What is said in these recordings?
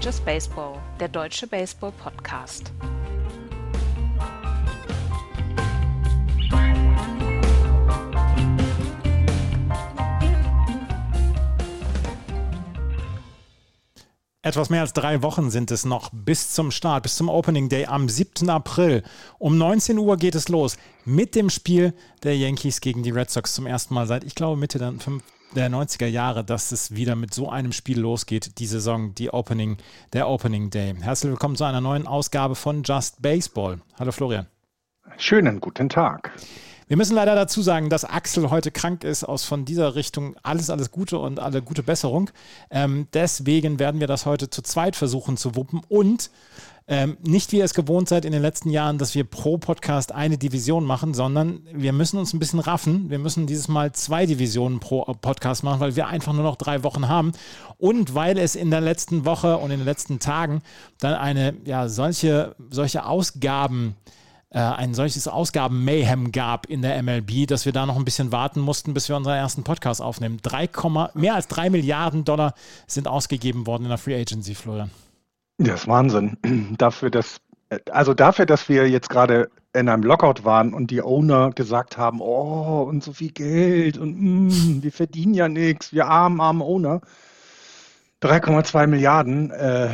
Just Baseball, der deutsche Baseball-Podcast. Etwas mehr als drei Wochen sind es noch bis zum Start, bis zum Opening Day am 7. April. Um 19 Uhr geht es los mit dem Spiel der Yankees gegen die Red Sox zum ersten Mal seit, ich glaube, Mitte der, der 90er Jahre, dass es wieder mit so einem Spiel losgeht, die Saison, die Opening, der Opening Day. Herzlich willkommen zu einer neuen Ausgabe von Just Baseball. Hallo Florian. Schönen guten Tag. Wir müssen leider dazu sagen, dass Axel heute krank ist, aus von dieser Richtung alles, alles Gute und alle gute Besserung. Ähm, deswegen werden wir das heute zu zweit versuchen zu wuppen und ähm, nicht wie ihr es gewohnt seid in den letzten Jahren, dass wir pro Podcast eine Division machen, sondern wir müssen uns ein bisschen raffen. Wir müssen dieses Mal zwei Divisionen pro Podcast machen, weil wir einfach nur noch drei Wochen haben und weil es in der letzten Woche und in den letzten Tagen dann eine, ja, solche, solche Ausgaben äh, ein solches Ausgaben-Mayhem gab in der MLB, dass wir da noch ein bisschen warten mussten, bis wir unseren ersten Podcast aufnehmen. 3, mehr als 3 Milliarden Dollar sind ausgegeben worden in der Free Agency, Florian. Das ist Wahnsinn. Dafür, dass, also dafür, dass wir jetzt gerade in einem Lockout waren und die Owner gesagt haben, oh, und so viel Geld und mm, wir verdienen ja nichts, wir armen, armen Owner. 3,2 Milliarden. Äh,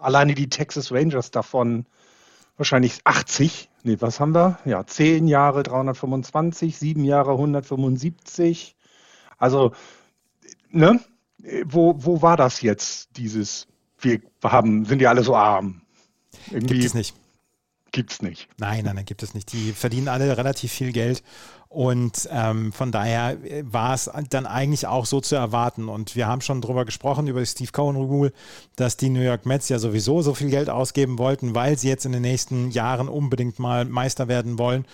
alleine die Texas Rangers davon wahrscheinlich 80. Nee, was haben wir? Ja, 10 Jahre 325, 7 Jahre 175. Also, ne? Wo, wo war das jetzt, dieses, wir haben, sind die alle so arm? Irgendwie Gibt es nicht. Gibt es nicht. Nein, nein, nein, gibt es nicht. Die verdienen alle relativ viel Geld und ähm, von daher äh, war es dann eigentlich auch so zu erwarten. Und wir haben schon darüber gesprochen, über die Steve Cohen Rule, dass die New York Mets ja sowieso so viel Geld ausgeben wollten, weil sie jetzt in den nächsten Jahren unbedingt mal Meister werden wollen.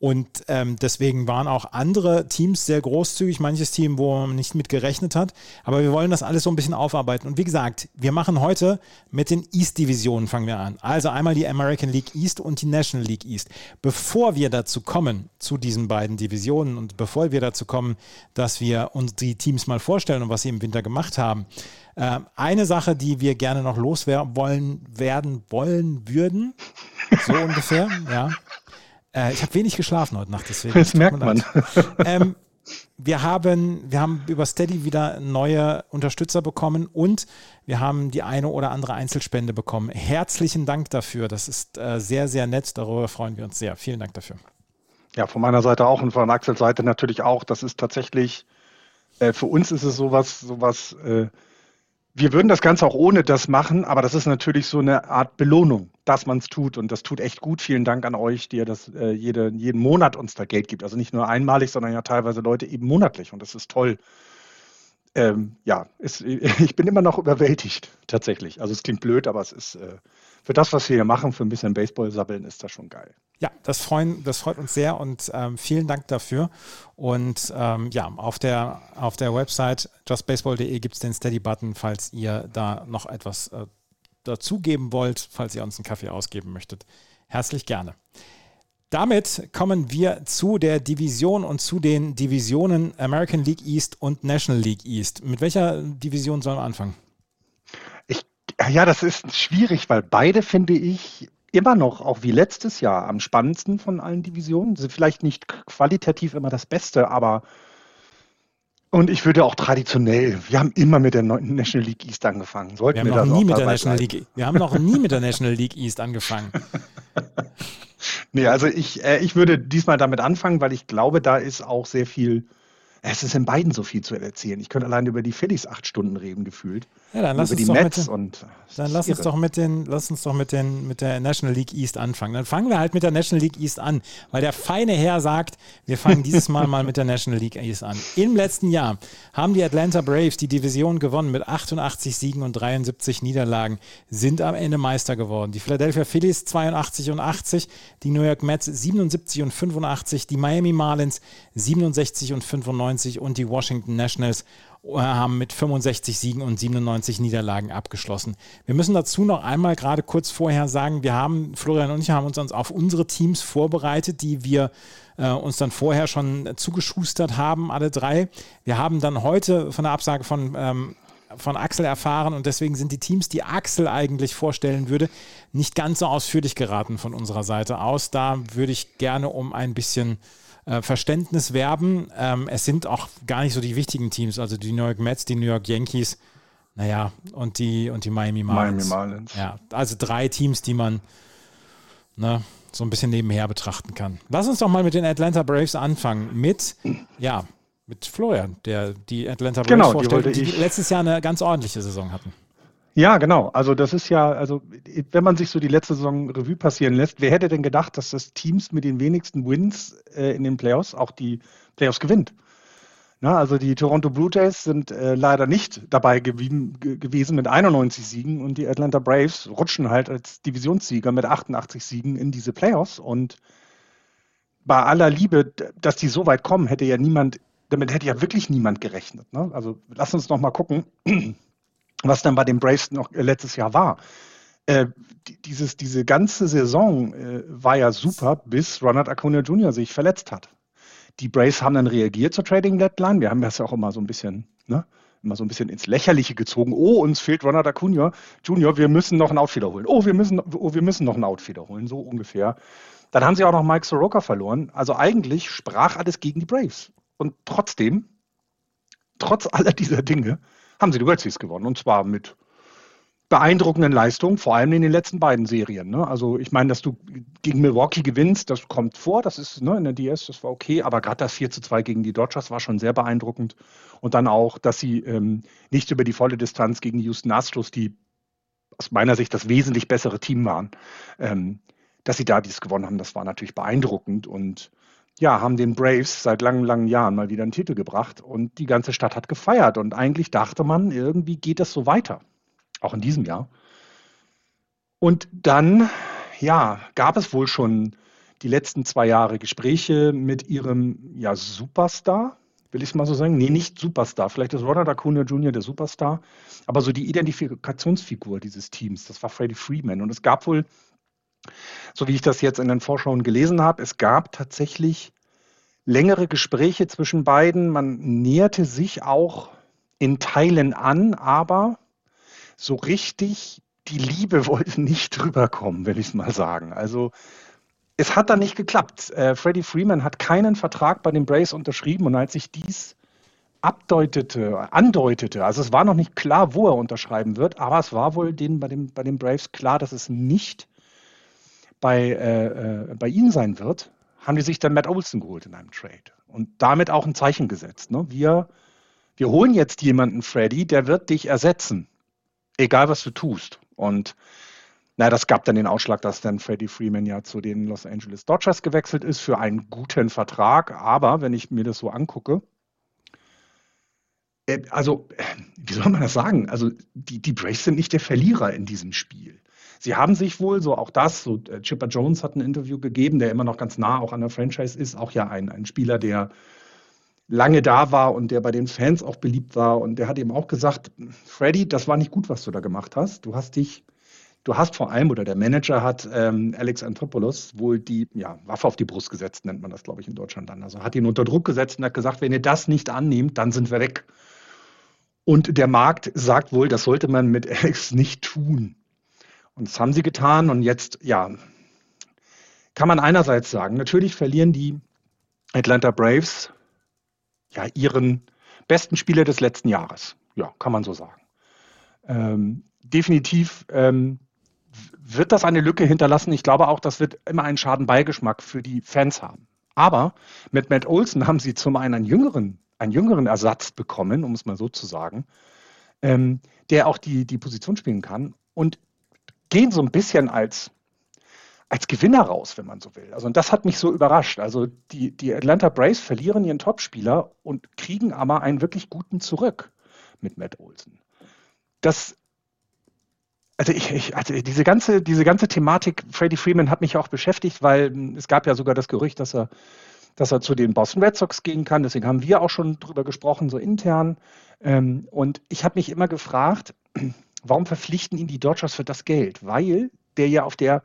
Und ähm, deswegen waren auch andere Teams sehr großzügig, manches Team, wo man nicht mit gerechnet hat. Aber wir wollen das alles so ein bisschen aufarbeiten. Und wie gesagt, wir machen heute mit den East-Divisionen fangen wir an. Also einmal die American League East und die National League East. Bevor wir dazu kommen, zu diesen beiden Divisionen und bevor wir dazu kommen, dass wir uns die Teams mal vorstellen und was sie im Winter gemacht haben, äh, eine Sache, die wir gerne noch loswerden wollen, werden wollen würden, so ungefähr, ja, äh, ich habe wenig geschlafen heute Nacht, deswegen. Das merkt man. Ähm, wir haben, wir haben über Steady wieder neue Unterstützer bekommen und wir haben die eine oder andere Einzelspende bekommen. Herzlichen Dank dafür. Das ist äh, sehr, sehr nett. Darüber freuen wir uns sehr. Vielen Dank dafür. Ja, von meiner Seite auch und von Axels Seite natürlich auch. Das ist tatsächlich, äh, für uns ist es sowas, sowas, äh, wir würden das Ganze auch ohne das machen, aber das ist natürlich so eine Art Belohnung, dass man es tut. Und das tut echt gut. Vielen Dank an euch, die ihr das äh, jede, jeden Monat uns da Geld gibt. Also nicht nur einmalig, sondern ja teilweise Leute eben monatlich. Und das ist toll. Ähm, ja, ist, ich bin immer noch überwältigt, tatsächlich. Also es klingt blöd, aber es ist äh, für das, was wir hier machen, für ein bisschen Baseball sabbeln, ist das schon geil. Ja, das, freuen, das freut uns sehr und ähm, vielen Dank dafür. Und ähm, ja, auf der, auf der Website justbaseball.de gibt es den Steady-Button, falls ihr da noch etwas äh, dazugeben wollt, falls ihr uns einen Kaffee ausgeben möchtet. Herzlich gerne. Damit kommen wir zu der Division und zu den Divisionen American League East und National League East. Mit welcher Division sollen wir anfangen? Ich, ja, das ist schwierig, weil beide finde ich immer noch, auch wie letztes Jahr, am spannendsten von allen Divisionen. Sind vielleicht nicht qualitativ immer das Beste, aber und ich würde auch traditionell, wir haben immer mit der National League East angefangen. Sollten wir haben wir noch nie mit der National League, wir haben noch nie mit der National League East angefangen. nee, also ich, äh, ich würde diesmal damit anfangen, weil ich glaube, da ist auch sehr viel es ist in beiden so viel zu erzählen. Ich könnte allein über die Phillies acht Stunden reden, gefühlt. Ja, dann lass uns doch mit den, und dann lass uns doch mit den, lass uns doch mit den, mit der National League East anfangen. Dann fangen wir halt mit der National League East an, weil der feine Herr sagt, wir fangen dieses Mal mal mit der National League East an. Im letzten Jahr haben die Atlanta Braves die Division gewonnen mit 88 Siegen und 73 Niederlagen, sind am Ende Meister geworden. Die Philadelphia Phillies 82 und 80, die New York Mets 77 und 85, die Miami Marlins 67 und 95 95 und die Washington Nationals haben mit 65 Siegen und 97 Niederlagen abgeschlossen. Wir müssen dazu noch einmal gerade kurz vorher sagen, wir haben, Florian und ich haben uns auf unsere Teams vorbereitet, die wir äh, uns dann vorher schon zugeschustert haben, alle drei. Wir haben dann heute von der Absage von ähm, von Axel erfahren und deswegen sind die Teams, die Axel eigentlich vorstellen würde, nicht ganz so ausführlich geraten von unserer Seite aus. Da würde ich gerne um ein bisschen äh, Verständnis werben. Ähm, es sind auch gar nicht so die wichtigen Teams, also die New York Mets, die New York Yankees, naja, und die, und die Miami Marlins. Miami Marlins. Ja, also drei Teams, die man ne, so ein bisschen nebenher betrachten kann. Lass uns doch mal mit den Atlanta Braves anfangen. Mit, ja, mit Florian, der die Atlanta Braves genau, vorstellt, die, die letztes Jahr eine ganz ordentliche Saison hatten. Ja, genau. Also das ist ja, also wenn man sich so die letzte Saison Revue passieren lässt, wer hätte denn gedacht, dass das Teams mit den wenigsten Wins äh, in den Playoffs auch die Playoffs gewinnt? Na, also die Toronto Blue Jays sind äh, leider nicht dabei gewesen, gewesen mit 91 Siegen und die Atlanta Braves rutschen halt als Divisionssieger mit 88 Siegen in diese Playoffs und bei aller Liebe, dass die so weit kommen, hätte ja niemand, damit hätte ja wirklich niemand gerechnet. Ne? Also lass uns noch mal gucken was dann bei den Braves noch äh, letztes Jahr war. Äh, dieses, diese ganze Saison äh, war ja super, bis Ronald Acuna Jr. sich verletzt hat. Die Braves haben dann reagiert zur Trading Deadline. Wir haben das ja auch immer so ein bisschen, ne, immer so ein bisschen ins Lächerliche gezogen. Oh, uns fehlt Ronald Acuna Jr., wir müssen noch einen Outfielder holen. Oh, wir müssen, oh, wir müssen noch einen Outfielder holen, so ungefähr. Dann haben sie auch noch Mike Soroka verloren. Also eigentlich sprach alles gegen die Braves. Und trotzdem, trotz aller dieser Dinge, haben sie die World Series gewonnen. Und zwar mit beeindruckenden Leistungen, vor allem in den letzten beiden Serien. Ne? Also ich meine, dass du gegen Milwaukee gewinnst, das kommt vor, das ist ne, in der DS, das war okay, aber gerade das 4 zu 2 gegen die Dodgers war schon sehr beeindruckend. Und dann auch, dass sie ähm, nicht über die volle Distanz gegen Houston Astros, die aus meiner Sicht das wesentlich bessere Team waren, ähm, dass sie da dies gewonnen haben, das war natürlich beeindruckend. Und ja, haben den Braves seit langen, langen Jahren mal wieder einen Titel gebracht und die ganze Stadt hat gefeiert. Und eigentlich dachte man, irgendwie geht das so weiter. Auch in diesem Jahr. Und dann, ja, gab es wohl schon die letzten zwei Jahre Gespräche mit ihrem ja, Superstar, will ich es mal so sagen. Nee, nicht Superstar. Vielleicht ist Ronald Acuna Jr. der Superstar. Aber so die Identifikationsfigur dieses Teams, das war Freddie Freeman. Und es gab wohl so wie ich das jetzt in den Vorschauen gelesen habe, es gab tatsächlich längere Gespräche zwischen beiden. Man näherte sich auch in Teilen an, aber so richtig die Liebe wollte nicht drüber kommen, will ich es mal sagen. Also es hat dann nicht geklappt. Äh, Freddie Freeman hat keinen Vertrag bei den Braves unterschrieben und als sich dies abdeutete, andeutete, also es war noch nicht klar, wo er unterschreiben wird, aber es war wohl den, bei, dem, bei den Braves klar, dass es nicht bei, äh, äh, bei ihnen sein wird, haben die sich dann Matt Olson geholt in einem Trade und damit auch ein Zeichen gesetzt. Ne? Wir, wir holen jetzt jemanden, Freddy, der wird dich ersetzen, egal was du tust. Und na, das gab dann den Ausschlag, dass dann Freddie Freeman ja zu den Los Angeles Dodgers gewechselt ist für einen guten Vertrag. Aber wenn ich mir das so angucke, äh, also, wie soll man das sagen? Also, die, die Braves sind nicht der Verlierer in diesem Spiel. Sie haben sich wohl, so auch das, so äh, Chipper Jones hat ein Interview gegeben, der immer noch ganz nah auch an der Franchise ist, auch ja ein, ein Spieler, der lange da war und der bei den Fans auch beliebt war. Und der hat eben auch gesagt, Freddy, das war nicht gut, was du da gemacht hast. Du hast dich, du hast vor allem, oder der Manager hat ähm, Alex Anthopoulos wohl die ja, Waffe auf die Brust gesetzt, nennt man das, glaube ich, in Deutschland dann. Also hat ihn unter Druck gesetzt und hat gesagt, wenn ihr das nicht annehmt, dann sind wir weg. Und der Markt sagt wohl, das sollte man mit Alex nicht tun. Und das haben sie getan. Und jetzt, ja, kann man einerseits sagen, natürlich verlieren die Atlanta Braves ja ihren besten Spieler des letzten Jahres. Ja, kann man so sagen. Ähm, definitiv ähm, wird das eine Lücke hinterlassen. Ich glaube auch, das wird immer einen Schadenbeigeschmack für die Fans haben. Aber mit Matt Olson haben sie zum einen einen jüngeren, einen jüngeren Ersatz bekommen, um es mal so zu sagen, ähm, der auch die, die Position spielen kann. Und gehen so ein bisschen als, als Gewinner raus, wenn man so will. Also und das hat mich so überrascht. Also die, die Atlanta Braves verlieren ihren Topspieler und kriegen aber einen wirklich guten zurück mit Matt Olsen. Das also ich, ich, also diese ganze, diese ganze Thematik, Freddie Freeman hat mich auch beschäftigt, weil es gab ja sogar das Gerücht, dass er, dass er zu den Boston Red Sox gehen kann. Deswegen haben wir auch schon drüber gesprochen, so intern. Ähm, und ich habe mich immer gefragt, warum verpflichten ihn die Dodgers für das Geld? Weil der ja auf der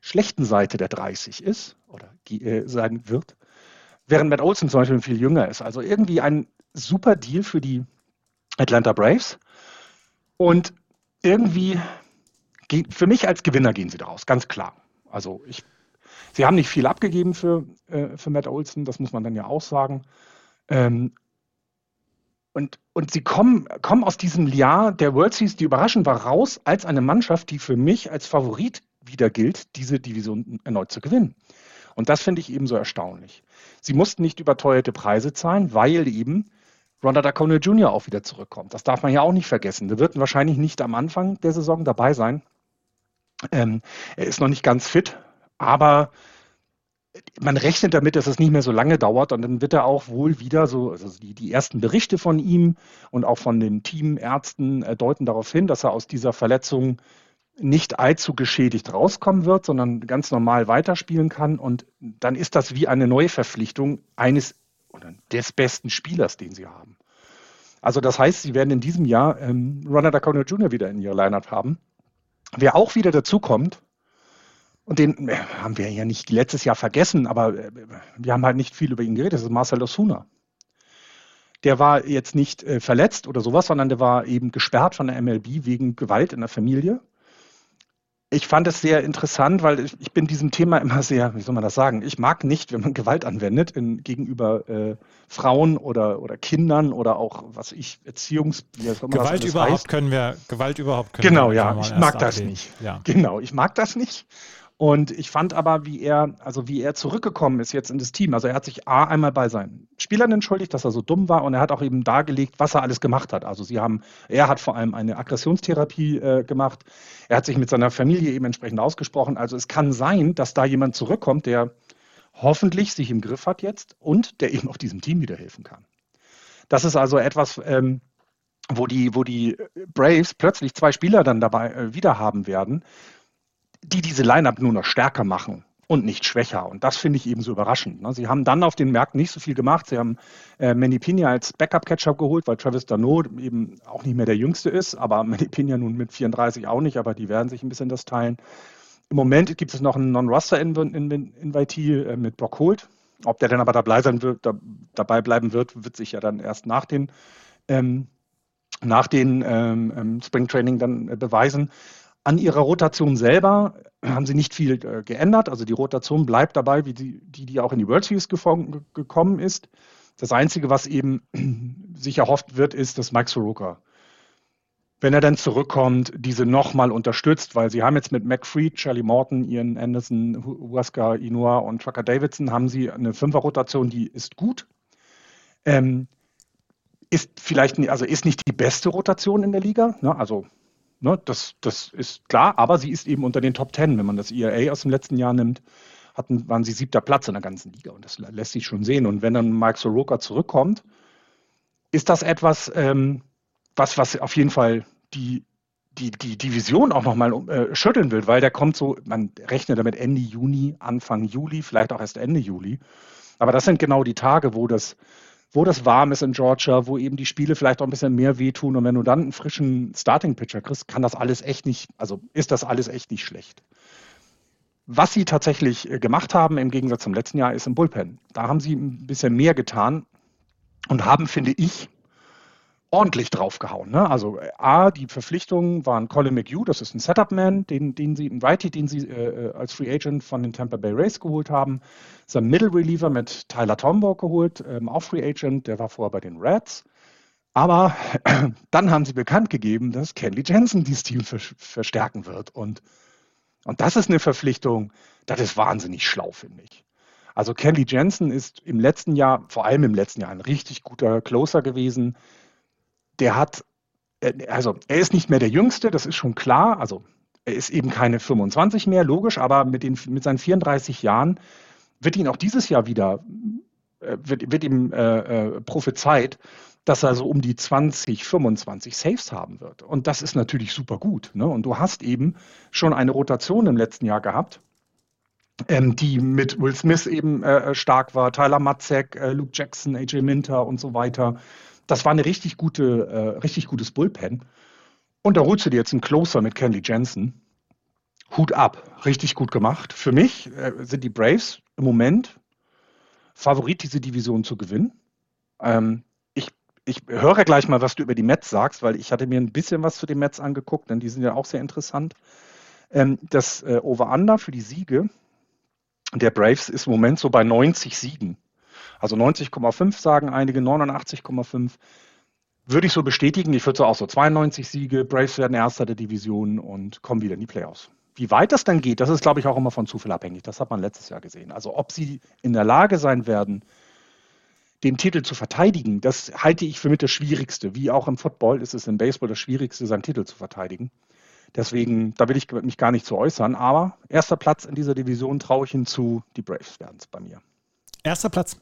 schlechten Seite der 30 ist oder äh, sein wird, während Matt Olson zum Beispiel viel jünger ist. Also irgendwie ein super Deal für die Atlanta Braves. Und irgendwie, für mich als Gewinner gehen sie daraus, ganz klar. Also ich, sie haben nicht viel abgegeben für, äh, für Matt Olsen, das muss man dann ja auch sagen. Ähm, und, und sie kommen, kommen aus diesem Jahr der World Series, die überraschend war, raus als eine Mannschaft, die für mich als Favorit wieder gilt, diese Division erneut zu gewinnen. Und das finde ich eben so erstaunlich. Sie mussten nicht überteuerte Preise zahlen, weil eben Ronda Dacona Jr. auch wieder zurückkommt. Das darf man ja auch nicht vergessen. Der wird wahrscheinlich nicht am Anfang der Saison dabei sein. Ähm, er ist noch nicht ganz fit, aber man rechnet damit, dass es nicht mehr so lange dauert und dann wird er auch wohl wieder so, also die, die ersten Berichte von ihm und auch von den Teamärzten äh, deuten darauf hin, dass er aus dieser Verletzung nicht allzu geschädigt rauskommen wird, sondern ganz normal weiterspielen kann. Und dann ist das wie eine Neuverpflichtung eines oder des besten Spielers, den sie haben. Also das heißt, sie werden in diesem Jahr ähm, Ronald Acuna Jr. wieder in ihrer Lineup haben. Wer auch wieder dazukommt, und den äh, haben wir ja nicht letztes Jahr vergessen, aber äh, wir haben halt nicht viel über ihn geredet, das ist Marcel Osuna. Der war jetzt nicht äh, verletzt oder sowas, sondern der war eben gesperrt von der MLB wegen Gewalt in der Familie ich fand es sehr interessant, weil ich, ich, bin diesem Thema immer sehr, wie soll man das sagen, ich mag nicht, wenn man Gewalt anwendet in, gegenüber äh, Frauen oder, oder Kindern oder auch, was ich, Erziehungs... Gewalt überhaupt heißt. können wir, Gewalt überhaupt können genau, wir. Genau, ja, ich mag das nicht. Ja. Genau, ich mag das nicht. Und ich fand aber, wie er, also wie er zurückgekommen ist jetzt in das Team. Also er hat sich A einmal bei seinen Spielern entschuldigt, dass er so dumm war und er hat auch eben dargelegt, was er alles gemacht hat. Also sie haben, er hat vor allem eine Aggressionstherapie äh, gemacht. Er hat sich mit seiner Familie eben entsprechend ausgesprochen. Also es kann sein, dass da jemand zurückkommt, der hoffentlich sich im Griff hat jetzt und der eben auch diesem Team wieder helfen kann. Das ist also etwas, ähm, wo die, wo die Braves plötzlich zwei Spieler dann dabei äh, wieder haben werden, die diese Line-Up nur noch stärker machen und nicht schwächer. Und das finde ich eben so überraschend. Ne? Sie haben dann auf den Märkten nicht so viel gemacht. Sie haben äh, Manny Pina als Backup-Catcher geholt, weil Travis Dano eben auch nicht mehr der Jüngste ist, aber Manny Pina nun mit 34 auch nicht, aber die werden sich ein bisschen das teilen. Im Moment gibt es noch einen Non-Roster-Invitee äh, mit Brock Holt. Ob der dann aber dabei sein wird, da, dabei bleiben wird, wird sich ja dann erst nach den, ähm, nach den ähm, ähm Spring-Training dann äh, beweisen. An ihrer Rotation selber haben sie nicht viel äh, geändert. Also die Rotation bleibt dabei, wie die, die, auch in die World Series gekommen ist. Das Einzige, was eben sich erhofft wird, ist, dass Mike Soroka, wenn er dann zurückkommt, diese nochmal unterstützt, weil sie haben jetzt mit McFreed, Charlie Morton, Ian Anderson, Huasca Inoa und Trucker Davidson haben sie eine Fünferrotation, die ist gut. Ähm, ist vielleicht, also ist nicht die beste Rotation in der Liga. Ne? Also Ne, das, das ist klar, aber sie ist eben unter den Top Ten. Wenn man das ERA aus dem letzten Jahr nimmt, hatten, waren sie siebter Platz in der ganzen Liga und das lässt sich schon sehen. Und wenn dann Mike Soroka zurückkommt, ist das etwas, ähm, was, was auf jeden Fall die, die, die Division auch nochmal äh, schütteln will, weil der kommt so, man rechnet damit Ende Juni, Anfang Juli, vielleicht auch erst Ende Juli. Aber das sind genau die Tage, wo das, wo das warm ist in Georgia, wo eben die Spiele vielleicht auch ein bisschen mehr wehtun. Und wenn du dann einen frischen Starting-Pitcher kriegst, kann das alles echt nicht, also ist das alles echt nicht schlecht. Was sie tatsächlich äh, gemacht haben, im Gegensatz zum letzten Jahr, ist im Bullpen. Da haben sie ein bisschen mehr getan und haben, finde ich, ordentlich draufgehauen. Ne? Also äh, A, die Verpflichtungen waren Colin McHugh, das ist ein Setup-Man, den, den sie, ein Righty, den sie äh, äh, als Free Agent von den Tampa Bay Rays geholt haben. Sein Middle Reliever mit Tyler Tombaugh geholt, ähm, auch Free Agent, der war vorher bei den Reds. Aber äh, dann haben sie bekannt gegeben, dass Kenley Jensen dieses Team ver verstärken wird. Und, und das ist eine Verpflichtung, das ist wahnsinnig schlau, finde ich. Also Kenley Jensen ist im letzten Jahr, vor allem im letzten Jahr, ein richtig guter Closer gewesen der hat, äh, also er ist nicht mehr der Jüngste, das ist schon klar. Also er ist eben keine 25 mehr, logisch, aber mit, den, mit seinen 34 Jahren wird ihn auch dieses Jahr wieder, äh, wird, wird ihm äh, äh, prophezeit, dass er so um die 20, 25 Saves haben wird. Und das ist natürlich super gut. Ne? Und du hast eben schon eine Rotation im letzten Jahr gehabt, ähm, die mit Will Smith eben äh, stark war, Tyler Matzek, äh, Luke Jackson, AJ Minter und so weiter das war eine richtig gute, äh, richtig gutes Bullpen. Und da holst du dir jetzt einen Closer mit Candy Jensen. Hut ab, richtig gut gemacht. Für mich äh, sind die Braves im Moment Favorit, diese Division zu gewinnen. Ähm, ich ich höre gleich mal, was du über die Mets sagst, weil ich hatte mir ein bisschen was zu den Mets angeguckt, denn die sind ja auch sehr interessant. Ähm, das äh, Over-Under für die Siege der Braves ist im Moment so bei 90 Siegen. Also 90,5 sagen einige, 89,5. Würde ich so bestätigen. Ich würde so auch so 92 Siege, Braves werden Erster der Division und kommen wieder in die Playoffs. Wie weit das dann geht, das ist, glaube ich, auch immer von Zufall abhängig. Das hat man letztes Jahr gesehen. Also ob sie in der Lage sein werden, den Titel zu verteidigen, das halte ich für mit das Schwierigste. Wie auch im Football ist es im Baseball das Schwierigste, seinen Titel zu verteidigen. Deswegen, da will ich mich gar nicht zu äußern. Aber erster Platz in dieser Division traue ich hinzu, die Braves werden es bei mir. Erster Platz?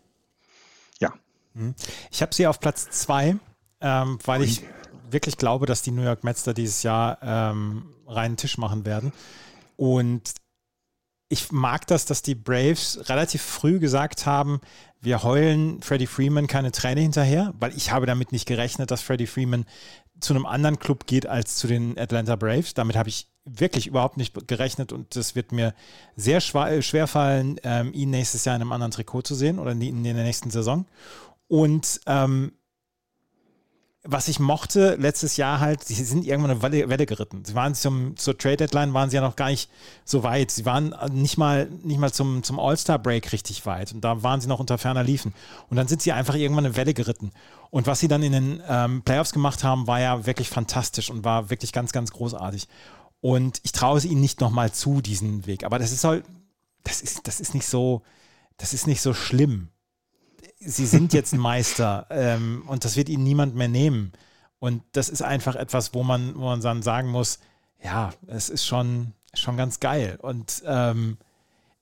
Mhm. Ich habe sie auf Platz zwei, ähm, weil ich wirklich glaube, dass die New York Mets da dieses Jahr ähm, reinen Tisch machen werden. Und ich mag das, dass die Braves relativ früh gesagt haben, wir heulen Freddie Freeman keine Träne hinterher, weil ich habe damit nicht gerechnet, dass Freddie Freeman zu einem anderen Club geht als zu den Atlanta Braves. Damit habe ich wirklich überhaupt nicht gerechnet und es wird mir sehr schwer fallen, ähm, ihn nächstes Jahr in einem anderen Trikot zu sehen oder in der nächsten Saison. Und ähm, was ich mochte letztes Jahr halt, sie sind irgendwann eine Welle, Welle geritten. Sie waren zum, zur Trade Deadline waren sie ja noch gar nicht so weit. Sie waren nicht mal, nicht mal zum, zum All-Star-Break richtig weit. Und da waren sie noch unter ferner Liefen. Und dann sind sie einfach irgendwann eine Welle geritten. Und was sie dann in den ähm, Playoffs gemacht haben, war ja wirklich fantastisch und war wirklich ganz, ganz großartig. Und ich traue es ihnen nicht nochmal zu, diesen Weg. Aber das ist halt, das ist, das ist nicht so, das ist nicht so schlimm sie sind jetzt Meister ähm, und das wird ihnen niemand mehr nehmen. Und das ist einfach etwas, wo man, wo man dann sagen muss, ja, es ist schon, schon ganz geil. Und ähm,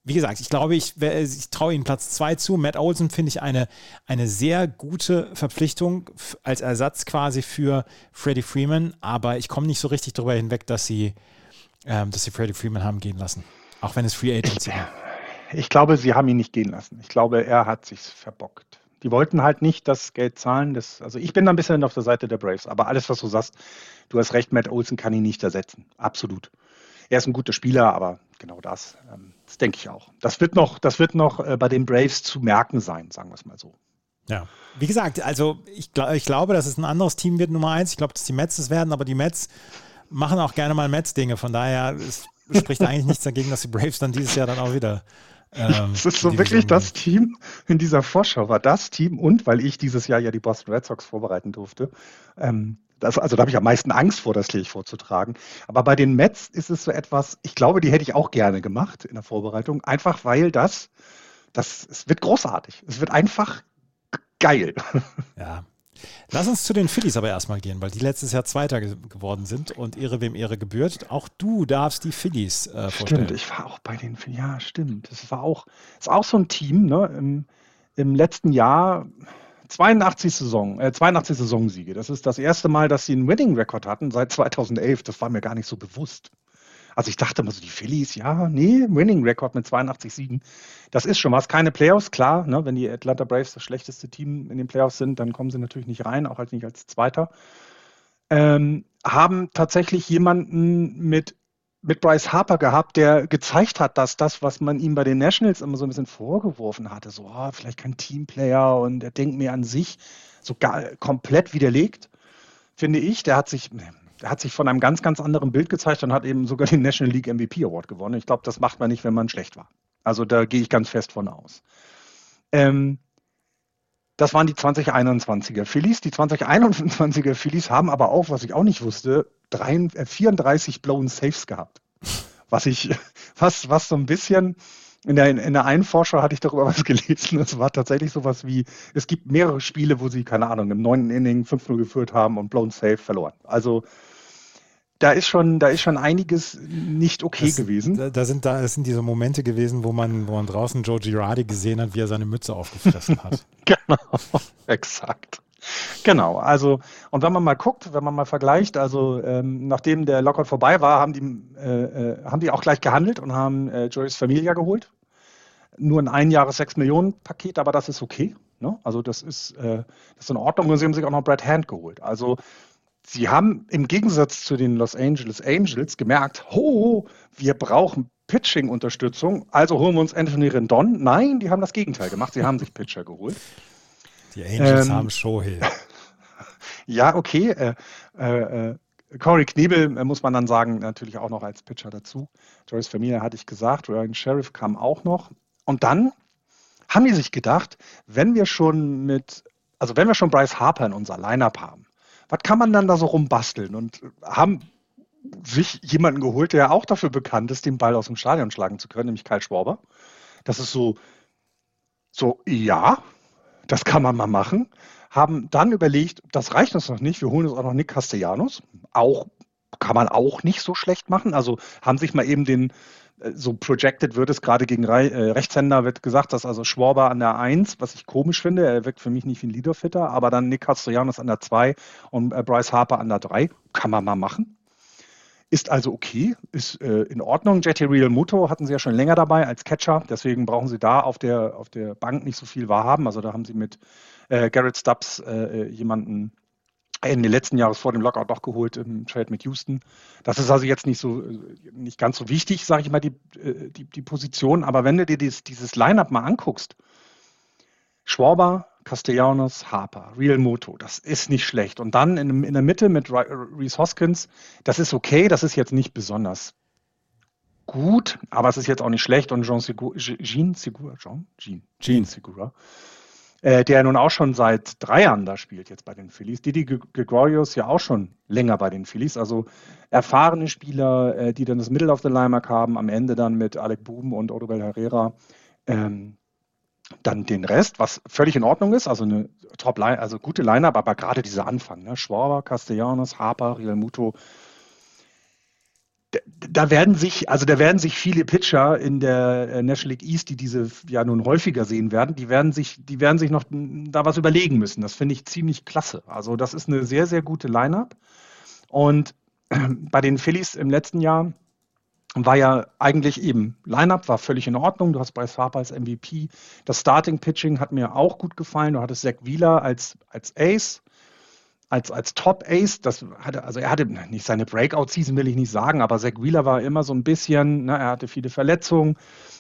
wie gesagt, ich glaube, ich, ich traue ihnen Platz zwei zu. Matt Olsen finde ich eine, eine sehr gute Verpflichtung als Ersatz quasi für Freddie Freeman, aber ich komme nicht so richtig darüber hinweg, dass sie, ähm, dass sie Freddie Freeman haben gehen lassen. Auch wenn es Free Agency war ich glaube, sie haben ihn nicht gehen lassen. Ich glaube, er hat sich verbockt. Die wollten halt nicht das Geld zahlen. Das, also ich bin da ein bisschen auf der Seite der Braves. Aber alles, was du sagst, du hast recht, Matt Olsen kann ihn nicht ersetzen. Absolut. Er ist ein guter Spieler, aber genau das, ähm, das denke ich auch. Das wird noch, das wird noch äh, bei den Braves zu merken sein, sagen wir es mal so. Ja, wie gesagt, also ich, ich glaube, dass es ein anderes Team wird, Nummer eins. Ich glaube, dass die Mets es werden, aber die Mets machen auch gerne mal Mets-Dinge. Von daher es spricht eigentlich nichts dagegen, dass die Braves dann dieses Jahr dann auch wieder ähm, das ist so wirklich das Team in dieser Vorschau, war das Team und weil ich dieses Jahr ja die Boston Red Sox vorbereiten durfte, ähm, das, also da habe ich am meisten Angst vor, das Licht vorzutragen. Aber bei den Mets ist es so etwas, ich glaube, die hätte ich auch gerne gemacht in der Vorbereitung, einfach weil das, das, es wird großartig. Es wird einfach geil. Ja, Lass uns zu den Phillies aber erstmal gehen, weil die letztes Jahr Zweiter ge geworden sind und Ehre wem Ehre gebührt. Auch du darfst die Phillies äh, vorstellen. Stimmt, ich war auch bei den Phillies. Ja, stimmt. Das war auch, ist auch so ein Team, ne? Im, im letzten Jahr 82 Saison, äh, 82 Saisonsiege. Das ist das erste Mal, dass sie einen Winning-Record hatten seit 2011. Das war mir gar nicht so bewusst. Also ich dachte immer so, die Phillies, ja, nee, Winning-Record mit 82 Siegen. Das ist schon was. Keine Playoffs, klar. Ne, wenn die Atlanta Braves das schlechteste Team in den Playoffs sind, dann kommen sie natürlich nicht rein, auch als nicht als Zweiter. Ähm, haben tatsächlich jemanden mit, mit Bryce Harper gehabt, der gezeigt hat, dass das, was man ihm bei den Nationals immer so ein bisschen vorgeworfen hatte, so oh, vielleicht kein Teamplayer und er denkt mir an sich, so gar, komplett widerlegt, finde ich. Der hat sich, hat sich von einem ganz, ganz anderen Bild gezeigt und hat eben sogar den National League MVP Award gewonnen. Ich glaube, das macht man nicht, wenn man schlecht war. Also da gehe ich ganz fest von aus. Ähm, das waren die 2021er Phillies. Die 2021er Phillies haben aber auch, was ich auch nicht wusste, 34 äh, blown Saves gehabt. Was ich, was, was so ein bisschen, in der, in der einen Vorschau hatte ich darüber was gelesen. Es war tatsächlich sowas wie, es gibt mehrere Spiele, wo sie, keine Ahnung, im neunten Inning 5-0 geführt haben und blown Save verloren. Also da ist schon, da ist schon einiges nicht okay das, gewesen. Da, da, sind da, das sind diese Momente gewesen, wo man, wo man draußen Joe Girardi gesehen hat, wie er seine Mütze aufgefressen hat. genau, exakt. Genau, also und wenn man mal guckt, wenn man mal vergleicht, also ähm, nachdem der Lockout vorbei war, haben die, äh, äh, haben die auch gleich gehandelt und haben äh, Joyce Familia geholt. Nur ein Einjahres 6 Millionen Paket, aber das ist okay. Ne? Also das ist, äh, das ist in Ordnung und sie haben sich auch noch Brad Hand geholt. Also sie haben im Gegensatz zu den Los Angeles Angels gemerkt, ho, wir brauchen Pitching-Unterstützung, also holen wir uns Anthony Rendon. Nein, die haben das Gegenteil gemacht. Sie haben sich Pitcher geholt. Die Angels ähm, haben Shohei. ja, okay. Äh, äh, äh Corey Knebel äh, muss man dann sagen, natürlich auch noch als Pitcher dazu. Joyce Familia hatte ich gesagt, Ryan Sheriff kam auch noch. Und dann haben die sich gedacht, wenn wir schon mit, also wenn wir schon Bryce Harper in unser Lineup haben, was kann man dann da so rumbasteln? Und haben sich jemanden geholt, der auch dafür bekannt ist, den Ball aus dem Stadion schlagen zu können, nämlich Kyle Schwarber. Das ist so, so, ja, das kann man mal machen. Haben dann überlegt, das reicht uns noch nicht, wir holen uns auch noch Nick Castellanos. Auch kann man auch nicht so schlecht machen. Also haben sich mal eben den, äh, so projected wird es gerade gegen Re äh, Rechtshänder, wird gesagt, dass also Schwarber an der 1, was ich komisch finde, er wirkt für mich nicht wie ein Leaderfitter, aber dann Nick Castellanos an der 2 und äh, Bryce Harper an der 3. Kann man mal machen. Ist also okay, ist äh, in Ordnung. Jetty Real Muto hatten sie ja schon länger dabei als Catcher, deswegen brauchen sie da auf der, auf der Bank nicht so viel wahrhaben. Also da haben sie mit äh, Garrett Stubbs äh, jemanden Ende letzten Jahres vor dem Lockout doch geholt im Trade mit Houston. Das ist also jetzt nicht so nicht ganz so wichtig, sage ich mal, die, äh, die, die Position. Aber wenn du dir dieses, dieses Line-up mal anguckst, Schwarber, Castellanos, Harper, Real Moto, das ist nicht schlecht. Und dann in, in der Mitte mit Reese Hoskins, das ist okay, das ist jetzt nicht besonders gut, aber es ist jetzt auch nicht schlecht. Und Jean Segura, Jean Segura, Jean? Jean, Jean Segura, äh, der nun auch schon seit drei Jahren da spielt, jetzt bei den Phillies. Didi Gregorius ja auch schon länger bei den Phillies. Also erfahrene Spieler, äh, die dann das Middle of the Lineback haben, am Ende dann mit Alec Buben und Odubel Herrera. Ähm, dann den Rest, was völlig in Ordnung ist, also eine Top also gute Line-Up, aber gerade dieser Anfang, ne? Schwaber, Castellanos, Harper, Real Muto, da werden sich, also da werden sich viele Pitcher in der äh, National League East, die diese ja nun häufiger sehen werden, die werden sich, die werden sich noch da was überlegen müssen. Das finde ich ziemlich klasse. Also das ist eine sehr, sehr gute Line-up. Und bei den Phillies im letzten Jahr war ja eigentlich eben Line-up war völlig in Ordnung. Du hast Bryce Harper als MVP. Das Starting Pitching hat mir auch gut gefallen. Du hattest Zach Wheeler als, als Ace als, als Top-Ace, das hatte, also er hatte nicht seine Breakout-Season, will ich nicht sagen, aber Zach Wheeler war immer so ein bisschen, ne, er hatte viele Verletzungen.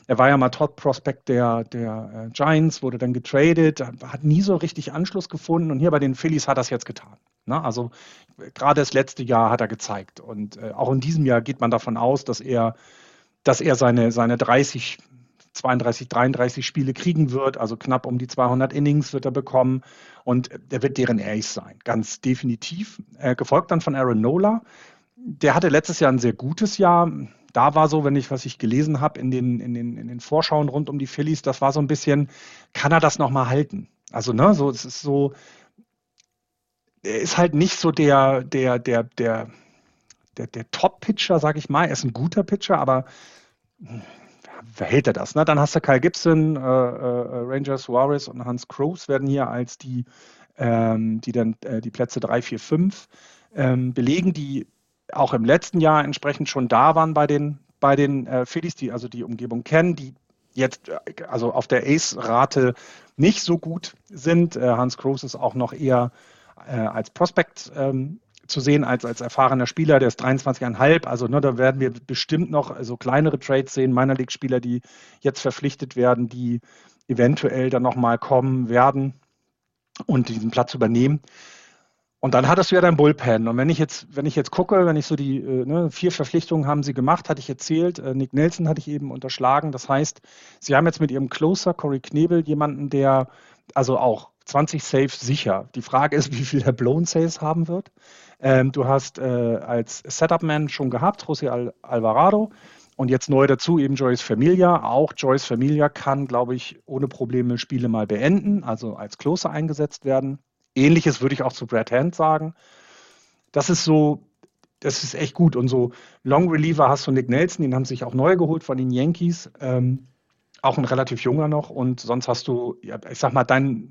Er war ja mal Top-Prospect der, der äh, Giants, wurde dann getradet, hat nie so richtig Anschluss gefunden und hier bei den Phillies hat er es jetzt getan. Ne? Also gerade das letzte Jahr hat er gezeigt und äh, auch in diesem Jahr geht man davon aus, dass er, dass er seine, seine 30 32, 33 Spiele kriegen wird, also knapp um die 200 Innings wird er bekommen und er wird deren Ace sein, ganz definitiv. Äh, gefolgt dann von Aaron Nola. Der hatte letztes Jahr ein sehr gutes Jahr. Da war so, wenn ich, was ich gelesen habe in den, in, den, in den Vorschauen rund um die Phillies, das war so ein bisschen, kann er das nochmal halten? Also, ne, so, es ist so, er ist halt nicht so der, der, der, der, der, der Top-Pitcher, sag ich mal. Er ist ein guter Pitcher, aber verhält er das. Ne? Dann hast du Kyle Gibson, äh, äh, Ranger Suarez und Hans Kroos werden hier als die, ähm, die dann äh, die Plätze 3, 4, 5 ähm, belegen, die auch im letzten Jahr entsprechend schon da waren bei den, bei den äh, Phillies, die also die Umgebung kennen, die jetzt äh, also auf der Ace-Rate nicht so gut sind. Äh, Hans Kroos ist auch noch eher als Prospect ähm, zu sehen als, als erfahrener Spieler, der ist 23,5. Also ne, da werden wir bestimmt noch so kleinere Trades sehen, Minor League-Spieler, die jetzt verpflichtet werden, die eventuell dann nochmal kommen werden und diesen Platz übernehmen. Und dann hattest du ja dein Bullpen. Und wenn ich jetzt, wenn ich jetzt gucke, wenn ich so die äh, ne, vier Verpflichtungen haben sie gemacht, hatte ich erzählt, äh, Nick Nelson hatte ich eben unterschlagen. Das heißt, sie haben jetzt mit ihrem Closer, Corey Knebel, jemanden, der also auch 20 Saves sicher. Die Frage ist, wie viel er Blown Saves haben wird. Ähm, du hast äh, als Setup-Man schon gehabt, José Al Alvarado. Und jetzt neu dazu eben Joyce Familia. Auch Joyce Familia kann, glaube ich, ohne Probleme Spiele mal beenden, also als Closer eingesetzt werden. Ähnliches würde ich auch zu Brad Hand sagen. Das ist so, das ist echt gut. Und so Long Reliever hast du Nick Nelson, den haben sich auch neu geholt von den Yankees. Ähm, auch ein relativ junger noch. Und sonst hast du, ja, ich sag mal, dein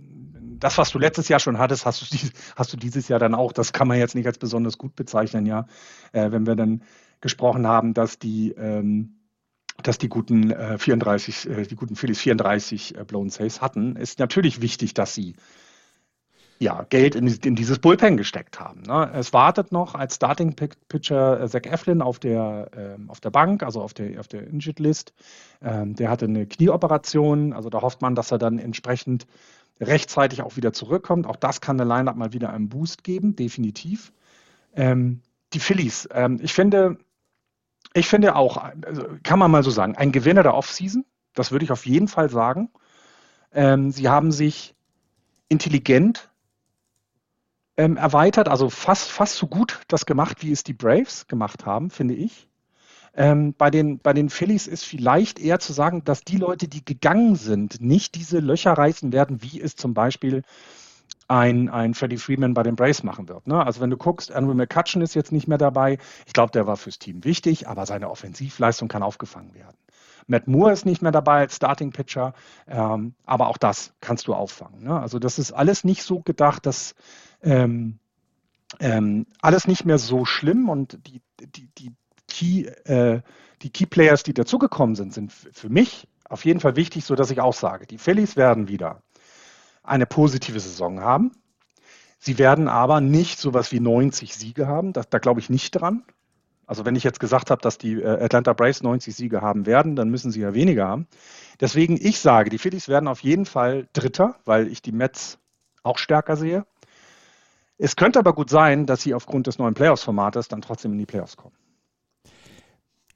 das, was du letztes Jahr schon hattest, hast du, hast du dieses Jahr dann auch. Das kann man jetzt nicht als besonders gut bezeichnen, ja. Äh, wenn wir dann gesprochen haben, dass die, ähm, dass die guten äh, 34, äh, die guten Phillies 34 äh, Blown Saves hatten, ist natürlich wichtig, dass sie ja, Geld in, in, dieses Bullpen gesteckt haben. Ne? Es wartet noch als Starting Pitcher äh, Zach Eflin auf der, ähm, auf der Bank, also auf der, auf der Injured List. Ähm, der hatte eine Knieoperation, also da hofft man, dass er dann entsprechend rechtzeitig auch wieder zurückkommt. Auch das kann der Lineup mal wieder einen Boost geben, definitiv. Ähm, die Phillies, ähm, ich finde, ich finde auch, also kann man mal so sagen, ein Gewinner der Offseason, das würde ich auf jeden Fall sagen. Ähm, sie haben sich intelligent ähm, erweitert, also fast, fast so gut das gemacht, wie es die Braves gemacht haben, finde ich. Ähm, bei, den, bei den Phillies ist vielleicht eher zu sagen, dass die Leute, die gegangen sind, nicht diese Löcher reißen werden, wie es zum Beispiel ein, ein Freddie Freeman bei den Braves machen wird. Ne? Also wenn du guckst, Andrew McCutcheon ist jetzt nicht mehr dabei. Ich glaube, der war fürs Team wichtig, aber seine Offensivleistung kann aufgefangen werden. Matt Moore ist nicht mehr dabei als Starting Pitcher, ähm, aber auch das kannst du auffangen. Ne? Also das ist alles nicht so gedacht, dass ähm, ähm, alles nicht mehr so schlimm und die, die, die, Key, äh, die Key Players, die dazugekommen sind, sind für mich auf jeden Fall wichtig, so dass ich auch sage, die Phillies werden wieder eine positive Saison haben. Sie werden aber nicht sowas wie 90 Siege haben. Da, da glaube ich nicht dran. Also wenn ich jetzt gesagt habe, dass die äh, Atlanta Braves 90 Siege haben werden, dann müssen sie ja weniger haben. Deswegen ich sage, die Phillies werden auf jeden Fall Dritter, weil ich die Mets auch stärker sehe. Es könnte aber gut sein, dass sie aufgrund des neuen Playoffs-Formates dann trotzdem in die Playoffs kommen.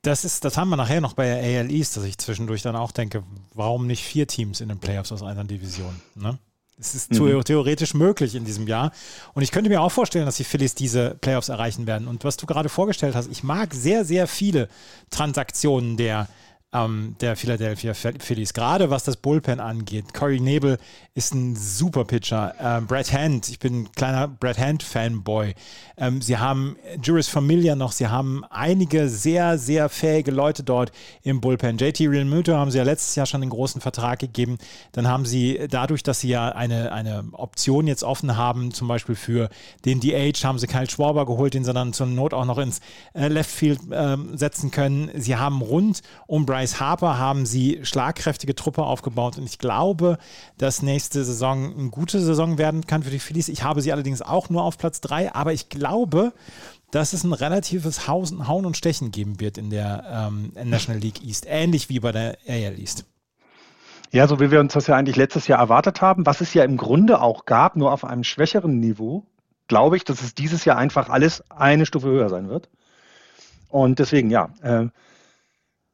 Das, ist, das haben wir nachher noch bei der AL East, dass ich zwischendurch dann auch denke, warum nicht vier Teams in den Playoffs aus einer Division? Ne? Es ist mhm. theoretisch möglich in diesem Jahr. Und ich könnte mir auch vorstellen, dass die Phillies diese Playoffs erreichen werden. Und was du gerade vorgestellt hast, ich mag sehr, sehr viele Transaktionen der ähm, der Philadelphia Phillies, gerade was das Bullpen angeht. Corey Nebel ist ein super Pitcher. Ähm, Brad Hand, ich bin ein kleiner Brad Hand-Fanboy. Ähm, sie haben Juris Familia noch, sie haben einige sehr, sehr fähige Leute dort im Bullpen. JT Realmuto haben sie ja letztes Jahr schon einen großen Vertrag gegeben. Dann haben sie dadurch, dass sie ja eine, eine Option jetzt offen haben, zum Beispiel für den DH, haben sie Kyle Schwarber geholt, den sie dann zur Not auch noch ins äh, Left Field äh, setzen können. Sie haben rund um Brian Bryce Harper haben sie schlagkräftige Truppe aufgebaut und ich glaube, dass nächste Saison eine gute Saison werden kann für die Phillies. Ich habe sie allerdings auch nur auf Platz 3, aber ich glaube, dass es ein relatives Hauen und Stechen geben wird in der ähm, National League East, ähnlich wie bei der AL East. Ja, so wie wir uns das ja eigentlich letztes Jahr erwartet haben, was es ja im Grunde auch gab, nur auf einem schwächeren Niveau, glaube ich, dass es dieses Jahr einfach alles eine Stufe höher sein wird. Und deswegen, ja, äh,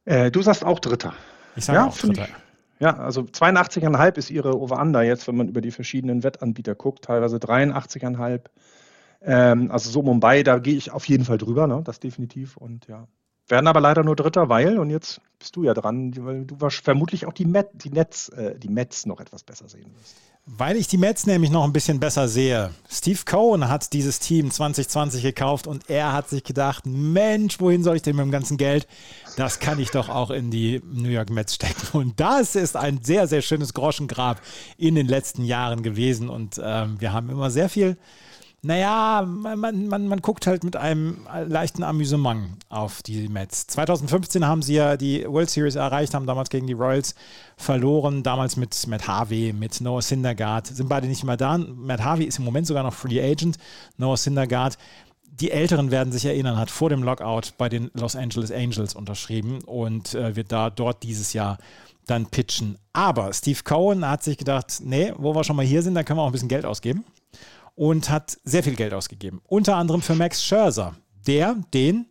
äh, du sagst auch Dritter. Ich sage ja, auch Dritter. Ich, ja, also 82,5 ist ihre Over-Under jetzt, wenn man über die verschiedenen Wettanbieter guckt, teilweise 83,5. Ähm, also so Mumbai, da gehe ich auf jeden Fall drüber, ne? das definitiv. Und ja, werden aber leider nur Dritter, weil, und jetzt bist du ja dran, weil du vermutlich auch die, Met, die, Netz, äh, die Mets noch etwas besser sehen wirst. Weil ich die Mets nämlich noch ein bisschen besser sehe. Steve Cohen hat dieses Team 2020 gekauft und er hat sich gedacht, Mensch, wohin soll ich denn mit dem ganzen Geld? Das kann ich doch auch in die New York Mets stecken. Und das ist ein sehr, sehr schönes Groschengrab in den letzten Jahren gewesen. Und ähm, wir haben immer sehr viel naja, man, man, man guckt halt mit einem leichten Amüsement auf die Mets. 2015 haben sie ja die World Series erreicht, haben damals gegen die Royals verloren, damals mit Matt Harvey, mit Noah Syndergaard, sind beide nicht mehr da. Matt Harvey ist im Moment sogar noch Free Agent, Noah Syndergaard. Die Älteren werden sich erinnern, hat vor dem Lockout bei den Los Angeles Angels unterschrieben und äh, wird da dort dieses Jahr dann pitchen. Aber Steve Cohen hat sich gedacht, nee, wo wir schon mal hier sind, da können wir auch ein bisschen Geld ausgeben und hat sehr viel Geld ausgegeben. Unter anderem für Max Scherzer, der den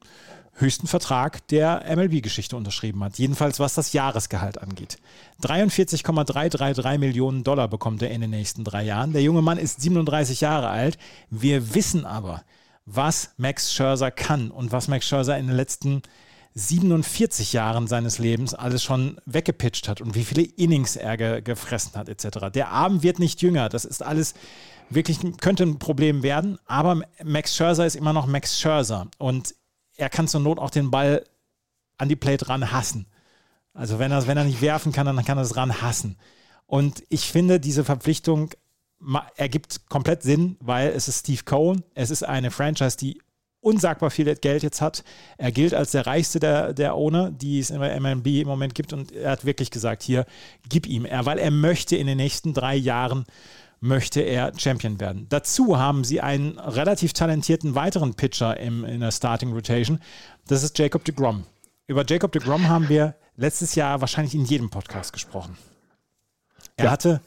höchsten Vertrag der MLB-Geschichte unterschrieben hat. Jedenfalls was das Jahresgehalt angeht. 43,333 Millionen Dollar bekommt er in den nächsten drei Jahren. Der junge Mann ist 37 Jahre alt. Wir wissen aber, was Max Scherzer kann und was Max Scherzer in den letzten 47 Jahren seines Lebens alles schon weggepitcht hat und wie viele Innings er ge gefressen hat etc. Der Abend wird nicht jünger. Das ist alles wirklich könnte ein Problem werden, aber Max Scherzer ist immer noch Max Scherzer und er kann zur Not auch den Ball an die Plate ran hassen. Also wenn er, wenn er nicht werfen kann, dann kann er es ran hassen. Und ich finde, diese Verpflichtung ergibt komplett Sinn, weil es ist Steve Cohen, es ist eine Franchise, die unsagbar viel Geld jetzt hat. Er gilt als der reichste der, der Owner, die es in der MLB im Moment gibt. Und er hat wirklich gesagt, hier, gib ihm er, weil er möchte in den nächsten drei Jahren möchte er Champion werden. Dazu haben sie einen relativ talentierten weiteren Pitcher im, in der Starting Rotation. Das ist Jacob de Grom. Über Jacob de Grom haben wir letztes Jahr wahrscheinlich in jedem Podcast gesprochen. Er ja. hatte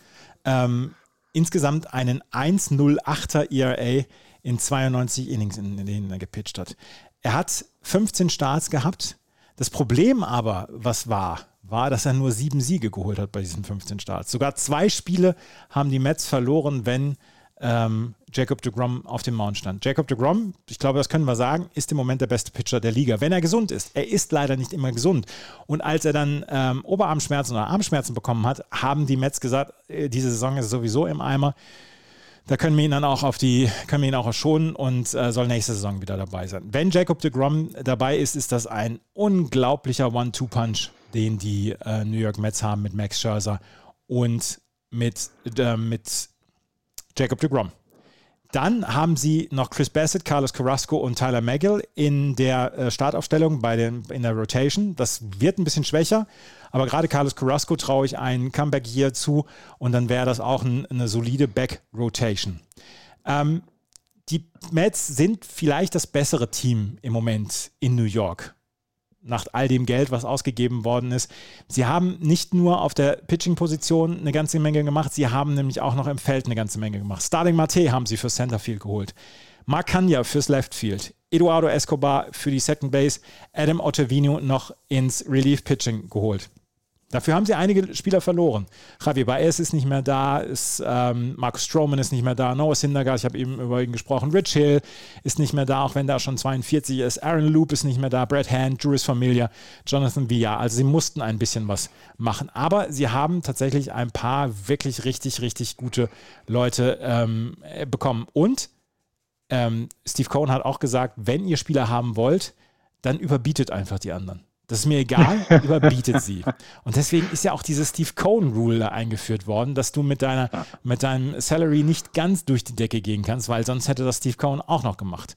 ähm, insgesamt einen 1,08er ERA in 92 Innings, in, in denen er gepitcht hat. Er hat 15 Starts gehabt. Das Problem aber, was war, war, dass er nur sieben Siege geholt hat bei diesen 15 Starts. Sogar zwei Spiele haben die Mets verloren, wenn ähm, Jacob de Grom auf dem Mount stand. Jacob de Grom, ich glaube, das können wir sagen, ist im Moment der beste Pitcher der Liga, wenn er gesund ist. Er ist leider nicht immer gesund. Und als er dann ähm, Oberarmschmerzen oder Armschmerzen bekommen hat, haben die Mets gesagt, äh, diese Saison ist sowieso im Eimer. Da können wir ihn dann auch auf die, können wir ihn auch schonen und äh, soll nächste Saison wieder dabei sein. Wenn Jacob de Grom dabei ist, ist das ein unglaublicher One-Two-Punch, den die äh, New York Mets haben mit Max Scherzer und mit, äh, mit Jacob de Grom. Dann haben sie noch Chris Bassett, Carlos Carrasco und Tyler Magill in der äh, Startaufstellung bei den, in der Rotation. Das wird ein bisschen schwächer, aber gerade Carlos Carrasco traue ich ein Comeback hier zu und dann wäre das auch ein, eine solide Back-Rotation. Ähm, die Mets sind vielleicht das bessere Team im Moment in New York nach all dem Geld, was ausgegeben worden ist. Sie haben nicht nur auf der Pitching-Position eine ganze Menge gemacht, sie haben nämlich auch noch im Feld eine ganze Menge gemacht. Starling Mate haben sie für Centerfield geholt. Mark Kanya fürs Left Field. Eduardo Escobar für die Second Base. Adam Ottavino noch ins Relief Pitching geholt. Dafür haben sie einige Spieler verloren. Javier Baez ist nicht mehr da, ist, ähm, Marcus Stroman ist nicht mehr da, Noah Syndergaard, ich habe eben über ihn gesprochen, Rich Hill ist nicht mehr da, auch wenn der schon 42 ist, Aaron Loop ist nicht mehr da, Brad Hand, Juris Familia, Jonathan Villa. Also sie mussten ein bisschen was machen. Aber sie haben tatsächlich ein paar wirklich richtig, richtig gute Leute ähm, bekommen. Und ähm, Steve Cohen hat auch gesagt, wenn ihr Spieler haben wollt, dann überbietet einfach die anderen. Das ist mir egal, überbietet sie. Und deswegen ist ja auch dieses Steve Cohen Rule da eingeführt worden, dass du mit deiner, mit deinem Salary nicht ganz durch die Decke gehen kannst, weil sonst hätte das Steve Cohen auch noch gemacht.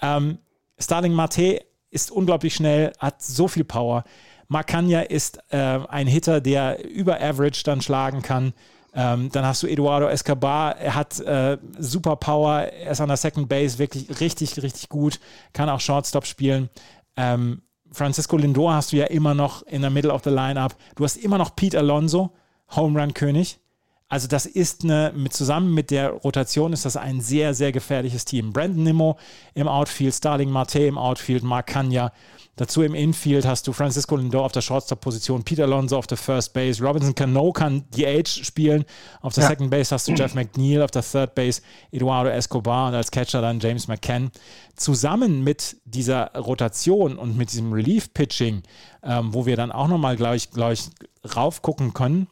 Ähm, Starling Marte ist unglaublich schnell, hat so viel Power. Marcania ist äh, ein Hitter, der über Average dann schlagen kann. Ähm, dann hast du Eduardo Escobar, er hat äh, super Power, er ist an der Second Base wirklich richtig, richtig gut, kann auch Shortstop spielen. Ähm, Francisco Lindor hast du ja immer noch in der Middle of the Lineup. Du hast immer noch Pete Alonso, Home Run König. Also das ist eine, mit, zusammen mit der Rotation ist das ein sehr, sehr gefährliches Team. Brandon Nimmo im Outfield, Starling Marte im Outfield, Mark Kanya Dazu im Infield hast du Francisco Lindor auf der Shortstop-Position, Peter Alonso auf der First Base, Robinson Cano kann die Age spielen. Auf der ja. Second Base hast du Jeff McNeil, auf der Third Base Eduardo Escobar und als Catcher dann James McCann. Zusammen mit dieser Rotation und mit diesem Relief-Pitching, ähm, wo wir dann auch nochmal, glaube ich, glaub ich, raufgucken können,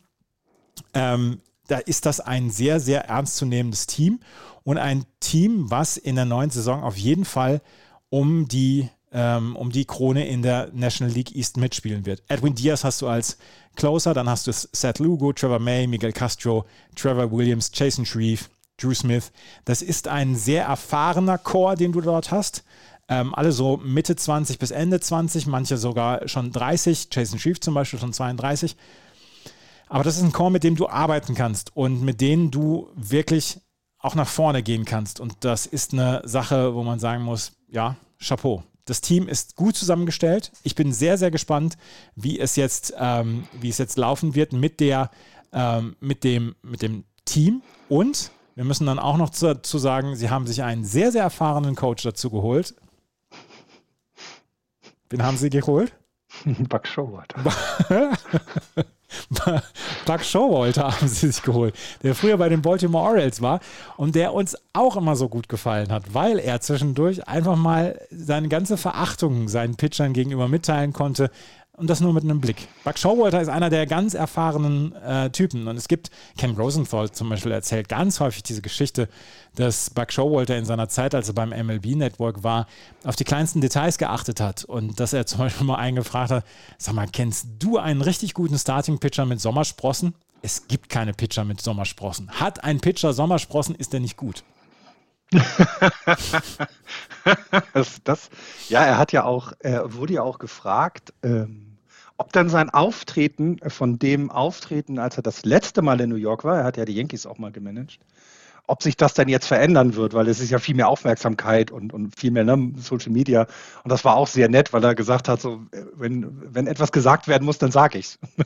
ähm, da ist das ein sehr, sehr ernstzunehmendes Team und ein Team, was in der neuen Saison auf jeden Fall um die ähm, um die Krone in der National League East mitspielen wird. Edwin Diaz hast du als Closer, dann hast du Seth Lugo, Trevor May, Miguel Castro, Trevor Williams, Jason Shreve, Drew Smith. Das ist ein sehr erfahrener Chor, den du dort hast. Ähm, alle so Mitte 20 bis Ende 20, manche sogar schon 30. Jason Shreve zum Beispiel schon 32. Aber das ist ein Chor, mit dem du arbeiten kannst und mit denen du wirklich auch nach vorne gehen kannst. Und das ist eine Sache, wo man sagen muss, ja, Chapeau. Das Team ist gut zusammengestellt. Ich bin sehr, sehr gespannt, wie es jetzt, ähm, wie es jetzt laufen wird mit, der, ähm, mit, dem, mit dem Team. Und wir müssen dann auch noch dazu sagen, sie haben sich einen sehr, sehr erfahrenen Coach dazu geholt. Wen haben sie geholt? Buck Showalter. Buck Showalter haben sie sich geholt, der früher bei den Baltimore Orioles war und der uns auch immer so gut gefallen hat, weil er zwischendurch einfach mal seine ganze Verachtung seinen Pitchern gegenüber mitteilen konnte, und das nur mit einem Blick. Buck Showalter ist einer der ganz erfahrenen äh, Typen. Und es gibt, Ken Rosenthal zum Beispiel erzählt ganz häufig diese Geschichte, dass Buck Showalter in seiner Zeit, als er beim MLB-Network war, auf die kleinsten Details geachtet hat. Und dass er zum Beispiel mal einen gefragt hat, sag mal, kennst du einen richtig guten Starting-Pitcher mit Sommersprossen? Es gibt keine Pitcher mit Sommersprossen. Hat ein Pitcher Sommersprossen, ist er nicht gut. das, das, ja, er hat ja auch, er wurde ja auch gefragt, ähm, ob dann sein Auftreten von dem Auftreten, als er das letzte Mal in New York war, er hat ja die Yankees auch mal gemanagt, ob sich das dann jetzt verändern wird, weil es ist ja viel mehr Aufmerksamkeit und, und viel mehr ne, Social Media. Und das war auch sehr nett, weil er gesagt hat, so, wenn, wenn etwas gesagt werden muss, dann sage ich's.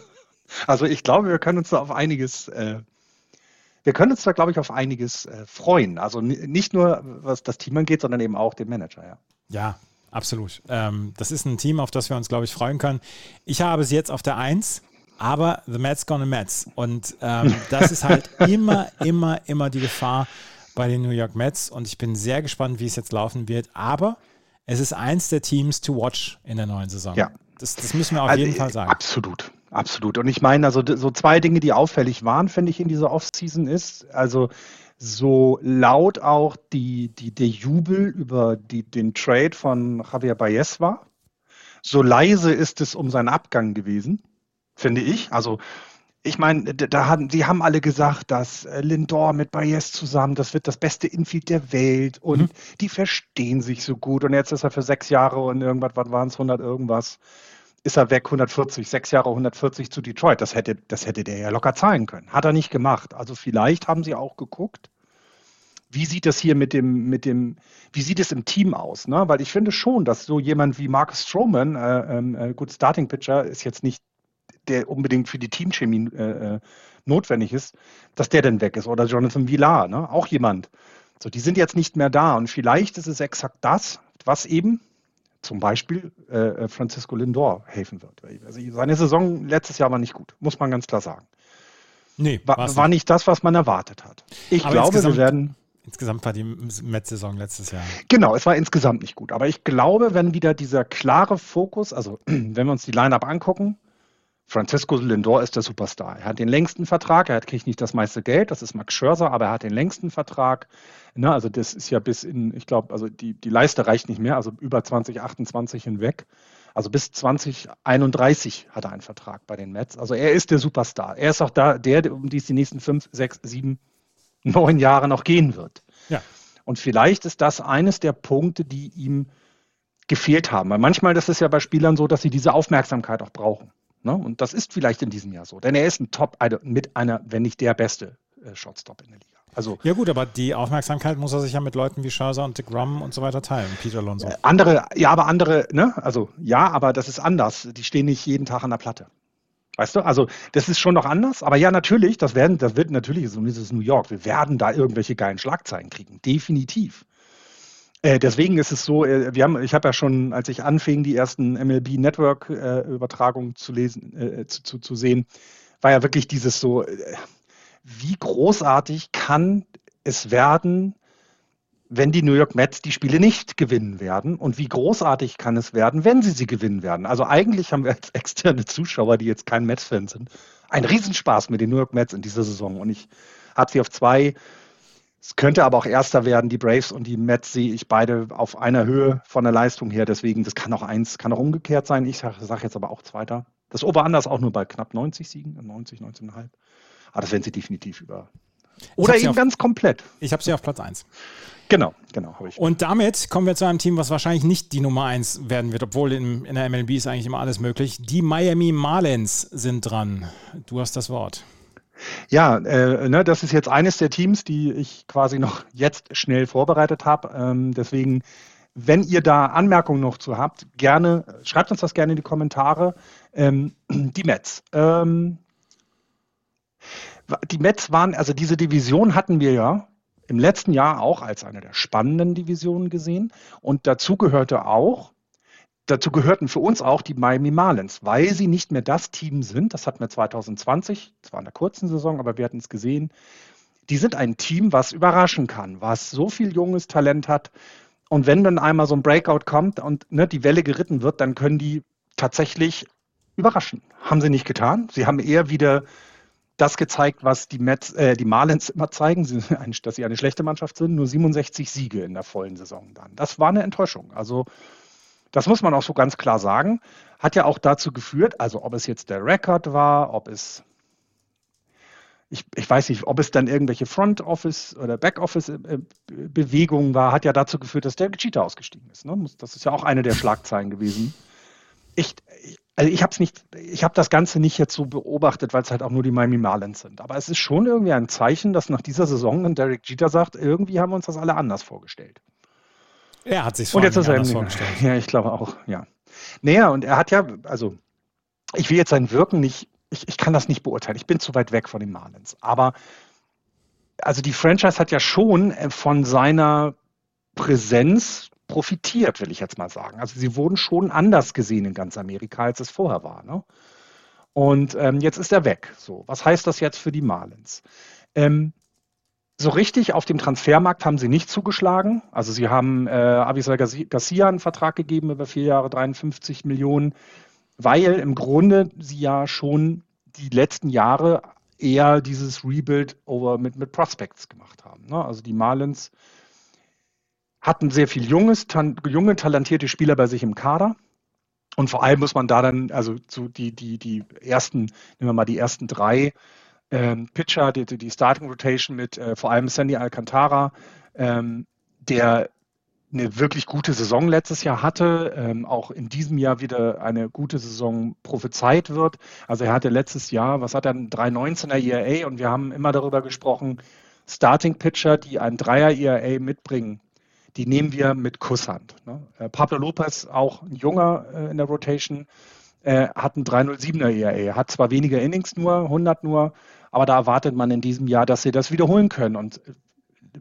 Also ich glaube, wir können uns da auf einiges, äh, wir können uns da, glaube ich, auf einiges äh, freuen. Also nicht nur, was das Team angeht, sondern eben auch den Manager, ja. Ja, absolut. Ähm, das ist ein Team, auf das wir uns, glaube ich, freuen können. Ich habe sie jetzt auf der Eins, aber the Mets gonna Mets. Und ähm, das ist halt immer, immer, immer die Gefahr bei den New York Mets. Und ich bin sehr gespannt, wie es jetzt laufen wird. Aber es ist eins der Teams to watch in der neuen Saison. Ja. Das, das müssen wir auf also, jeden Fall sagen. Absolut. Absolut. Und ich meine, also so zwei Dinge, die auffällig waren, finde ich, in dieser Offseason ist, also so laut auch die, die, der Jubel über die, den Trade von Javier Baez war, so leise ist es um seinen Abgang gewesen, finde ich. Also ich meine, da haben, sie haben alle gesagt, dass äh, Lindor mit Baez zusammen, das wird das beste Infield der Welt und mhm. die verstehen sich so gut. Und jetzt ist er für sechs Jahre und irgendwas, was waren es, 100 irgendwas, ist er weg 140, sechs Jahre 140 zu Detroit. Das hätte, das hätte der ja locker zahlen können. Hat er nicht gemacht. Also vielleicht haben sie auch geguckt, wie sieht das hier mit dem, mit dem, wie sieht es im Team aus? Ne? Weil ich finde schon, dass so jemand wie Marcus Stroman, äh, ähm, äh, gut, Starting Pitcher ist jetzt nicht der unbedingt für die Teamchemie äh, äh, notwendig ist, dass der denn weg ist. Oder Jonathan Villar, ne? auch jemand. So, die sind jetzt nicht mehr da. Und vielleicht ist es exakt das, was eben zum Beispiel äh, äh, Francisco Lindor helfen wird. Also seine Saison letztes Jahr war nicht gut, muss man ganz klar sagen. Nee, war, war nicht das, was man erwartet hat. Ich aber glaube, wir werden. Insgesamt war die Met-Saison letztes Jahr. Genau, es war insgesamt nicht gut. Aber ich glaube, wenn wieder dieser klare Fokus, also wenn wir uns die Line-Up angucken, Francisco Lindor ist der Superstar. Er hat den längsten Vertrag, er kriegt nicht das meiste Geld, das ist Max Scherzer, aber er hat den längsten Vertrag. Ne, also das ist ja bis in, ich glaube, also die, die Leiste reicht nicht mehr, also über 2028 hinweg. Also bis 2031 hat er einen Vertrag bei den Mets. Also er ist der Superstar. Er ist auch da, der, um die es die nächsten fünf, sechs, sieben, neun Jahre noch gehen wird. Ja. Und vielleicht ist das eines der Punkte, die ihm gefehlt haben. Weil manchmal ist es ja bei Spielern so, dass sie diese Aufmerksamkeit auch brauchen. Ne? Und das ist vielleicht in diesem Jahr so. Denn er ist ein Top, also mit einer, wenn nicht der beste äh, Shotstop in der Liga. Also, ja gut, aber die Aufmerksamkeit muss er sich ja mit Leuten wie Scherzer und DeGrom und so weiter teilen, Peter Alonso. Äh, andere, ja, aber andere, ne? Also ja, aber das ist anders. Die stehen nicht jeden Tag an der Platte. Weißt du, also das ist schon noch anders, aber ja, natürlich, das werden, das wird natürlich, so ist New York, wir werden da irgendwelche geilen Schlagzeilen kriegen, definitiv. Äh, deswegen ist es so, äh, wir haben, ich habe ja schon, als ich anfing, die ersten MLB Network äh, Übertragungen zu lesen, äh, zu, zu, zu, sehen, war ja wirklich dieses so, äh, wie großartig kann es werden, wenn die New York Mets die Spiele nicht gewinnen werden und wie großartig kann es werden, wenn sie sie gewinnen werden. Also eigentlich haben wir als externe Zuschauer, die jetzt kein Mets-Fan sind, einen Riesenspaß mit den New York Mets in dieser Saison und ich habe sie auf zwei es könnte aber auch Erster werden. Die Braves und die Mets sehe ich beide auf einer Höhe von der Leistung her. Deswegen, das kann auch eins, kann auch umgekehrt sein. Ich sage sag jetzt aber auch Zweiter. Das Ober-Anders auch nur bei knapp 90 Siegen, 90, 19,5. Aber das werden sie definitiv über. Oder eben auf, ganz komplett. Ich habe sie auf Platz 1. Genau, genau. ich. Und damit kommen wir zu einem Team, was wahrscheinlich nicht die Nummer 1 werden wird, obwohl in, in der MLB ist eigentlich immer alles möglich. Die Miami Marlins sind dran. Du hast das Wort. Ja, äh, ne, das ist jetzt eines der Teams, die ich quasi noch jetzt schnell vorbereitet habe. Ähm, deswegen, wenn ihr da Anmerkungen noch zu habt, gerne, schreibt uns das gerne in die Kommentare. Ähm, die Mets. Ähm, die Mets waren, also diese Division hatten wir ja im letzten Jahr auch als eine der spannenden Divisionen gesehen. Und dazu gehörte auch, dazu gehörten für uns auch die Miami Marlins, weil sie nicht mehr das Team sind. Das hatten wir 2020, zwar in der kurzen Saison, aber wir hatten es gesehen. Die sind ein Team, was überraschen kann, was so viel junges Talent hat. Und wenn dann einmal so ein Breakout kommt und ne, die Welle geritten wird, dann können die tatsächlich überraschen. Haben sie nicht getan. Sie haben eher wieder das gezeigt, was die, Mets, äh, die Marlins immer zeigen, dass sie eine schlechte Mannschaft sind. Nur 67 Siege in der vollen Saison dann. Das war eine Enttäuschung. Also das muss man auch so ganz klar sagen. Hat ja auch dazu geführt, also ob es jetzt der Rekord war, ob es, ich, ich weiß nicht, ob es dann irgendwelche Front Office oder Back Office äh, Bewegungen war, hat ja dazu geführt, dass der Cheetah ausgestiegen ist. Ne? Das ist ja auch eine der Schlagzeilen gewesen. Ich, also ich habe es nicht, ich habe das Ganze nicht jetzt so beobachtet, weil es halt auch nur die Miami Marlins sind. Aber es ist schon irgendwie ein Zeichen, dass nach dieser Saison dann Derek Jeter sagt, irgendwie haben wir uns das alle anders vorgestellt. Er hat sich vor er vorgestellt. Ja, ich glaube auch, ja. Naja, und er hat ja, also ich will jetzt sein Wirken nicht, ich, ich kann das nicht beurteilen. Ich bin zu weit weg von den Marlins. Aber also die Franchise hat ja schon äh, von seiner Präsenz profitiert, will ich jetzt mal sagen. Also sie wurden schon anders gesehen in ganz Amerika, als es vorher war. Ne? Und ähm, jetzt ist er weg. So, was heißt das jetzt für die Marlins? Ähm, so richtig auf dem Transfermarkt haben sie nicht zugeschlagen. Also sie haben äh, Avisal Garcia einen Vertrag gegeben über vier Jahre 53 Millionen, weil im Grunde sie ja schon die letzten Jahre eher dieses Rebuild over mit, mit Prospects gemacht haben. Ne? Also die Marlins hatten sehr viel junges, tan junge, talentierte Spieler bei sich im Kader. Und vor allem muss man da dann, also so die, die, die ersten, nehmen wir mal die ersten drei ähm, Pitcher, die, die Starting Rotation mit äh, vor allem Sandy Alcantara, ähm, der eine wirklich gute Saison letztes Jahr hatte, ähm, auch in diesem Jahr wieder eine gute Saison prophezeit wird. Also er hatte letztes Jahr, was hat er, ein 3,19er ERA und wir haben immer darüber gesprochen, Starting Pitcher, die ein Dreier ERA mitbringen, die nehmen wir mit Kusshand. Ne? Äh, Pablo Lopez, auch ein junger äh, in der Rotation, äh, hat ein 307er ERA, hat zwar weniger Innings nur, 100 nur, aber da erwartet man in diesem Jahr, dass sie das wiederholen können. Und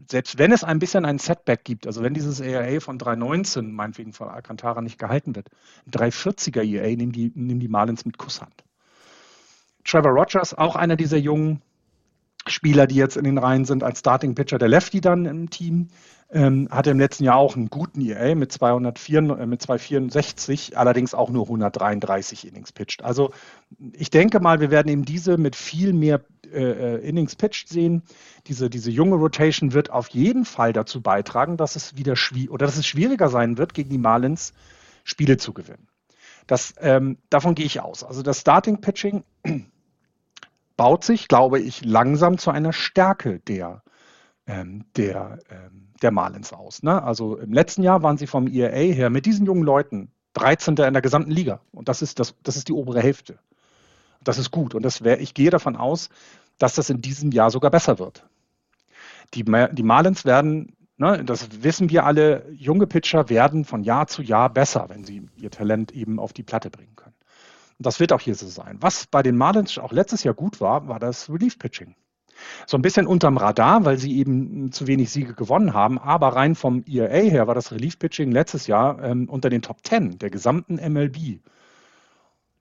selbst wenn es ein bisschen ein Setback gibt, also wenn dieses ERA von 3,19 meinetwegen von Alcantara nicht gehalten wird, ein 340er ERA nehmen die, nehmen die Marlins mit Kusshand. Trevor Rogers, auch einer dieser jungen Spieler, die jetzt in den Reihen sind, als Starting Pitcher der Lefty dann im Team, ähm, hatte im letzten Jahr auch einen guten ERA mit, 204, äh, mit 264, allerdings auch nur 133 Innings pitched. Also ich denke mal, wir werden eben diese mit viel mehr äh, äh, Innings pitched sehen. Diese, diese junge Rotation wird auf jeden Fall dazu beitragen, dass es wieder schwierig oder dass es schwieriger sein wird, gegen die Marlins Spiele zu gewinnen. Das, ähm, davon gehe ich aus. Also das Starting Pitching baut sich, glaube ich, langsam zu einer Stärke der, der, ähm, der Marlins aus. Ne? Also im letzten Jahr waren sie vom ERA her mit diesen jungen Leuten 13. in der gesamten Liga. Und das ist, das, das ist die obere Hälfte. Das ist gut. Und das wär, ich gehe davon aus, dass das in diesem Jahr sogar besser wird. Die, die Marlins werden, ne, das wissen wir alle, junge Pitcher werden von Jahr zu Jahr besser, wenn sie ihr Talent eben auf die Platte bringen können. Und das wird auch hier so sein. Was bei den Marlins auch letztes Jahr gut war, war das Relief-Pitching. So ein bisschen unterm Radar, weil sie eben zu wenig Siege gewonnen haben. Aber rein vom ERA her war das Relief-Pitching letztes Jahr ähm, unter den Top 10 der gesamten MLB.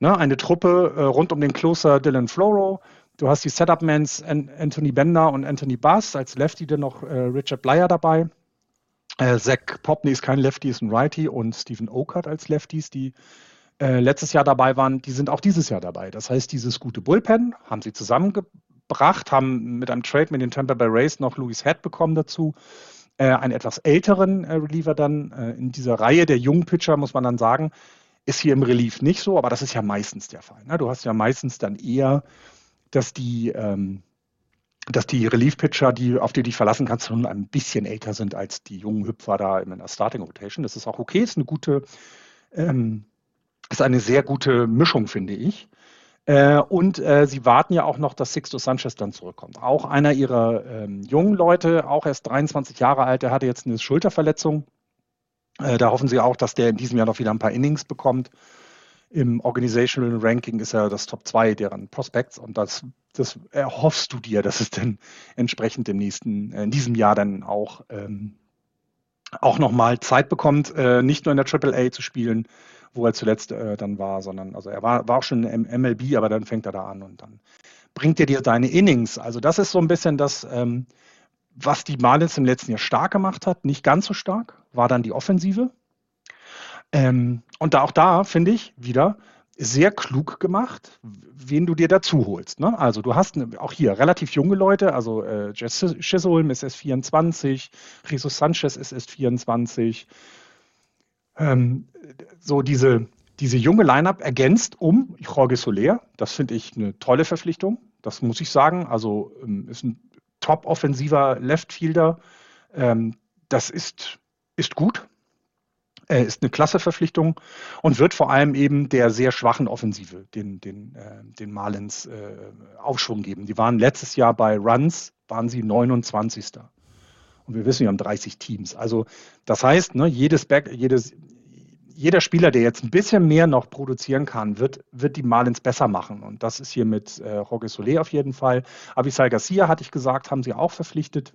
Ne, eine Truppe äh, rund um den Closer Dylan Floro, Du hast die Setup-Mans Anthony Bender und Anthony Bass, als Lefty dann noch äh, Richard Blyer dabei. Äh, Zach Popney ist kein Lefty, ist ein Righty und Stephen Oakert als Lefties, die äh, letztes Jahr dabei waren, die sind auch dieses Jahr dabei. Das heißt, dieses gute Bullpen haben sie zusammengebracht, haben mit einem Trade mit den Tampa Bay Rays noch Louis Head bekommen dazu. Äh, einen etwas älteren äh, Reliever dann äh, in dieser Reihe der jungen Pitcher, muss man dann sagen, ist hier im Relief nicht so, aber das ist ja meistens der Fall. Ne? Du hast ja meistens dann eher dass die, ähm, dass die Relief-Pitcher, die, auf die du dich verlassen kannst, schon ein bisschen älter sind als die jungen Hüpfer da in der Starting Rotation. Das ist auch okay, ist eine gute, ähm, ist eine sehr gute Mischung, finde ich. Äh, und äh, sie warten ja auch noch, dass Sixto Sanchez dann zurückkommt. Auch einer ihrer ähm, jungen Leute, auch erst 23 Jahre alt, der hatte jetzt eine Schulterverletzung. Äh, da hoffen sie auch, dass der in diesem Jahr noch wieder ein paar Innings bekommt im Organizational Ranking ist er das Top 2 deren Prospects und das, das erhoffst du dir, dass es dann entsprechend im nächsten, äh, in diesem Jahr dann auch, ähm, auch nochmal Zeit bekommt, äh, nicht nur in der AAA zu spielen, wo er zuletzt äh, dann war, sondern also er war, war auch schon im MLB, aber dann fängt er da an und dann bringt er dir deine Innings. Also das ist so ein bisschen das, ähm, was die Marlins im letzten Jahr stark gemacht hat. Nicht ganz so stark war dann die Offensive. Ähm, und da auch da finde ich wieder sehr klug gemacht, wen du dir dazu holst. Ne? Also du hast ne, auch hier relativ junge Leute, also äh, Jess Chisholm ist s 24, Jesus Sanchez ist s 24. Ähm, so diese, diese junge Lineup ergänzt um Jorge Soler. Das finde ich eine tolle Verpflichtung. Das muss ich sagen. Also ähm, ist ein top-offensiver Leftfielder. Ähm, das ist, ist gut. Äh, ist eine klasse Verpflichtung und wird vor allem eben der sehr schwachen Offensive den, den, äh, den Marlins äh, Aufschwung geben. Die waren letztes Jahr bei Runs, waren sie 29. Und wir wissen, wir haben 30 Teams. Also das heißt, ne, jedes, Back, jedes, jeder Spieler, der jetzt ein bisschen mehr noch produzieren kann, wird, wird die Marlins besser machen. Und das ist hier mit äh, Jorge Soler auf jeden Fall. Avisal Garcia, hatte ich gesagt, haben sie auch verpflichtet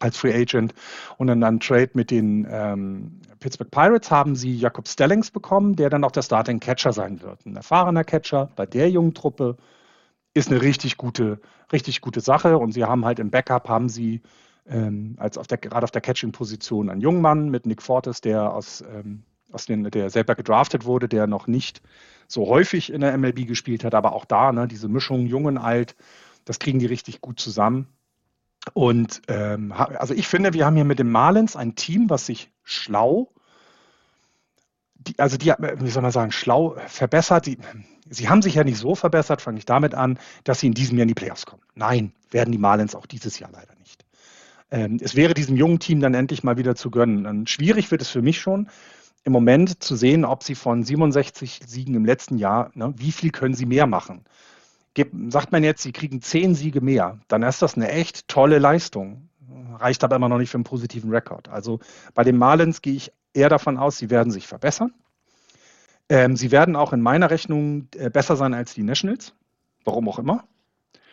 als Free Agent. Und dann einen Trade mit den ähm, Pittsburgh Pirates haben sie Jakob Stellings bekommen, der dann auch der Starting Catcher sein wird. Ein erfahrener Catcher bei der jungen Truppe ist eine richtig gute, richtig gute Sache. Und sie haben halt im Backup haben sie ähm, als auf der, gerade auf der Catching-Position einen jungen Mann mit Nick Fortes, der aus, ähm, aus den, der selber gedraftet wurde, der noch nicht so häufig in der MLB gespielt hat, aber auch da, ne, diese Mischung jung und alt, das kriegen die richtig gut zusammen. Und ähm, also ich finde, wir haben hier mit dem Marlins ein Team, was sich schlau, die, also die, wie soll man sagen, schlau verbessert. Die, sie haben sich ja nicht so verbessert, fange ich damit an, dass sie in diesem Jahr in die Playoffs kommen. Nein, werden die Marlins auch dieses Jahr leider nicht. Ähm, es wäre diesem jungen Team dann endlich mal wieder zu gönnen. Und schwierig wird es für mich schon, im Moment zu sehen, ob sie von 67 Siegen im letzten Jahr, ne, wie viel können sie mehr machen sagt man jetzt, sie kriegen zehn Siege mehr, dann ist das eine echt tolle Leistung. Reicht aber immer noch nicht für einen positiven Rekord. Also bei den Marlins gehe ich eher davon aus, sie werden sich verbessern. Ähm, sie werden auch in meiner Rechnung äh, besser sein als die Nationals. Warum auch immer.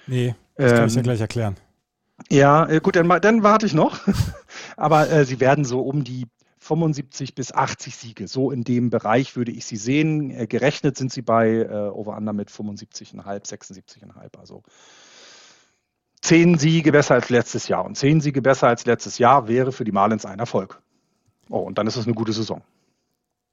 Nee, das kann ähm, ich dir gleich erklären. Ja, äh, gut, dann, dann warte ich noch. aber äh, sie werden so um die 75 bis 80 Siege. So in dem Bereich würde ich sie sehen. Äh, gerechnet sind sie bei äh, Over-Under mit 75,5, 76,5. Also zehn Siege besser als letztes Jahr. Und zehn Siege besser als letztes Jahr wäre für die Marlins ein Erfolg. Oh, und dann ist es eine gute Saison.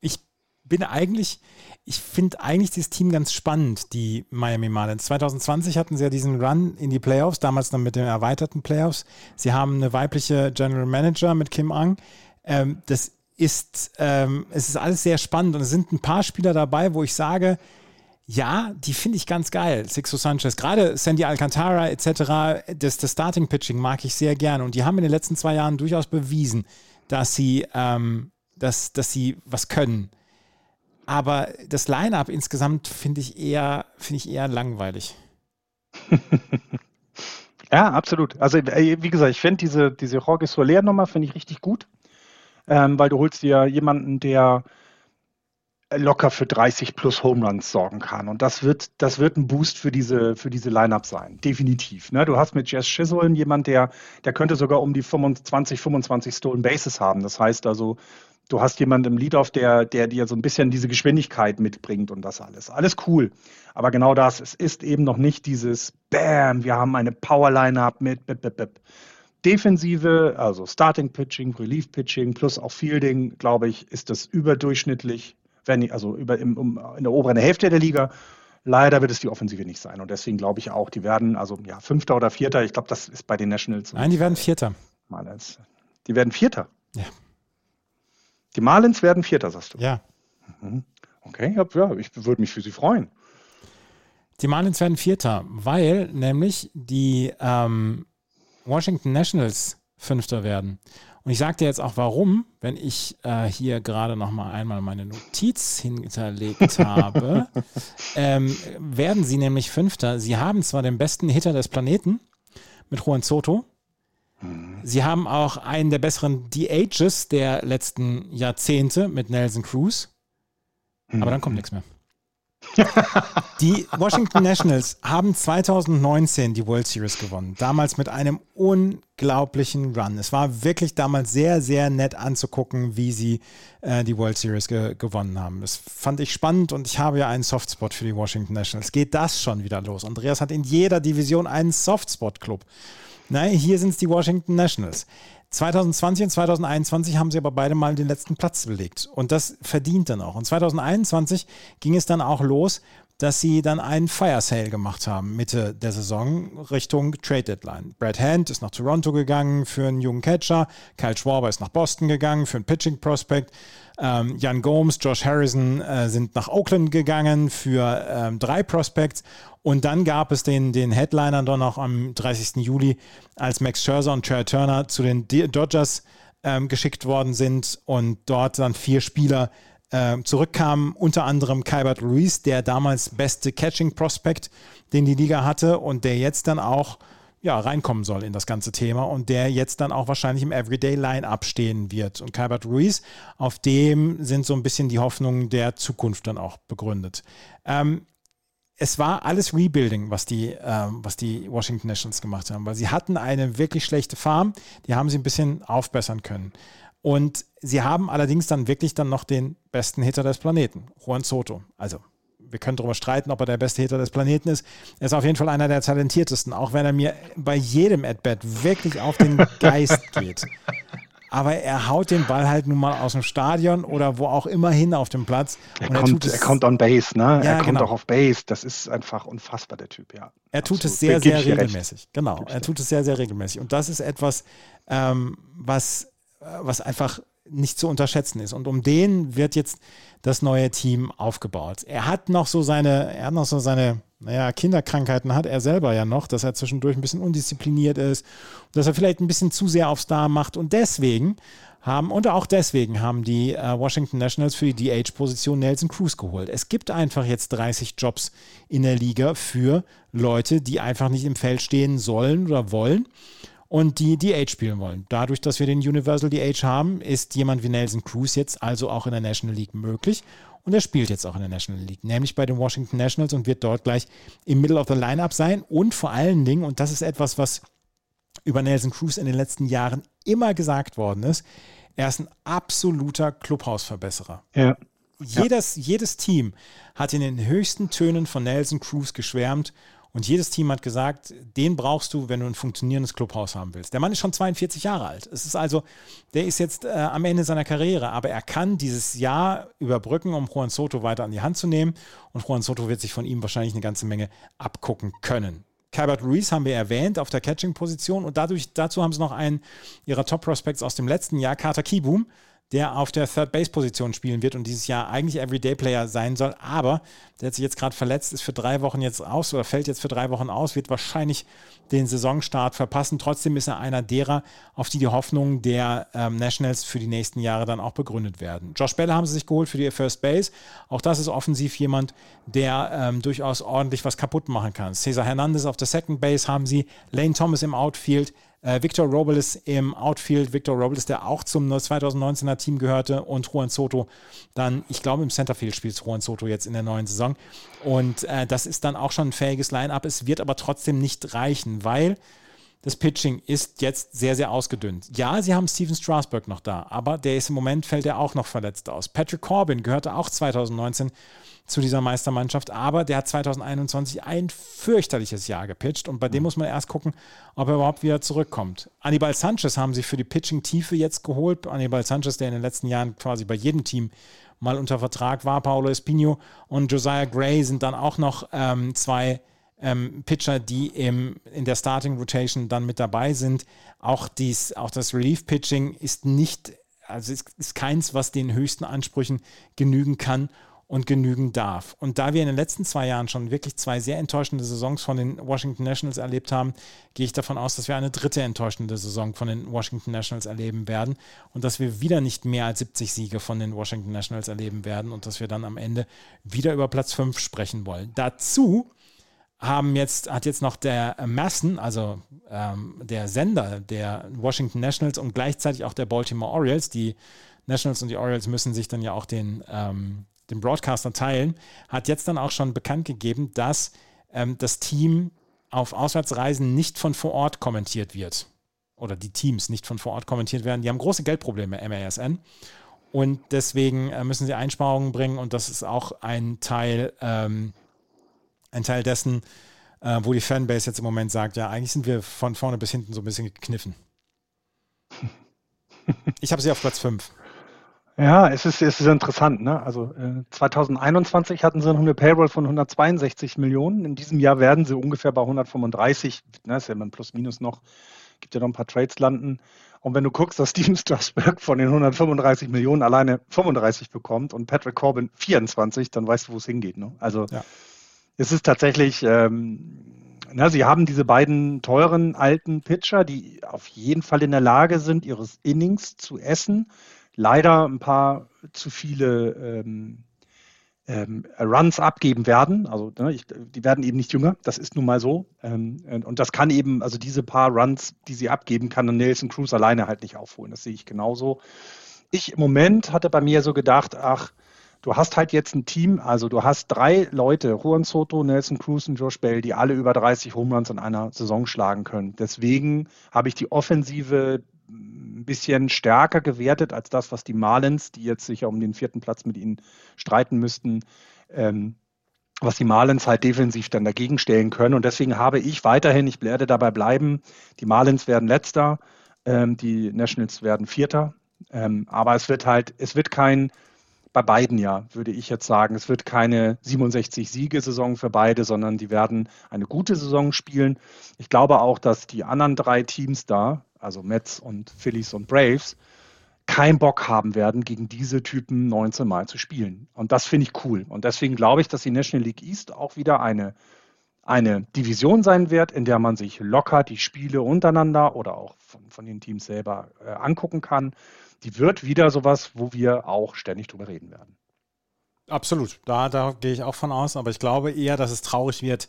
Ich bin eigentlich, ich finde eigentlich das Team ganz spannend, die Miami Marlins. 2020 hatten sie ja diesen Run in die Playoffs, damals dann mit den erweiterten Playoffs. Sie haben eine weibliche General Manager mit Kim Ang. Ähm, das ist, ähm, es ist alles sehr spannend und es sind ein paar Spieler dabei, wo ich sage, ja, die finde ich ganz geil. Sixto Sanchez, gerade Sandy Alcantara etc., das, das Starting-Pitching mag ich sehr gerne und die haben in den letzten zwei Jahren durchaus bewiesen, dass sie, ähm, dass, dass sie was können. Aber das Line-Up insgesamt finde ich eher, finde ich eher langweilig. ja, absolut. Also, äh, wie gesagt, ich finde diese, diese Jorge Soler-Nummer finde ich richtig gut ähm, weil du holst dir jemanden, der locker für 30 plus Home Runs sorgen kann. Und das wird, das wird ein Boost für diese, für diese Lineup sein. Definitiv. Ne? Du hast mit Jess Chisholm jemand, der, der könnte sogar um die 25, 25 Stolen Bases haben. Das heißt also, du hast jemanden im Leadoff, der, der dir so ein bisschen diese Geschwindigkeit mitbringt und das alles. Alles cool. Aber genau das, es ist eben noch nicht dieses Bam, wir haben eine Power-Lineup mit bip, bip, bip. Defensive, also Starting Pitching, Relief Pitching plus auch Fielding, glaube ich, ist das überdurchschnittlich, wenn also über im, um, in der oberen Hälfte der Liga. Leider wird es die Offensive nicht sein. Und deswegen glaube ich auch, die werden, also ja, Fünfter oder Vierter, ich glaube, das ist bei den Nationals. Nein, die werden Vierter. Marlins. Die werden Vierter. Ja. Die Marlins werden Vierter, sagst du. Ja. Mhm. Okay, ja, ich würde mich für sie freuen. Die Marlins werden Vierter, weil nämlich die ähm, Washington Nationals Fünfter werden. Und ich sage dir jetzt auch warum, wenn ich äh, hier gerade noch mal einmal meine Notiz hinterlegt habe, ähm, werden sie nämlich Fünfter. Sie haben zwar den besten Hitter des Planeten mit Juan Soto. Mhm. Sie haben auch einen der besseren DHs der letzten Jahrzehnte mit Nelson Cruz. Aber dann kommt mhm. nichts mehr. Die Washington Nationals haben 2019 die World Series gewonnen. Damals mit einem unglaublichen Run. Es war wirklich damals sehr, sehr nett anzugucken, wie sie äh, die World Series ge gewonnen haben. Das fand ich spannend und ich habe ja einen Softspot für die Washington Nationals. Geht das schon wieder los? Andreas hat in jeder Division einen Softspot-Club. Nein, hier sind es die Washington Nationals. 2020 und 2021 haben sie aber beide mal den letzten Platz belegt. Und das verdient dann auch. Und 2021 ging es dann auch los, dass sie dann einen Fire Sale gemacht haben, Mitte der Saison Richtung Trade Deadline. Brad Hand ist nach Toronto gegangen für einen jungen Catcher, Kyle Schwarber ist nach Boston gegangen für einen Pitching Prospect, ähm, Jan Gomes, Josh Harrison äh, sind nach Oakland gegangen für ähm, drei Prospects und dann gab es den, den Headliner dann noch am 30. Juli, als Max Scherzer und Trey Turner zu den Dodgers ähm, geschickt worden sind und dort dann vier Spieler äh, zurückkamen, unter anderem Kybert Ruiz, der damals beste Catching Prospect, den die Liga hatte und der jetzt dann auch ja, reinkommen soll in das ganze Thema und der jetzt dann auch wahrscheinlich im Everyday Line-Up stehen wird. Und Calvert Ruiz, auf dem sind so ein bisschen die Hoffnungen der Zukunft dann auch begründet. Ähm, es war alles Rebuilding, was die, ähm, was die Washington Nationals gemacht haben, weil sie hatten eine wirklich schlechte Farm, die haben sie ein bisschen aufbessern können. Und sie haben allerdings dann wirklich dann noch den besten Hitter des Planeten, Juan Soto. Also wir können darüber streiten, ob er der beste Hitter des Planeten ist. Er ist auf jeden Fall einer der talentiertesten, auch wenn er mir bei jedem At-Bat wirklich auf den Geist geht. Aber er haut den Ball halt nun mal aus dem Stadion oder wo auch immer hin auf dem Platz. Er, kommt, er, er kommt on Base, ne? Ja, er kommt genau. auch auf Base. Das ist einfach unfassbar, der Typ, ja. Er tut Absolut. es sehr, sehr regelmäßig. Recht. Genau, er tut es sehr, sehr regelmäßig. Und das ist etwas, ähm, was, was einfach nicht zu unterschätzen ist. Und um den wird jetzt das neue Team aufgebaut. Er hat noch so seine, er hat noch so seine, naja, Kinderkrankheiten hat er selber ja noch, dass er zwischendurch ein bisschen undiszipliniert ist, dass er vielleicht ein bisschen zu sehr auf Star macht. Und deswegen haben, und auch deswegen haben die äh, Washington Nationals für die DH-Position Nelson Cruz geholt. Es gibt einfach jetzt 30 Jobs in der Liga für Leute, die einfach nicht im Feld stehen sollen oder wollen und die DH spielen wollen. Dadurch, dass wir den Universal DH haben, ist jemand wie Nelson Cruz jetzt also auch in der National League möglich. Und er spielt jetzt auch in der National League, nämlich bei den Washington Nationals und wird dort gleich im Middle of the Lineup sein. Und vor allen Dingen, und das ist etwas, was über Nelson Cruz in den letzten Jahren immer gesagt worden ist, er ist ein absoluter Clubhausverbesserer. Ja. Jedes, jedes Team hat in den höchsten Tönen von Nelson Cruz geschwärmt und jedes Team hat gesagt, den brauchst du, wenn du ein funktionierendes Clubhaus haben willst. Der Mann ist schon 42 Jahre alt. Es ist also, der ist jetzt äh, am Ende seiner Karriere, aber er kann dieses Jahr überbrücken, um Juan Soto weiter an die Hand zu nehmen. Und Juan Soto wird sich von ihm wahrscheinlich eine ganze Menge abgucken können. Calvert Ruiz haben wir erwähnt auf der Catching-Position und dadurch, dazu haben sie noch einen ihrer Top-Prospects aus dem letzten Jahr, Carter Kieboom, der auf der Third-Base-Position spielen wird und dieses Jahr eigentlich Everyday-Player sein soll. Aber der hat sich jetzt gerade verletzt, ist für drei Wochen jetzt aus oder fällt jetzt für drei Wochen aus, wird wahrscheinlich den Saisonstart verpassen. Trotzdem ist er einer derer, auf die die Hoffnungen der ähm, Nationals für die nächsten Jahre dann auch begründet werden. Josh Bell haben sie sich geholt für die First Base. Auch das ist offensiv jemand, der ähm, durchaus ordentlich was kaputt machen kann. Cesar Hernandez auf der Second Base haben sie, Lane Thomas im Outfield, äh, Victor Robles im Outfield, Victor Robles, der auch zum 2019er Team gehörte und Juan Soto dann, ich glaube im Centerfield spielt Juan Soto jetzt in der neuen Saison und äh, das ist dann auch schon ein fähiges Line-Up. Es wird aber trotzdem nicht reichen, weil das Pitching ist jetzt sehr, sehr ausgedünnt. Ja, sie haben Steven Strasburg noch da, aber der ist im Moment, fällt er auch noch verletzt aus. Patrick Corbin gehörte auch 2019 zu dieser Meistermannschaft, aber der hat 2021 ein fürchterliches Jahr gepitcht und bei dem mhm. muss man erst gucken, ob er überhaupt wieder zurückkommt. Anibal Sanchez haben sie für die Pitching-Tiefe jetzt geholt. Anibal Sanchez, der in den letzten Jahren quasi bei jedem Team mal unter Vertrag war. Paolo Espino und Josiah Gray sind dann auch noch ähm, zwei ähm, Pitcher, die im, in der Starting Rotation dann mit dabei sind. Auch, dies, auch das Relief-Pitching ist nicht, also ist, ist keins, was den höchsten Ansprüchen genügen kann und genügen darf. Und da wir in den letzten zwei Jahren schon wirklich zwei sehr enttäuschende Saisons von den Washington Nationals erlebt haben, gehe ich davon aus, dass wir eine dritte enttäuschende Saison von den Washington Nationals erleben werden und dass wir wieder nicht mehr als 70 Siege von den Washington Nationals erleben werden und dass wir dann am Ende wieder über Platz 5 sprechen wollen. Dazu haben jetzt, hat jetzt noch der Massen, also ähm, der Sender der Washington Nationals und gleichzeitig auch der Baltimore Orioles, die Nationals und die Orioles müssen sich dann ja auch den ähm, dem Broadcaster teilen, hat jetzt dann auch schon bekannt gegeben, dass ähm, das Team auf Auswärtsreisen nicht von vor Ort kommentiert wird. Oder die Teams nicht von vor Ort kommentiert werden. Die haben große Geldprobleme, MASN. Und deswegen äh, müssen sie Einsparungen bringen. Und das ist auch ein Teil, ähm, ein Teil dessen, äh, wo die Fanbase jetzt im Moment sagt, ja, eigentlich sind wir von vorne bis hinten so ein bisschen gekniffen. Ich habe sie auf Platz 5. Ja, es ist, es ist interessant. Ne? Also äh, 2021 hatten sie eine Payroll von 162 Millionen. In diesem Jahr werden sie ungefähr bei 135. Ne? Ist ja immer plus minus noch. Gibt ja noch ein paar Trades landen. Und wenn du guckst, dass Steven Strasberg von den 135 Millionen alleine 35 bekommt und Patrick Corbin 24, dann weißt du, wo es hingeht. Ne? Also ja. es ist tatsächlich, ähm, na, sie haben diese beiden teuren alten Pitcher, die auf jeden Fall in der Lage sind, ihres Innings zu essen leider ein paar zu viele ähm, ähm, Runs abgeben werden. Also ne, ich, die werden eben nicht jünger, das ist nun mal so. Ähm, und das kann eben, also diese paar Runs, die sie abgeben, kann Nelson Cruz alleine halt nicht aufholen. Das sehe ich genauso. Ich im Moment hatte bei mir so gedacht, ach, du hast halt jetzt ein Team, also du hast drei Leute, Juan Soto, Nelson Cruz und Josh Bell, die alle über 30 Home Runs in einer Saison schlagen können. Deswegen habe ich die Offensive ein bisschen stärker gewertet als das, was die Marlins, die jetzt sicher um den vierten Platz mit ihnen streiten müssten, ähm, was die Marlins halt defensiv dann dagegen stellen können. Und deswegen habe ich weiterhin, ich werde dabei bleiben, die Marlins werden letzter, ähm, die Nationals werden vierter. Ähm, aber es wird halt, es wird kein, bei beiden ja, würde ich jetzt sagen, es wird keine 67 Siege-Saison für beide, sondern die werden eine gute Saison spielen. Ich glaube auch, dass die anderen drei Teams da, also Mets und Phillies und Braves, keinen Bock haben werden, gegen diese Typen 19 Mal zu spielen. Und das finde ich cool. Und deswegen glaube ich, dass die National League East auch wieder eine, eine Division sein wird, in der man sich locker die Spiele untereinander oder auch von, von den Teams selber äh, angucken kann. Die wird wieder sowas, wo wir auch ständig drüber reden werden. Absolut, da, da gehe ich auch von aus, aber ich glaube eher, dass es traurig wird,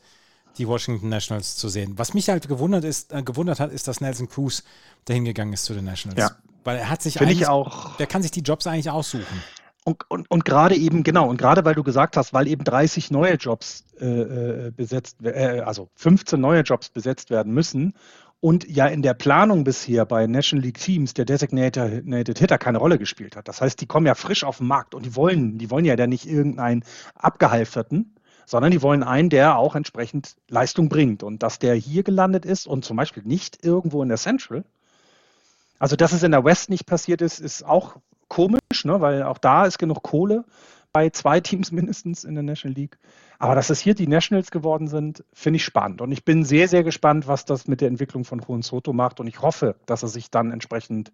die Washington Nationals zu sehen. Was mich halt gewundert, ist, äh, gewundert hat, ist, dass Nelson Cruz dahin gegangen ist zu den Nationals. Ja. Weil er hat sich Find eigentlich, ich auch, der kann sich die Jobs eigentlich aussuchen. Und, und, und gerade eben, genau, und gerade weil du gesagt hast, weil eben 30 neue Jobs äh, äh besetzt, äh, also 15 neue Jobs besetzt werden müssen und ja in der Planung bisher bei National League Teams der Designated Hitter keine Rolle gespielt hat. Das heißt, die kommen ja frisch auf den Markt und die wollen, die wollen ja dann nicht irgendeinen abgehalfterten, sondern die wollen einen, der auch entsprechend Leistung bringt. Und dass der hier gelandet ist und zum Beispiel nicht irgendwo in der Central, also, dass es in der West nicht passiert ist, ist auch komisch, ne? weil auch da ist genug Kohle bei zwei Teams mindestens in der National League. Aber dass es hier die Nationals geworden sind, finde ich spannend. Und ich bin sehr, sehr gespannt, was das mit der Entwicklung von Juan Soto macht. Und ich hoffe, dass er sich dann entsprechend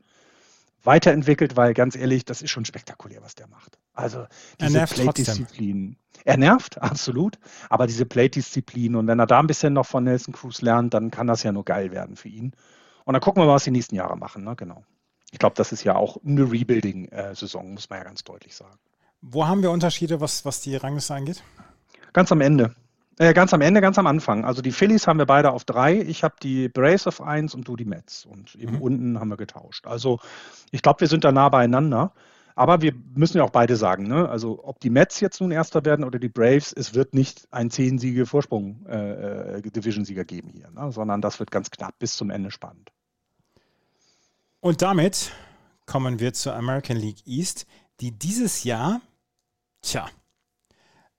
weiterentwickelt, weil ganz ehrlich, das ist schon spektakulär, was der macht. Also diese Plate-Disziplin. Er nervt, absolut. Aber diese Plate-Disziplin und wenn er da ein bisschen noch von Nelson Cruz lernt, dann kann das ja nur geil werden für ihn. Und dann gucken wir mal, was die nächsten Jahre machen. Ne? Genau. Ich glaube, das ist ja auch eine Rebuilding-Saison, muss man ja ganz deutlich sagen. Wo haben wir Unterschiede, was, was die Rangliste angeht? Ganz am Ende. Äh, ganz am Ende, ganz am Anfang. Also die Phillies haben wir beide auf drei. Ich habe die Brace auf eins und du die Mets. Und eben mhm. unten haben wir getauscht. Also ich glaube, wir sind da nah beieinander. Aber wir müssen ja auch beide sagen, ne? also ob die Mets jetzt nun Erster werden oder die Braves, es wird nicht ein zehn Siege Vorsprung äh, äh, Division-Sieger geben hier, ne? sondern das wird ganz knapp bis zum Ende spannend. Und damit kommen wir zur American League East, die dieses Jahr, tja,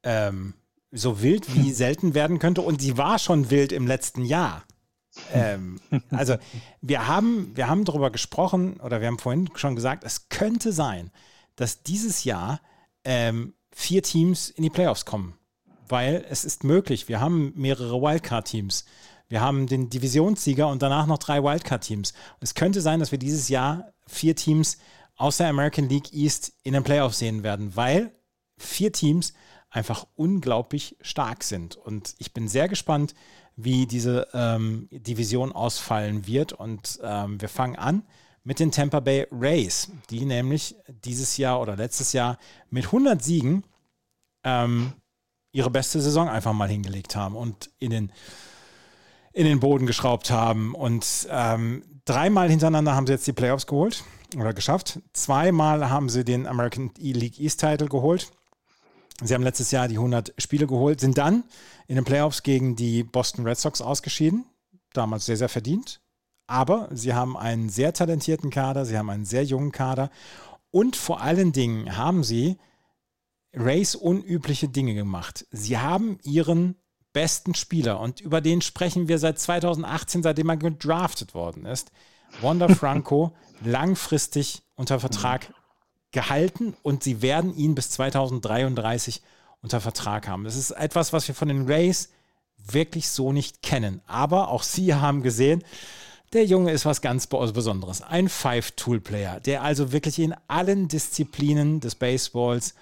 ähm, so wild wie selten werden könnte und sie war schon wild im letzten Jahr. ähm, also wir haben, wir haben darüber gesprochen oder wir haben vorhin schon gesagt, es könnte sein, dass dieses Jahr ähm, vier Teams in die Playoffs kommen, weil es ist möglich. Wir haben mehrere Wildcard-Teams. Wir haben den Divisionssieger und danach noch drei Wildcard-Teams. Es könnte sein, dass wir dieses Jahr vier Teams aus der American League East in den Playoffs sehen werden, weil vier Teams einfach unglaublich stark sind. Und ich bin sehr gespannt, wie diese ähm, Division ausfallen wird. Und ähm, wir fangen an mit den Tampa Bay Rays, die nämlich dieses Jahr oder letztes Jahr mit 100 Siegen ähm, ihre beste Saison einfach mal hingelegt haben und in den, in den Boden geschraubt haben. Und ähm, dreimal hintereinander haben sie jetzt die Playoffs geholt oder geschafft. Zweimal haben sie den American League East Title geholt. Sie haben letztes Jahr die 100 Spiele geholt, sind dann in den Playoffs gegen die Boston Red Sox ausgeschieden. Damals sehr, sehr verdient. Aber sie haben einen sehr talentierten Kader, sie haben einen sehr jungen Kader und vor allen Dingen haben sie Rays unübliche Dinge gemacht. Sie haben ihren besten Spieler und über den sprechen wir seit 2018, seitdem er gedraftet worden ist. Wanda Franco langfristig unter Vertrag gehalten und sie werden ihn bis 2033 unter Vertrag haben. Das ist etwas, was wir von den Rays wirklich so nicht kennen. Aber auch sie haben gesehen, der Junge ist was ganz Besonderes. Ein Five-Tool-Player, der also wirklich in allen Disziplinen des Baseballs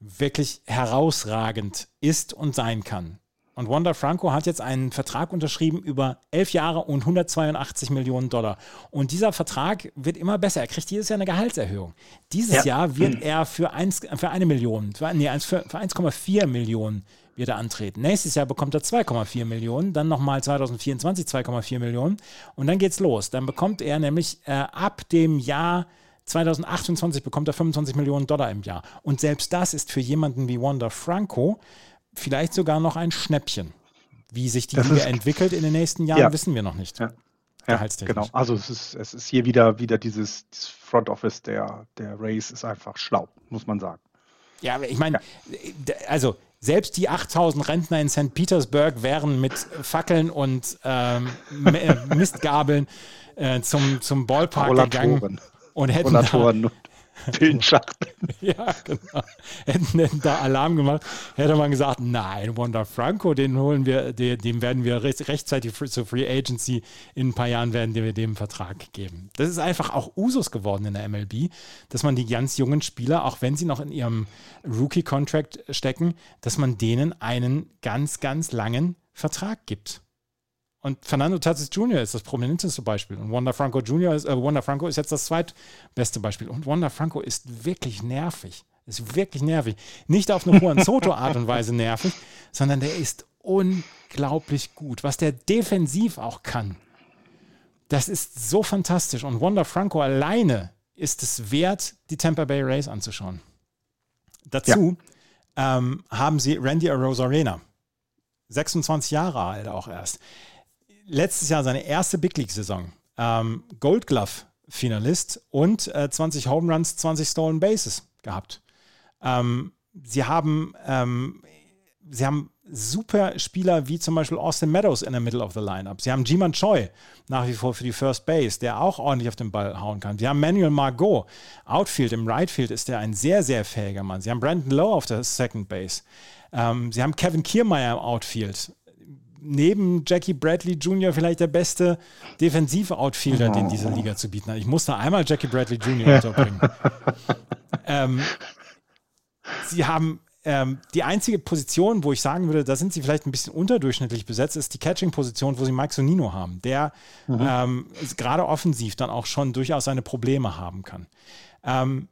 wirklich herausragend ist und sein kann. Und Wanda Franco hat jetzt einen Vertrag unterschrieben über elf Jahre und 182 Millionen Dollar. Und dieser Vertrag wird immer besser. Er kriegt jedes Jahr eine Gehaltserhöhung. Dieses ja. Jahr wird er für, eins, für eine Million, für, nee, für, für 1,4 Millionen wird er antreten. Nächstes Jahr bekommt er 2,4 Millionen, dann nochmal 2024 2,4 Millionen und dann geht's los. Dann bekommt er nämlich äh, ab dem Jahr 2028 bekommt er 25 Millionen Dollar im Jahr. Und selbst das ist für jemanden wie Wanda Franco vielleicht sogar noch ein Schnäppchen. Wie sich die das Liga entwickelt in den nächsten Jahren, ja. wissen wir noch nicht. Ja. Ja, genau. Also es ist, es ist hier wieder, wieder dieses, dieses Front Office der, der Race ist einfach schlau, muss man sagen. Ja, ich meine, ja. also selbst die 8000 Rentner in St. Petersburg wären mit Fackeln und ähm, äh, Mistgabeln äh, zum, zum Ballpark gegangen und hätten da, Pillenschachtel. ja, genau. Hätten, hätten da Alarm gemacht, hätte man gesagt, nein, Wanda Franco, den holen wir, dem werden wir rechtzeitig zur Free Agency, in ein paar Jahren werden wir dem Vertrag geben. Das ist einfach auch Usus geworden in der MLB, dass man die ganz jungen Spieler, auch wenn sie noch in ihrem Rookie-Contract stecken, dass man denen einen ganz, ganz langen Vertrag gibt. Und Fernando Tatis Jr. ist das prominenteste Beispiel. Und Wanda Franco Jr. Ist, äh, Wanda Franco ist jetzt das zweitbeste Beispiel. Und Wanda Franco ist wirklich nervig. Ist wirklich nervig. Nicht auf eine Juan Soto-Art und Weise nervig, sondern der ist unglaublich gut. Was der defensiv auch kann, das ist so fantastisch. Und Wanda Franco alleine ist es wert, die Tampa Bay Rays anzuschauen. Dazu ja. ähm, haben sie Randy Arozarena. 26 Jahre alt auch erst letztes Jahr seine erste Big League-Saison. Ähm, Gold Glove-Finalist und äh, 20 Home Runs, 20 Stolen Bases gehabt. Ähm, sie haben, ähm, sie haben super Spieler wie zum Beispiel Austin Meadows in der Middle of the Lineup. Sie haben Jiman Choi nach wie vor für die First Base, der auch ordentlich auf den Ball hauen kann. Sie haben Manuel Margot. Outfield, im Right Field ist er ein sehr, sehr fähiger Mann. Sie haben Brandon Lowe auf der Second Base. Ähm, sie haben Kevin Kiermeier im Outfield neben Jackie Bradley Jr. vielleicht der beste defensive Outfielder, den diese Liga zu bieten hat. Ich musste einmal Jackie Bradley Jr. unterbringen. ähm, sie haben ähm, die einzige Position, wo ich sagen würde, da sind sie vielleicht ein bisschen unterdurchschnittlich besetzt, ist die Catching-Position, wo sie Mike Sonino haben, der mhm. ähm, gerade offensiv dann auch schon durchaus seine Probleme haben kann. Ähm,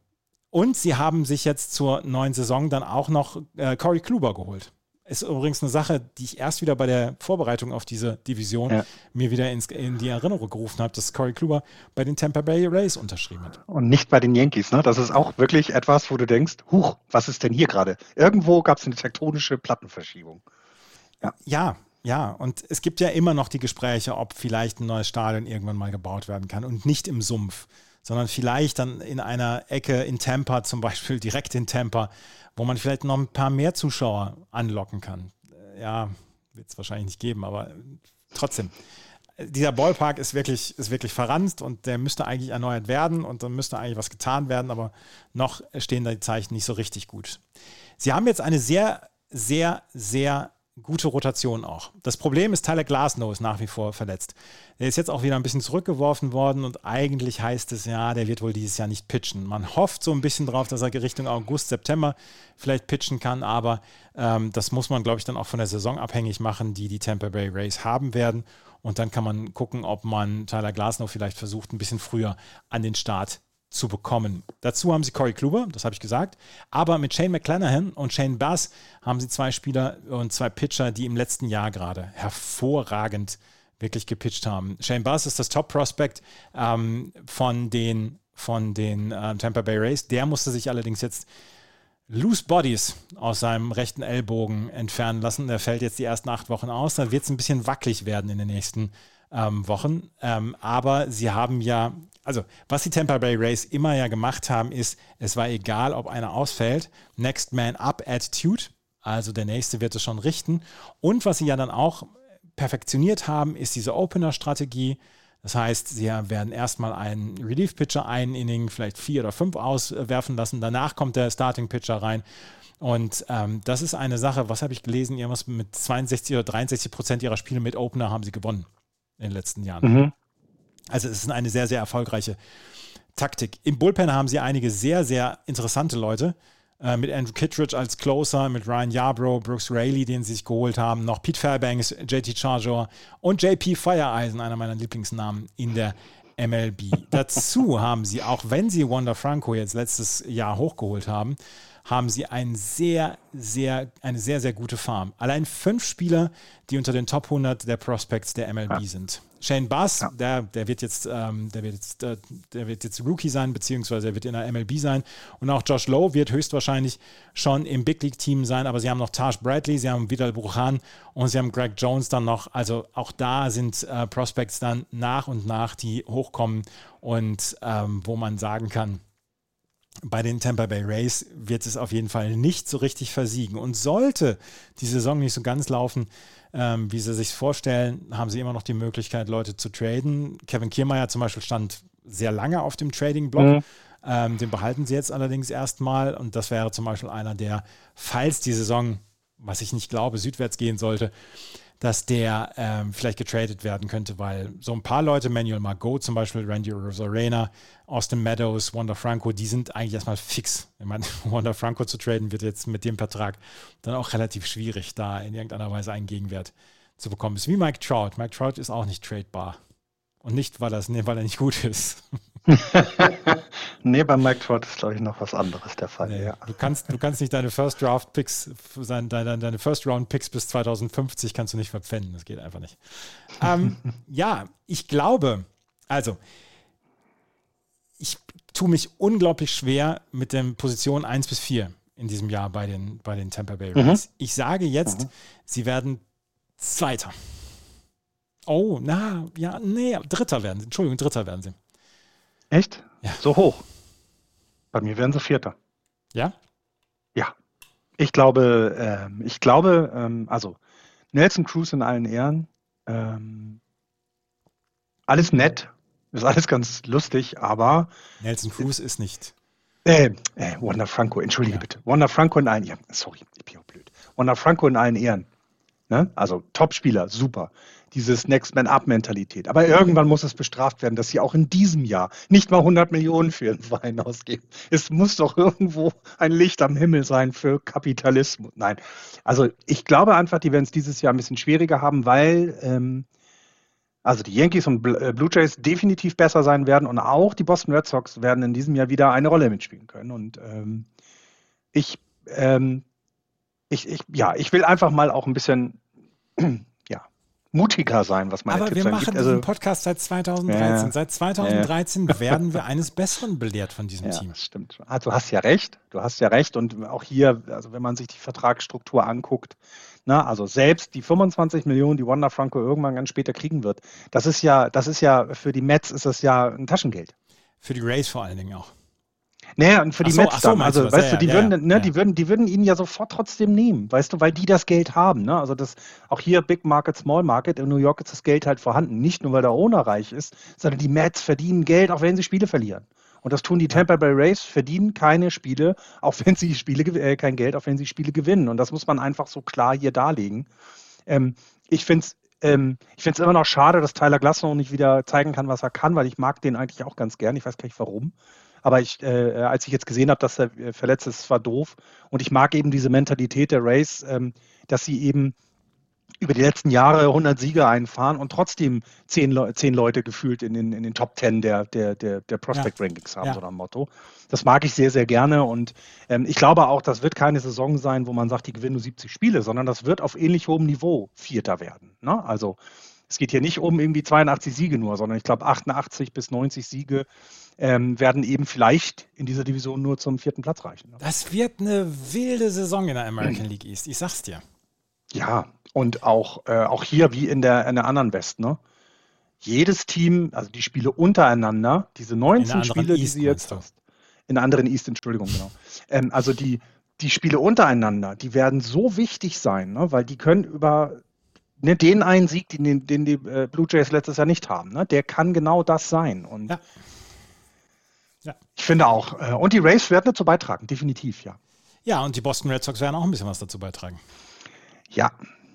und sie haben sich jetzt zur neuen Saison dann auch noch äh, Corey Kluber geholt. Ist übrigens eine Sache, die ich erst wieder bei der Vorbereitung auf diese Division ja. mir wieder ins, in die Erinnerung gerufen habe, dass Corey Kluber bei den Tampa Bay Rays unterschrieben hat. Und nicht bei den Yankees, ne? Das ist auch wirklich etwas, wo du denkst, huch, was ist denn hier gerade? Irgendwo gab es eine tektonische Plattenverschiebung. Ja. ja, ja, und es gibt ja immer noch die Gespräche, ob vielleicht ein neues Stadion irgendwann mal gebaut werden kann und nicht im Sumpf, sondern vielleicht dann in einer Ecke in Tampa, zum Beispiel direkt in Tampa, wo man vielleicht noch ein paar mehr Zuschauer anlocken kann. Äh, ja, wird es wahrscheinlich nicht geben, aber trotzdem. Dieser Ballpark ist wirklich, ist wirklich verranzt und der müsste eigentlich erneuert werden und dann müsste eigentlich was getan werden, aber noch stehen da die Zeichen nicht so richtig gut. Sie haben jetzt eine sehr, sehr, sehr gute Rotation auch. Das Problem ist, Tyler Glasnow ist nach wie vor verletzt. Der ist jetzt auch wieder ein bisschen zurückgeworfen worden und eigentlich heißt es ja, der wird wohl dieses Jahr nicht pitchen. Man hofft so ein bisschen drauf, dass er Richtung August, September vielleicht pitchen kann, aber ähm, das muss man, glaube ich, dann auch von der Saison abhängig machen, die die Tampa Bay Rays haben werden. Und dann kann man gucken, ob man Tyler Glasnow vielleicht versucht, ein bisschen früher an den Start zu bekommen. Dazu haben sie Corey Kluber, das habe ich gesagt, aber mit Shane McClanahan und Shane Bass haben sie zwei Spieler und zwei Pitcher, die im letzten Jahr gerade hervorragend wirklich gepitcht haben. Shane Bass ist das Top-Prospect ähm, von den, von den äh, Tampa Bay Rays. Der musste sich allerdings jetzt Loose Bodies aus seinem rechten Ellbogen entfernen lassen. Der fällt jetzt die ersten acht Wochen aus. Da wird es ein bisschen wackelig werden in den nächsten ähm, Wochen. Ähm, aber sie haben ja also was die Tampa Bay Rays immer ja gemacht haben, ist, es war egal, ob einer ausfällt, Next Man Up Attitude, also der Nächste wird es schon richten. Und was sie ja dann auch perfektioniert haben, ist diese Opener-Strategie. Das heißt, sie werden erstmal einen Relief-Pitcher einen Inning, vielleicht vier oder fünf auswerfen lassen. Danach kommt der Starting-Pitcher rein. Und ähm, das ist eine Sache, was habe ich gelesen? Irgendwas mit 62 oder 63 Prozent ihrer Spiele mit Opener haben sie gewonnen in den letzten Jahren. Mhm. Also es ist eine sehr, sehr erfolgreiche Taktik. Im Bullpen haben sie einige sehr, sehr interessante Leute. äh, mit Andrew Kittredge als Closer, mit Ryan Yarbrough, Brooks Rayleigh, den sie sich geholt haben, noch Pete Fairbanks, JT Charger und JP Fireeisen, einer meiner Lieblingsnamen in der MLB. Dazu haben sie, auch wenn sie Wanda Franco jetzt letztes Jahr hochgeholt haben, haben sie ein sehr, sehr, eine sehr, sehr gute Farm. Allein fünf Spieler, die unter den Top 100 der Prospects der MLB sind. Shane Bass, ja. der, der wird jetzt, ähm, der wird jetzt, äh, der wird jetzt Rookie sein, beziehungsweise er wird in der MLB sein. Und auch Josh Lowe wird höchstwahrscheinlich schon im Big League Team sein. Aber sie haben noch Taj Bradley, sie haben Vidal Bruchan und sie haben Greg Jones dann noch. Also auch da sind äh, Prospects dann nach und nach, die hochkommen und ähm, wo man sagen kann, bei den Tampa Bay Rays wird es auf jeden Fall nicht so richtig versiegen. Und sollte die Saison nicht so ganz laufen, ähm, wie sie sich vorstellen, haben sie immer noch die Möglichkeit, Leute zu traden. Kevin Kiermeier zum Beispiel stand sehr lange auf dem Trading-Block. Mhm. Ähm, den behalten sie jetzt allerdings erstmal. Und das wäre zum Beispiel einer, der, falls die Saison, was ich nicht glaube, südwärts gehen sollte, dass der ähm, vielleicht getradet werden könnte, weil so ein paar Leute, Manuel Margot zum Beispiel, Randy Rosarena, Austin Meadows, Wanda Franco, die sind eigentlich erstmal fix. Ich meine, Wanda Franco zu traden wird jetzt mit dem Vertrag dann auch relativ schwierig, da in irgendeiner Weise einen Gegenwert zu bekommen. ist wie Mike Trout. Mike Trout ist auch nicht tradebar. Und nicht, weil, das, nee, weil er nicht gut ist. nee, bei Mike Trout ist, glaube ich, noch was anderes der Fall. Nee, ja. du, kannst, du kannst nicht deine First Draft Picks, deine, deine First Round Picks bis 2050 kannst du nicht verpfänden. Das geht einfach nicht. ähm, ja, ich glaube, also, tue mich unglaublich schwer mit den Positionen 1 bis 4 in diesem Jahr bei den, bei den Tampa Bay Rays. Mhm. Ich sage jetzt, mhm. sie werden Zweiter. Oh, na, ja, nee, Dritter werden sie. Entschuldigung, Dritter werden sie. Echt? Ja. So hoch? Bei mir wären sie Vierter. Ja? Ja. Ich glaube, ähm, ich glaube, ähm, also Nelson Cruz in allen Ehren. Ähm, alles nett, ist alles ganz lustig, aber. Nelson Cruz ist nicht. Äh, äh, Wanda Franco, entschuldige ja. bitte. Wanda Franco in allen Ehren. Sorry, ich bin auch blöd. Wanda Franco in allen Ehren. Ne? Also Topspieler, super dieses Next Man Up Mentalität. Aber irgendwann muss es bestraft werden, dass sie auch in diesem Jahr nicht mal 100 Millionen für einen Wein ausgeben. Es muss doch irgendwo ein Licht am Himmel sein für Kapitalismus. Nein, also ich glaube einfach, die werden es dieses Jahr ein bisschen schwieriger haben, weil ähm, also die Yankees und äh, Blue Jays definitiv besser sein werden und auch die Boston Red Sox werden in diesem Jahr wieder eine Rolle mitspielen können. Und ähm, ich, ähm, ich, ich, ja, ich will einfach mal auch ein bisschen mutiger sein, was meine Aber Tipps wir machen also, diesen Podcast seit 2013. Ja, seit 2013 ja. werden wir eines Besseren belehrt von diesem ja, Team. Das stimmt. Also du hast ja recht. Du hast ja recht. Und auch hier, also wenn man sich die Vertragsstruktur anguckt, na, also selbst die 25 Millionen, die Wanda Franco irgendwann ganz später kriegen wird, das ist ja, das ist ja für die Mets ist das ja ein Taschengeld. Für die Rays vor allen Dingen auch. Naja, und für die so, Mets so, dann, also weißt ja, du, die ja, würden, ne, ja. die würden, die würden ihn ja sofort trotzdem nehmen, weißt du, weil die das Geld haben, ne? Also das, auch hier Big Market, Small Market, in New York ist das Geld halt vorhanden. Nicht nur, weil der Owner reich ist, sondern die Mets verdienen Geld, auch wenn sie Spiele verlieren. Und das tun die Tampa Bay Rays, verdienen keine Spiele, auch wenn sie Spiele, äh, kein Geld, auch wenn sie Spiele gewinnen. Und das muss man einfach so klar hier darlegen. Ähm, ich finde es ähm, ich finde es immer noch schade, dass Tyler Glasnow nicht wieder zeigen kann, was er kann, weil ich mag den eigentlich auch ganz gern. Ich weiß gar nicht warum. Aber ich, äh, als ich jetzt gesehen habe, dass er äh, verletzt ist, war doof. Und ich mag eben diese Mentalität der Race, ähm, dass sie eben über die letzten Jahre 100 Siege einfahren und trotzdem zehn, Le zehn Leute gefühlt in den, in den Top 10 der, der, der, der Prospect-Rankings haben, ja. so ein Motto. Das mag ich sehr, sehr gerne und ähm, ich glaube auch, das wird keine Saison sein, wo man sagt, die gewinnen nur 70 Spiele, sondern das wird auf ähnlich hohem Niveau Vierter werden. Ne? Also es geht hier nicht um irgendwie 82 Siege nur, sondern ich glaube 88 bis 90 Siege ähm, werden eben vielleicht in dieser Division nur zum vierten Platz reichen. Ne? Das wird eine wilde Saison in der American League East, ich sag's dir. Ja, und auch, äh, auch hier wie in der, in der anderen West, ne? Jedes Team, also die Spiele untereinander, diese 19 Spiele, East, die sie jetzt hast. In der anderen East, Entschuldigung, genau. Ähm, also die, die Spiele untereinander, die werden so wichtig sein, ne? weil die können über ne, den einen Sieg, den, den die äh, Blue Jays letztes Jahr nicht haben, ne, der kann genau das sein. Und ja. Ja. ich finde auch. Äh, und die Rays werden dazu beitragen, definitiv, ja. Ja, und die Boston Red Sox werden auch ein bisschen was dazu beitragen. Ja,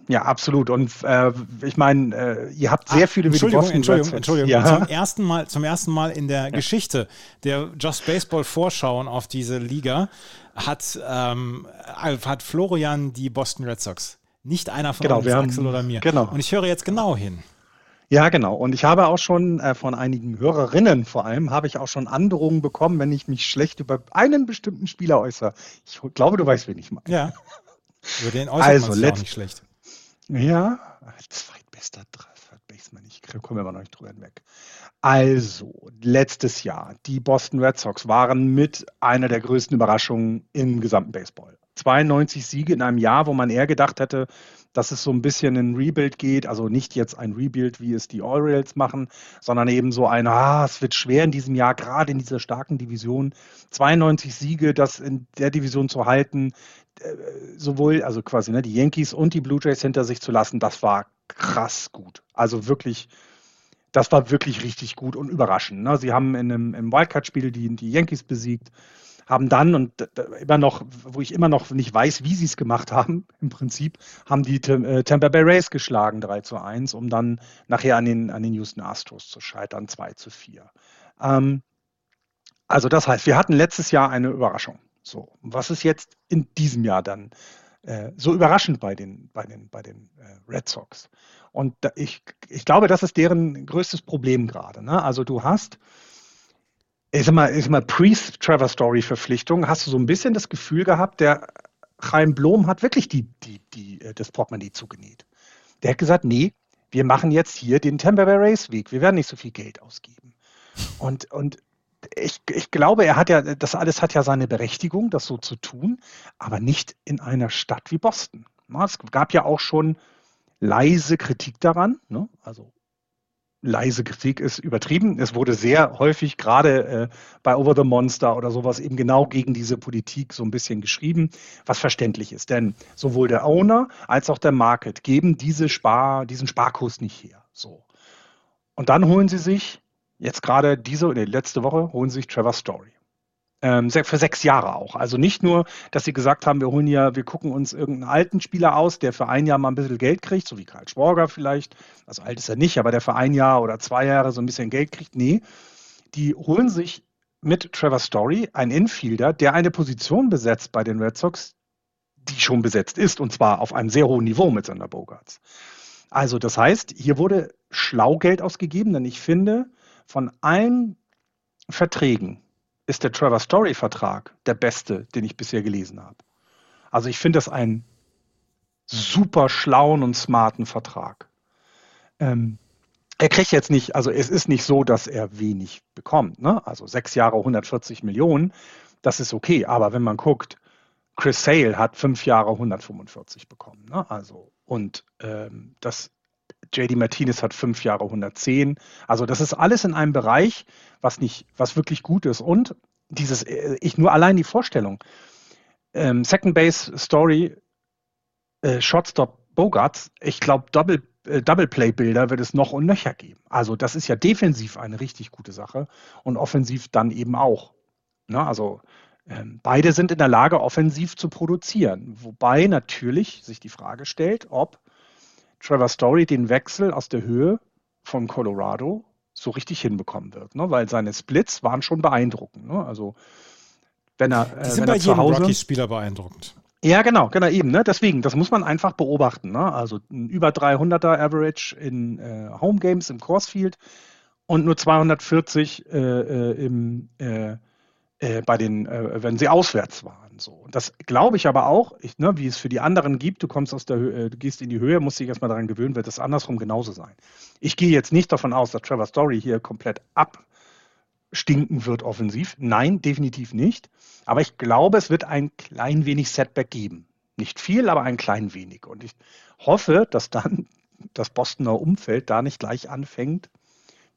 ja, absolut. Und äh, ich meine, äh, ihr habt sehr ah, viele Entschuldigung, Entschuldigung, Entschuldigung. Ja. Zum, ersten Mal, zum ersten Mal in der ja. Geschichte der Just Baseball Vorschauen auf diese Liga hat, ähm, hat Florian die Boston Red Sox. Nicht einer von genau, uns, wir Axel oder mir. Genau. Und ich höre jetzt genau hin. Ja, genau. Und ich habe auch schon äh, von einigen Hörerinnen vor allem, habe ich auch schon Androhungen bekommen, wenn ich mich schlecht über einen bestimmten Spieler äußere. Ich glaube, du weißt, wen ich meine. Ja. Über den äußert also, man sich auch nicht schlecht. Ja, zweitbester Baseman, ich komme immer noch nicht drüber hinweg. Also, letztes Jahr, die Boston Red Sox waren mit einer der größten Überraschungen im gesamten Baseball. 92 Siege in einem Jahr, wo man eher gedacht hätte, dass es so ein bisschen ein Rebuild geht, also nicht jetzt ein Rebuild, wie es die Orioles machen, sondern eben so ein, ah, es wird schwer in diesem Jahr, gerade in dieser starken Division, 92 Siege, das in der Division zu halten, sowohl, also quasi ne, die Yankees und die Blue Jays hinter sich zu lassen, das war krass gut. Also wirklich, das war wirklich richtig gut und überraschend. Ne? Sie haben in einem, im Wildcard-Spiel die, die Yankees besiegt haben dann und immer noch, wo ich immer noch nicht weiß, wie sie es gemacht haben, im Prinzip, haben die äh, Tampa Bay Rays geschlagen 3 zu 1, um dann nachher an den, an den Houston Astros zu scheitern, 2 zu 4. Ähm, also das heißt, wir hatten letztes Jahr eine Überraschung. So, was ist jetzt in diesem Jahr dann äh, so überraschend bei den, bei den, bei den äh, Red Sox? Und da, ich, ich glaube, das ist deren größtes Problem gerade. Ne? Also du hast ich sag mal, mal pre-Trevor Story-Verpflichtung, hast du so ein bisschen das Gefühl gehabt, der Chaim Blom hat wirklich die, die, die, äh, das Portemonnaie zugenäht. Der hat gesagt, nee, wir machen jetzt hier den Tampa Bay Race Weg, wir werden nicht so viel Geld ausgeben. Und, und ich, ich glaube, er hat ja, das alles hat ja seine Berechtigung, das so zu tun, aber nicht in einer Stadt wie Boston. Es gab ja auch schon leise Kritik daran, ne? also leise Kritik ist übertrieben. Es wurde sehr häufig gerade äh, bei Over the Monster oder sowas eben genau gegen diese Politik so ein bisschen geschrieben, was verständlich ist. Denn sowohl der Owner als auch der Market geben diese Spar, diesen Sparkurs nicht her. So. Und dann holen sie sich, jetzt gerade diese, nee, letzte Woche, holen sich Trevor Story ähm, für sechs Jahre auch. Also nicht nur, dass sie gesagt haben, wir holen ja, wir gucken uns irgendeinen alten Spieler aus, der für ein Jahr mal ein bisschen Geld kriegt, so wie Karl Schworger vielleicht. Also alt ist er nicht, aber der für ein Jahr oder zwei Jahre so ein bisschen Geld kriegt. Nee, die holen sich mit Trevor Story einen Infielder, der eine Position besetzt bei den Red Sox, die schon besetzt ist, und zwar auf einem sehr hohen Niveau mit Sander Bogarts. Also das heißt, hier wurde schlau Geld ausgegeben, denn ich finde, von allen Verträgen, ist der Trevor Story-Vertrag der beste, den ich bisher gelesen habe. Also ich finde das einen super schlauen und smarten Vertrag. Ähm, er kriegt jetzt nicht, also es ist nicht so, dass er wenig bekommt. Ne? Also sechs Jahre 140 Millionen, das ist okay. Aber wenn man guckt, Chris Sale hat fünf Jahre 145 bekommen. Ne? Also und ähm, das JD Martinez hat fünf Jahre 110. Also das ist alles in einem Bereich, was nicht, was wirklich gut ist. Und dieses, äh, ich nur allein die Vorstellung, ähm, Second Base Story, äh, Shortstop Bogarts, ich glaube Double äh, Double Play Bilder wird es noch und nöcher geben. Also das ist ja defensiv eine richtig gute Sache und offensiv dann eben auch. Na, ne? also ähm, beide sind in der Lage, offensiv zu produzieren. Wobei natürlich sich die Frage stellt, ob Trevor Story den Wechsel aus der Höhe von Colorado so richtig hinbekommen wird, ne? weil seine Splits waren schon beeindruckend. Ne? Also wenn er, Die sind wenn bei er zu Hause Rockies-Spieler beeindruckend. Ja, genau, genau eben. Ne? Deswegen, das muss man einfach beobachten. Ne? Also ein über 300er Average in äh, Home Games im Coursefield und nur 240 äh, äh, im, äh, äh, bei den, äh, wenn sie auswärts waren. So. Das glaube ich aber auch, ich, ne, wie es für die anderen gibt, du kommst aus der Höhe, du gehst in die Höhe, musst dich erstmal daran gewöhnen, wird es andersrum genauso sein. Ich gehe jetzt nicht davon aus, dass Trevor Story hier komplett abstinken wird offensiv. Nein, definitiv nicht. Aber ich glaube, es wird ein klein wenig Setback geben. Nicht viel, aber ein klein wenig. Und ich hoffe, dass dann das Bostoner Umfeld da nicht gleich anfängt,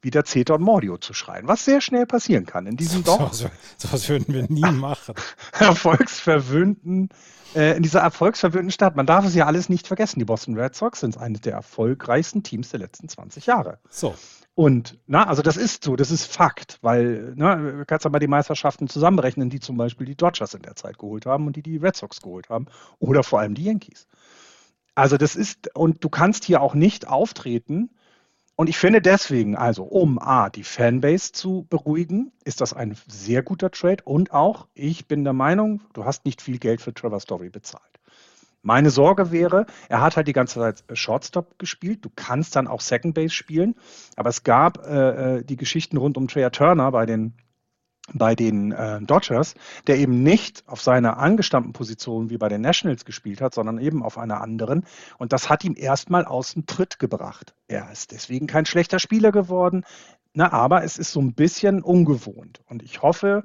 wieder Zeta und Mordio zu schreien, was sehr schnell passieren kann in diesem doch. So, so was würden wir nie machen. erfolgsverwöhnten, äh, in dieser erfolgsverwöhnten Stadt. Man darf es ja alles nicht vergessen. Die Boston Red Sox sind eines der erfolgreichsten Teams der letzten 20 Jahre. So. Und, na, also das ist so, das ist Fakt, weil, na, du kannst ja mal die Meisterschaften zusammenrechnen, die zum Beispiel die Dodgers in der Zeit geholt haben und die die Red Sox geholt haben oder vor allem die Yankees. Also das ist, und du kannst hier auch nicht auftreten. Und ich finde deswegen, also um A, die Fanbase zu beruhigen, ist das ein sehr guter Trade. Und auch, ich bin der Meinung, du hast nicht viel Geld für Trevor Story bezahlt. Meine Sorge wäre, er hat halt die ganze Zeit Shortstop gespielt. Du kannst dann auch Second Base spielen. Aber es gab äh, äh die Geschichten rund um Trey Turner bei den bei den äh, Dodgers, der eben nicht auf seiner angestammten Position wie bei den Nationals gespielt hat, sondern eben auf einer anderen. Und das hat ihm erstmal aus dem Tritt gebracht. Er ist deswegen kein schlechter Spieler geworden, na, aber es ist so ein bisschen ungewohnt. Und ich hoffe,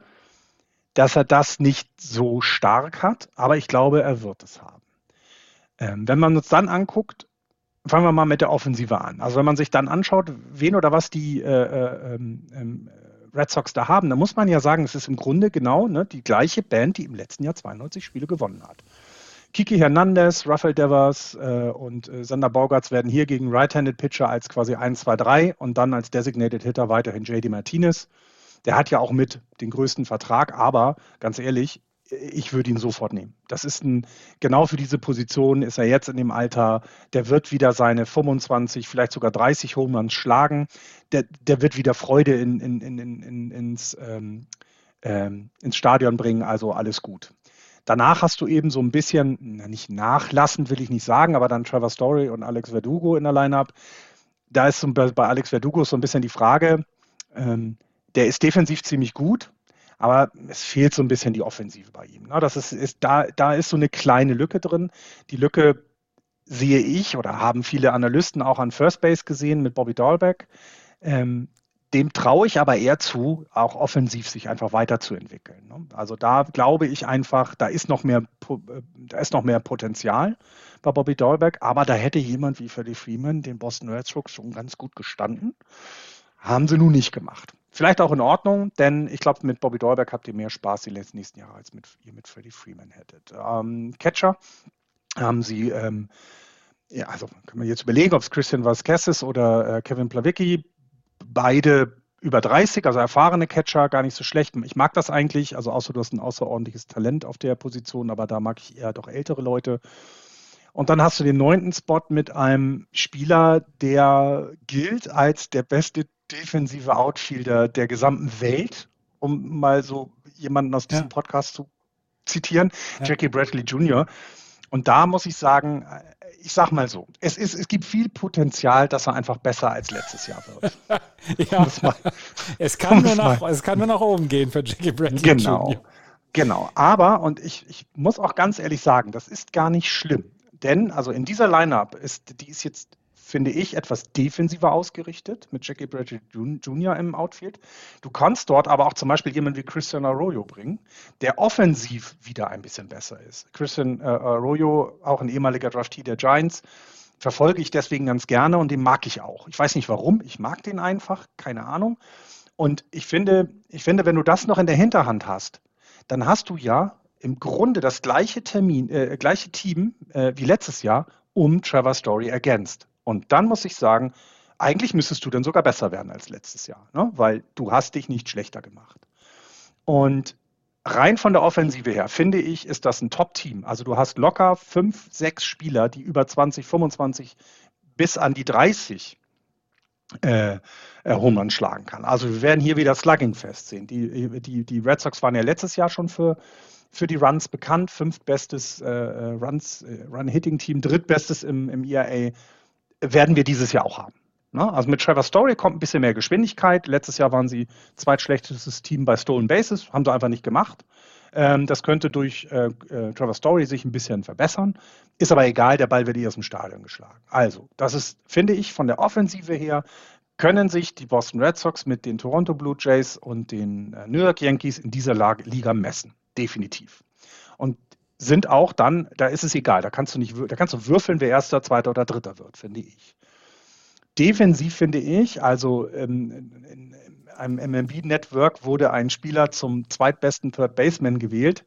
dass er das nicht so stark hat, aber ich glaube, er wird es haben. Ähm, wenn man uns dann anguckt, fangen wir mal mit der Offensive an. Also wenn man sich dann anschaut, wen oder was die äh, äh, ähm, ähm Red Sox da haben, da muss man ja sagen, es ist im Grunde genau ne, die gleiche Band, die im letzten Jahr 92 Spiele gewonnen hat. Kiki Hernandez, Rafael Devers äh, und äh, Sander Baugarts werden hier gegen Right-Handed Pitcher als quasi 1, 2, 3 und dann als Designated Hitter weiterhin JD Martinez. Der hat ja auch mit den größten Vertrag, aber ganz ehrlich, ich würde ihn sofort nehmen. Das ist ein, genau für diese Position ist er jetzt in dem Alter, der wird wieder seine 25, vielleicht sogar 30 Home schlagen. Der, der wird wieder Freude in, in, in, in ins, ähm, ähm, ins Stadion bringen, also alles gut. Danach hast du eben so ein bisschen, na, nicht nachlassend will ich nicht sagen, aber dann Trevor Story und Alex Verdugo in der Lineup. Da ist bei Alex Verdugo so ein bisschen die Frage, ähm, der ist defensiv ziemlich gut, aber es fehlt so ein bisschen die Offensive bei ihm. Ne? Das ist, ist, da, da ist so eine kleine Lücke drin. Die Lücke sehe ich oder haben viele Analysten auch an First Base gesehen mit Bobby Dahlbeck. Ähm, dem traue ich aber eher zu, auch offensiv sich einfach weiterzuentwickeln. Ne? Also da glaube ich einfach, da ist noch mehr, äh, da ist noch mehr Potenzial bei Bobby Dahlbeck, aber da hätte jemand wie Freddie Freeman den Boston Red Sox schon ganz gut gestanden. Haben sie nun nicht gemacht. Vielleicht auch in Ordnung, denn ich glaube, mit Bobby Dolberg habt ihr mehr Spaß die letzten nächsten Jahre, als mit, ihr mit Freddie Freeman hättet. Ähm, Catcher haben sie, ähm, ja, also kann man jetzt überlegen, ob es Christian Vasquez ist oder äh, Kevin Plawicki. Beide über 30, also erfahrene Catcher, gar nicht so schlecht. Ich mag das eigentlich, also außer du hast ein außerordentliches Talent auf der Position, aber da mag ich eher doch ältere Leute. Und dann hast du den neunten Spot mit einem Spieler, der gilt als der beste defensive Outfielder der gesamten Welt, um mal so jemanden aus diesem ja. Podcast zu zitieren, ja. Jackie Bradley Jr. Und da muss ich sagen, ich sag mal so, es, ist, es gibt viel Potenzial, dass er einfach besser als letztes Jahr wird. ja, mal, es, kann nur nach, es kann nur nach oben gehen für Jackie Bradley genau, Jr. Genau, aber, und ich, ich muss auch ganz ehrlich sagen, das ist gar nicht schlimm. Denn, also in dieser Lineup ist, die ist jetzt finde ich, etwas defensiver ausgerichtet mit Jackie Bradley Jr. im Outfield. Du kannst dort aber auch zum Beispiel jemanden wie Christian Arroyo bringen, der offensiv wieder ein bisschen besser ist. Christian äh, Arroyo, auch ein ehemaliger Draftee der Giants, verfolge ich deswegen ganz gerne und den mag ich auch. Ich weiß nicht warum, ich mag den einfach, keine Ahnung. Und ich finde, ich finde, wenn du das noch in der Hinterhand hast, dann hast du ja im Grunde das gleiche Termin, äh, gleiche Team äh, wie letztes Jahr um Trevor Story ergänzt. Und dann muss ich sagen, eigentlich müsstest du dann sogar besser werden als letztes Jahr, ne? weil du hast dich nicht schlechter gemacht. Und rein von der Offensive her, finde ich, ist das ein Top-Team. Also du hast locker fünf, sechs Spieler, die über 20, 25 bis an die 30 äh, äh, Home schlagen kann. Also wir werden hier wieder Slugging festsehen. Die, die, die Red Sox waren ja letztes Jahr schon für, für die Runs bekannt. Fünftbestes äh, äh Runs, äh, Run-Hitting-Team, drittbestes im, im ERA werden wir dieses Jahr auch haben. Ne? Also mit Trevor Story kommt ein bisschen mehr Geschwindigkeit. Letztes Jahr waren sie zweitschlechtestes Team bei Stolen Bases, haben sie einfach nicht gemacht. Ähm, das könnte durch äh, äh, Trevor Story sich ein bisschen verbessern. Ist aber egal, der Ball wird eh aus dem Stadion geschlagen. Also, das ist, finde ich, von der Offensive her können sich die Boston Red Sox mit den Toronto Blue Jays und den äh, New York Yankees in dieser Liga messen. Definitiv. Und sind auch dann, da ist es egal, da kannst du nicht, da kannst du würfeln, wer erster, zweiter oder dritter wird, finde ich. Defensiv finde ich, also ähm, in, in einem MMB-Network wurde ein Spieler zum zweitbesten Third Baseman gewählt.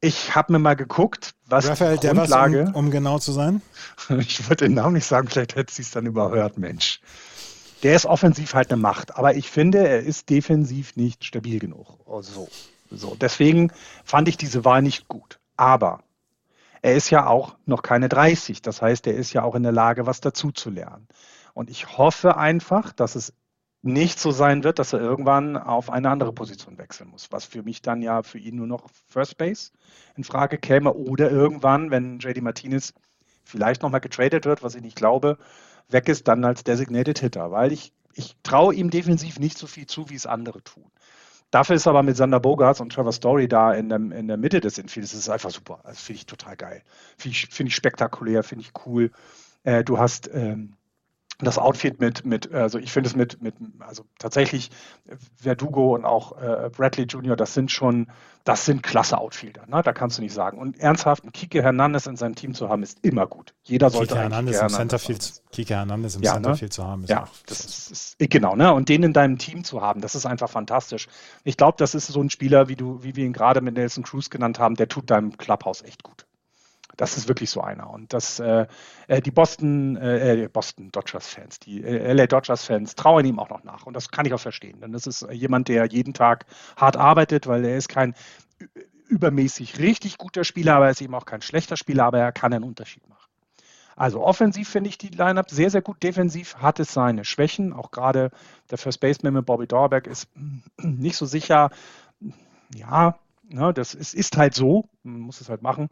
Ich habe mir mal geguckt, was Raphael die Grundlage... Devers, um, um genau zu sein? ich würde den Namen nicht sagen, vielleicht hätte sie es dann überhört, Mensch. Der ist offensiv halt eine Macht, aber ich finde, er ist defensiv nicht stabil genug. So. So, deswegen fand ich diese Wahl nicht gut. Aber er ist ja auch noch keine 30. Das heißt, er ist ja auch in der Lage, was dazu zu lernen. Und ich hoffe einfach, dass es nicht so sein wird, dass er irgendwann auf eine andere Position wechseln muss, was für mich dann ja für ihn nur noch First Base in Frage käme oder irgendwann, wenn JD Martinez vielleicht nochmal getradet wird, was ich nicht glaube, weg ist, dann als Designated Hitter, weil ich, ich traue ihm defensiv nicht so viel zu, wie es andere tun. Dafür ist aber mit Sander Bogarts und Trevor Story da in der, in der Mitte des Infields, das ist einfach super. Das finde ich total geil. Finde ich, find ich spektakulär, finde ich cool. Äh, du hast ähm, das Outfit mit, mit, also ich finde es mit, mit, also tatsächlich Verdugo und auch äh, Bradley Jr., das sind schon, das sind klasse Outfielder, ne? da kannst du nicht sagen. Und ernsthaft, einen Kike Hernandez in seinem Team zu haben, ist immer gut. Jeder sollte Kike Hernandez im Centerfield, Kike Hernandez im ja, Centerfield ne? zu haben, ist ja, auch das ist, ist, genau, ne? Und den in deinem Team zu haben, das ist einfach fantastisch. Ich glaube, das ist so ein Spieler, wie du, wie wir ihn gerade mit Nelson Cruz genannt haben, der tut deinem Clubhouse echt gut. Das ist wirklich so einer. Und das, äh, äh die Boston, äh, äh, Boston Dodgers-Fans, die äh, LA Dodgers-Fans trauen ihm auch noch nach. Und das kann ich auch verstehen. Denn das ist jemand, der jeden Tag hart arbeitet, weil er ist kein übermäßig richtig guter Spieler, aber er ist eben auch kein schlechter Spieler, aber er kann einen Unterschied machen. Also offensiv finde ich die Lineup sehr, sehr gut. Defensiv hat es seine Schwächen. Auch gerade der First Baseman mit Bobby Dorberg ist nicht so sicher. Ja, Ne, das ist, ist, halt so, man muss es halt machen.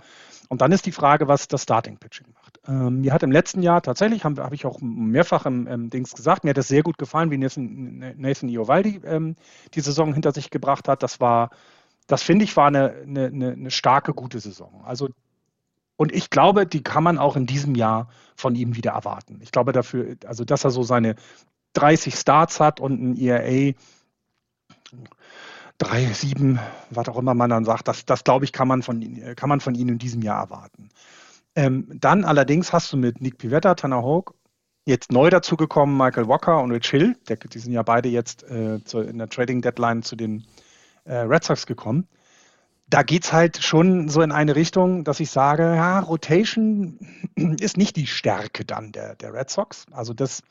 Und dann ist die Frage, was das Starting Pitching macht. Ähm, mir hat im letzten Jahr tatsächlich, habe hab ich auch mehrfach im, im, Dings gesagt, mir hat das sehr gut gefallen, wie Nathan, Nathan Iovaldi ähm, die Saison hinter sich gebracht hat. Das war, das finde ich, war eine, eine, eine starke, gute Saison. Also und ich glaube, die kann man auch in diesem Jahr von ihm wieder erwarten. Ich glaube dafür, also dass er so seine 30 Starts hat und ein ERA drei, sieben, was auch immer man dann sagt, das, das glaube ich, kann man, von, kann man von ihnen in diesem Jahr erwarten. Ähm, dann allerdings hast du mit Nick Pivetta, Tanner Hawk, jetzt neu dazugekommen Michael Walker und Rich Hill, der, die sind ja beide jetzt äh, zu, in der Trading Deadline zu den äh, Red Sox gekommen. Da geht es halt schon so in eine Richtung, dass ich sage, ja, Rotation ist nicht die Stärke dann der, der Red Sox. Also das,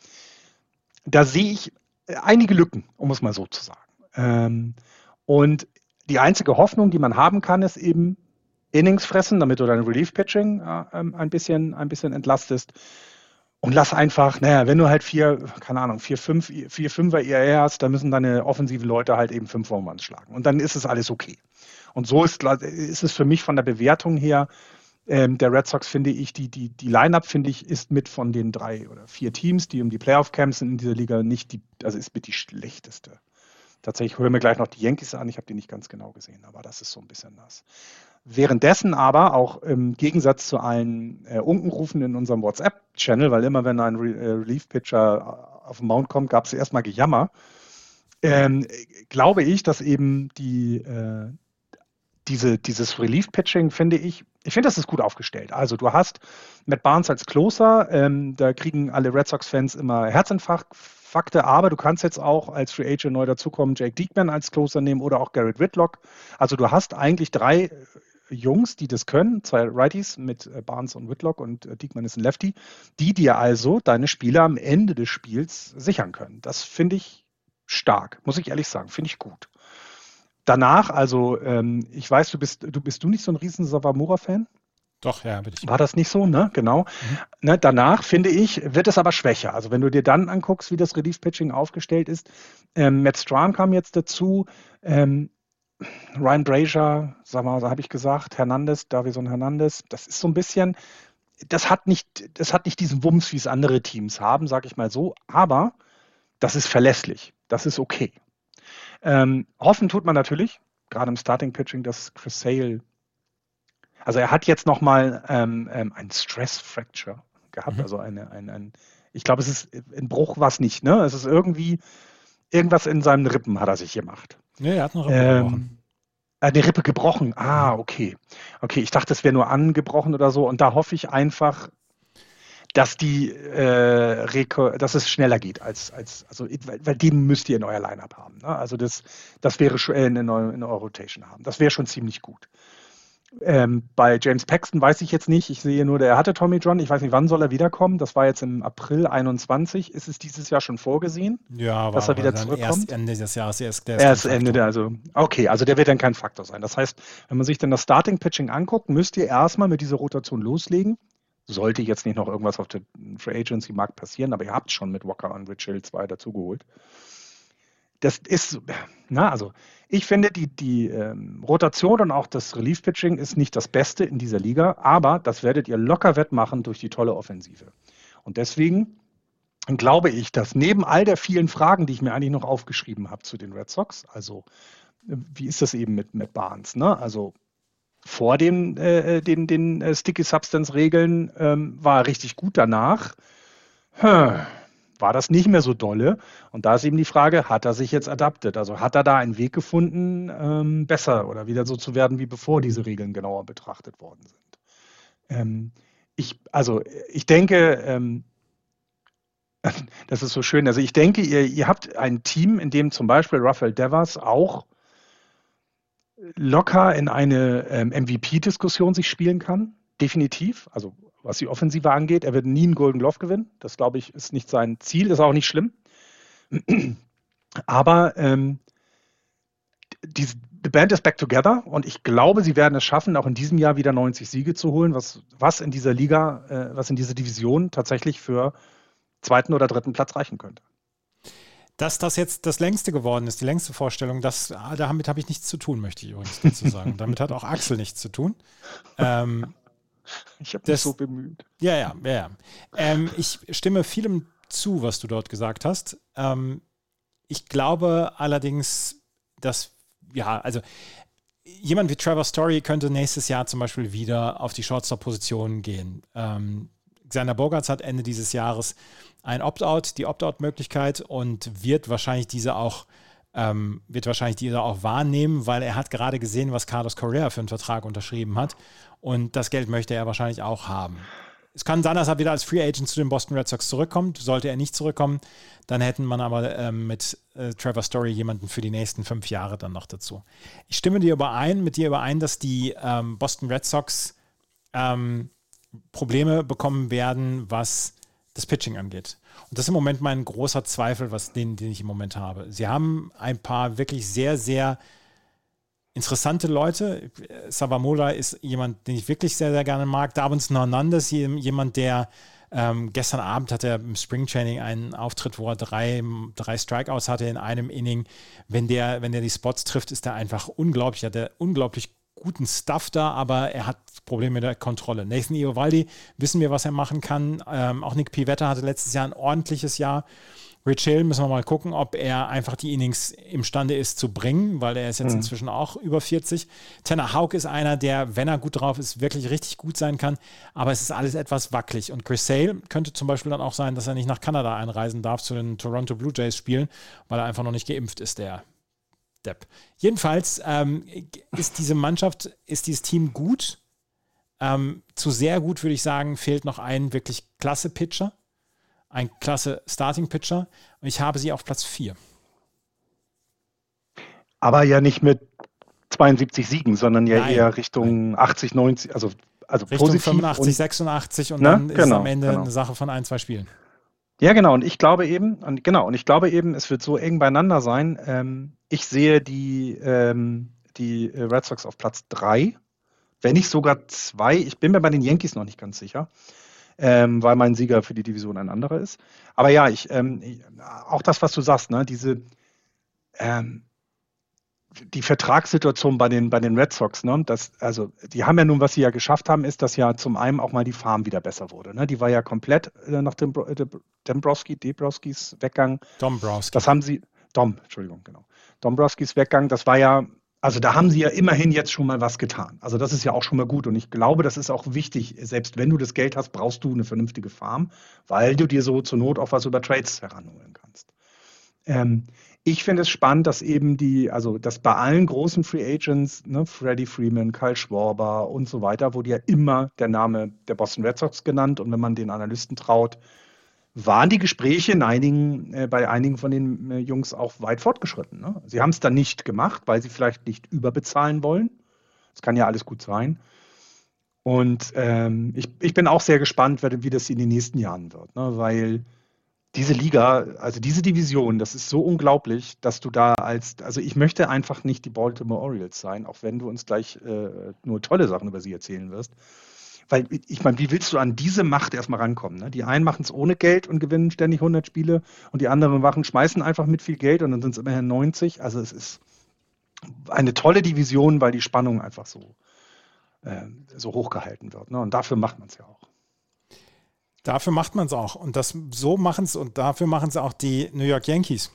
da sehe ich einige Lücken, um es mal so zu sagen. Ähm, und die einzige Hoffnung, die man haben kann, ist eben Innings fressen, damit du dein Relief-Pitching äh, ähm, ein, bisschen, ein bisschen entlastest. Und lass einfach, naja, wenn du halt vier, keine Ahnung, vier, fünf, vier, fünfer IR hast, dann müssen deine offensiven Leute halt eben fünf Homeruns schlagen. Und dann ist es alles okay. Und so ist, ist es für mich von der Bewertung her, ähm, der Red Sox finde ich, die, die, die Line-Up finde ich, ist mit von den drei oder vier Teams, die um die Playoff-Camps sind in dieser Liga, nicht die, also ist mit die schlechteste. Tatsächlich hören wir gleich noch die Yankees an. Ich habe die nicht ganz genau gesehen, aber das ist so ein bisschen das. Währenddessen aber, auch im Gegensatz zu allen äh, Unkenrufen in unserem WhatsApp-Channel, weil immer wenn ein Re äh, Relief-Pitcher auf den Mount kommt, gab es erstmal Gejammer, ähm, glaube ich, dass eben die, äh, diese, dieses Relief-Pitching, finde ich, ich finde, das ist gut aufgestellt. Also du hast Matt Barnes als Closer, ähm, da kriegen alle Red Sox-Fans immer Herzinfarkt Fakte, aber du kannst jetzt auch als Free Agent neu dazukommen, Jake Diekman als Closer nehmen oder auch Garrett Whitlock. Also du hast eigentlich drei äh, Jungs, die das können, zwei Righties mit äh, Barnes und Whitlock und äh, Diekman ist ein Lefty, die dir also deine Spieler am Ende des Spiels sichern können. Das finde ich stark, muss ich ehrlich sagen, finde ich gut. Danach, also ähm, ich weiß, du bist, du bist du nicht so ein riesen Savamura-Fan? Doch, ja, bitte. War das nicht so, ne? Genau. Mhm. Ne, danach, finde ich, wird es aber schwächer. Also wenn du dir dann anguckst, wie das Relief-Pitching aufgestellt ist, ähm, Matt Strahm kam jetzt dazu, ähm, Ryan Brazier, sag mal, so habe ich gesagt, Hernandez, Davison Hernandez, das ist so ein bisschen, das hat nicht, das hat nicht diesen Wumms, wie es andere Teams haben, sage ich mal so, aber das ist verlässlich, das ist okay. Ähm, hoffen tut man natürlich, gerade im Starting Pitching, dass Chris Sale also er hat jetzt nochmal ähm, ähm, ein Stress Fracture gehabt, mhm. also eine, ein, ein, ich glaube, es ist ein Bruch was nicht, ne? Es ist irgendwie irgendwas in seinen Rippen hat er sich gemacht. Ja, er hat noch Rippe ähm, gebrochen. Eine Rippe gebrochen. Ah, okay. Okay, ich dachte, es wäre nur angebrochen oder so. Und da hoffe ich einfach, dass die, äh, dass es schneller geht als, als also weil, weil den müsst ihr in euer Lineup haben. Ne? Also das, das wäre schon äh, in, in, in eurer Rotation haben. Das wäre schon ziemlich gut. Ähm, bei James Paxton weiß ich jetzt nicht. Ich sehe nur, der hatte Tommy John. Ich weiß nicht, wann soll er wiederkommen? Das war jetzt im April 21. Ist es dieses Jahr schon vorgesehen? Ja, dass er wieder zurückkommt? Erst Ende des Jahres. Erst, der erst Ende der, also okay, also der wird dann kein Faktor sein. Das heißt, wenn man sich dann das Starting Pitching anguckt, müsst ihr erstmal mit dieser Rotation loslegen. Sollte jetzt nicht noch irgendwas auf dem Free Agency Markt passieren, aber ihr habt schon mit Walker und Rich Hill zwei dazugeholt. Das ist, na, also ich finde, die, die ähm, Rotation und auch das Relief-Pitching ist nicht das Beste in dieser Liga, aber das werdet ihr locker wettmachen durch die tolle Offensive. Und deswegen glaube ich, dass neben all der vielen Fragen, die ich mir eigentlich noch aufgeschrieben habe zu den Red Sox, also äh, wie ist das eben mit, mit Barnes, ne? Also vor dem, äh, den, den äh, Sticky Substance Regeln ähm, war er richtig gut danach. Hm war das nicht mehr so dolle. Und da ist eben die Frage, hat er sich jetzt adaptet? Also hat er da einen Weg gefunden, ähm, besser oder wieder so zu werden, wie bevor diese Regeln genauer betrachtet worden sind? Ähm, ich, also ich denke, ähm, das ist so schön. Also ich denke, ihr, ihr habt ein Team, in dem zum Beispiel Rafael Devers auch locker in eine ähm, MVP-Diskussion sich spielen kann. Definitiv. Also was die Offensive angeht. Er wird nie einen Golden Glove gewinnen. Das, glaube ich, ist nicht sein Ziel, ist auch nicht schlimm. Aber ähm, die, die Band ist back together und ich glaube, sie werden es schaffen, auch in diesem Jahr wieder 90 Siege zu holen, was, was in dieser Liga, äh, was in dieser Division tatsächlich für zweiten oder dritten Platz reichen könnte. Dass das jetzt das längste geworden ist, die längste Vorstellung, das, damit habe ich nichts zu tun, möchte ich übrigens dazu sagen. damit hat auch Axel nichts zu tun. Ähm, Ich habe mich so bemüht. Ja, ja, ja. ja. Ähm, ich stimme vielem zu, was du dort gesagt hast. Ähm, ich glaube allerdings, dass, ja, also jemand wie Trevor Story könnte nächstes Jahr zum Beispiel wieder auf die Shortstop-Position gehen. Ähm, Xander Bogarts hat Ende dieses Jahres ein Opt-out, die Opt-out-Möglichkeit und wird wahrscheinlich diese auch ähm, wird wahrscheinlich diese auch wahrnehmen, weil er hat gerade gesehen, was Carlos Correa für einen Vertrag unterschrieben hat und das Geld möchte er wahrscheinlich auch haben. Es kann sein, dass er wieder als Free Agent zu den Boston Red Sox zurückkommt. Sollte er nicht zurückkommen, dann hätten man aber ähm, mit äh, Trevor Story jemanden für die nächsten fünf Jahre dann noch dazu. Ich stimme dir überein, mit dir überein, dass die ähm, Boston Red Sox ähm, Probleme bekommen werden, was das Pitching angeht. Und das ist im Moment mein großer Zweifel, was den, den ich im Moment habe. Sie haben ein paar wirklich sehr, sehr interessante Leute. Savamola ist jemand, den ich wirklich sehr, sehr gerne mag. Davins Hernandez, jemand, der ähm, gestern Abend hat er im Springtraining einen Auftritt, wo er drei, drei Strikeouts hatte in einem Inning. Wenn der, wenn der die Spots trifft, ist er einfach unglaublich. Hat er unglaublich guten Stuff da, aber er hat Probleme mit der Kontrolle. Nathan Iovaldi wissen wir, was er machen kann. Ähm, auch Nick Pivetta hatte letztes Jahr ein ordentliches Jahr. Rich Hill müssen wir mal gucken, ob er einfach die Innings imstande ist zu bringen, weil er ist jetzt mhm. inzwischen auch über 40. Tanner Houck ist einer, der, wenn er gut drauf ist, wirklich richtig gut sein kann, aber es ist alles etwas wackelig. Und Chris Sale könnte zum Beispiel dann auch sein, dass er nicht nach Kanada einreisen darf zu den Toronto Blue Jays spielen, weil er einfach noch nicht geimpft ist, der Depp. Jedenfalls ähm, ist diese Mannschaft, ist dieses Team gut. Ähm, zu sehr gut würde ich sagen, fehlt noch ein wirklich klasse Pitcher ein klasse Starting-Pitcher. Und ich habe sie auf Platz 4. Aber ja nicht mit 72 Siegen, sondern ja nein, eher Richtung nein. 80, 90, also, also Richtung positiv 85, und, 86 und ne? dann ist genau, es am Ende genau. eine Sache von ein, zwei Spielen. Ja, genau. Und ich glaube eben, und genau, und ich glaube eben, es wird so eng beieinander sein. Ähm, ich sehe die, ähm, die Red Sox auf Platz 3, wenn nicht sogar 2. Ich bin mir bei den Yankees noch nicht ganz sicher ähm, weil mein Sieger für die Division ein anderer ist. Aber ja, ich, ähm, auch das, was du sagst, ne, diese ähm, die Vertragssituation bei den, bei den Red Sox, ne, das, also die haben ja nun, was sie ja geschafft haben, ist, dass ja zum einen auch mal die Farm wieder besser wurde. Ne? Die war ja komplett äh, nach dem äh, Dombrowski, Debrowskis Weggang. Dombrowski. Das haben sie, Dom, Entschuldigung, genau. Dombrowskis Weggang, das war ja also da haben sie ja immerhin jetzt schon mal was getan. Also das ist ja auch schon mal gut. Und ich glaube, das ist auch wichtig. Selbst wenn du das Geld hast, brauchst du eine vernünftige Farm, weil du dir so zur Not auch was über Trades heranholen kannst. Ähm, ich finde es spannend, dass eben die, also dass bei allen großen Free Agents, ne, Freddie Freeman, Kyle Schwarber und so weiter, wurde ja immer der Name der Boston Red Sox genannt. Und wenn man den Analysten traut, waren die Gespräche in einigen, äh, bei einigen von den äh, Jungs auch weit fortgeschritten. Ne? Sie haben es dann nicht gemacht, weil sie vielleicht nicht überbezahlen wollen, Es kann ja alles gut sein. Und ähm, ich, ich bin auch sehr gespannt, wie das in den nächsten Jahren wird, ne? weil diese Liga, also diese Division, das ist so unglaublich, dass du da als, also ich möchte einfach nicht die Baltimore Orioles sein, auch wenn du uns gleich äh, nur tolle Sachen über sie erzählen wirst. Weil ich meine, wie willst du an diese Macht erstmal rankommen? Ne? Die einen machen es ohne Geld und gewinnen ständig 100 Spiele und die anderen machen, schmeißen einfach mit viel Geld und dann sind es immerhin 90. Also es ist eine tolle Division, weil die Spannung einfach so, äh, so hoch gehalten wird. Ne? Und dafür macht man es ja auch. Dafür macht man es auch. Und das so machen es und dafür machen es auch die New York Yankees,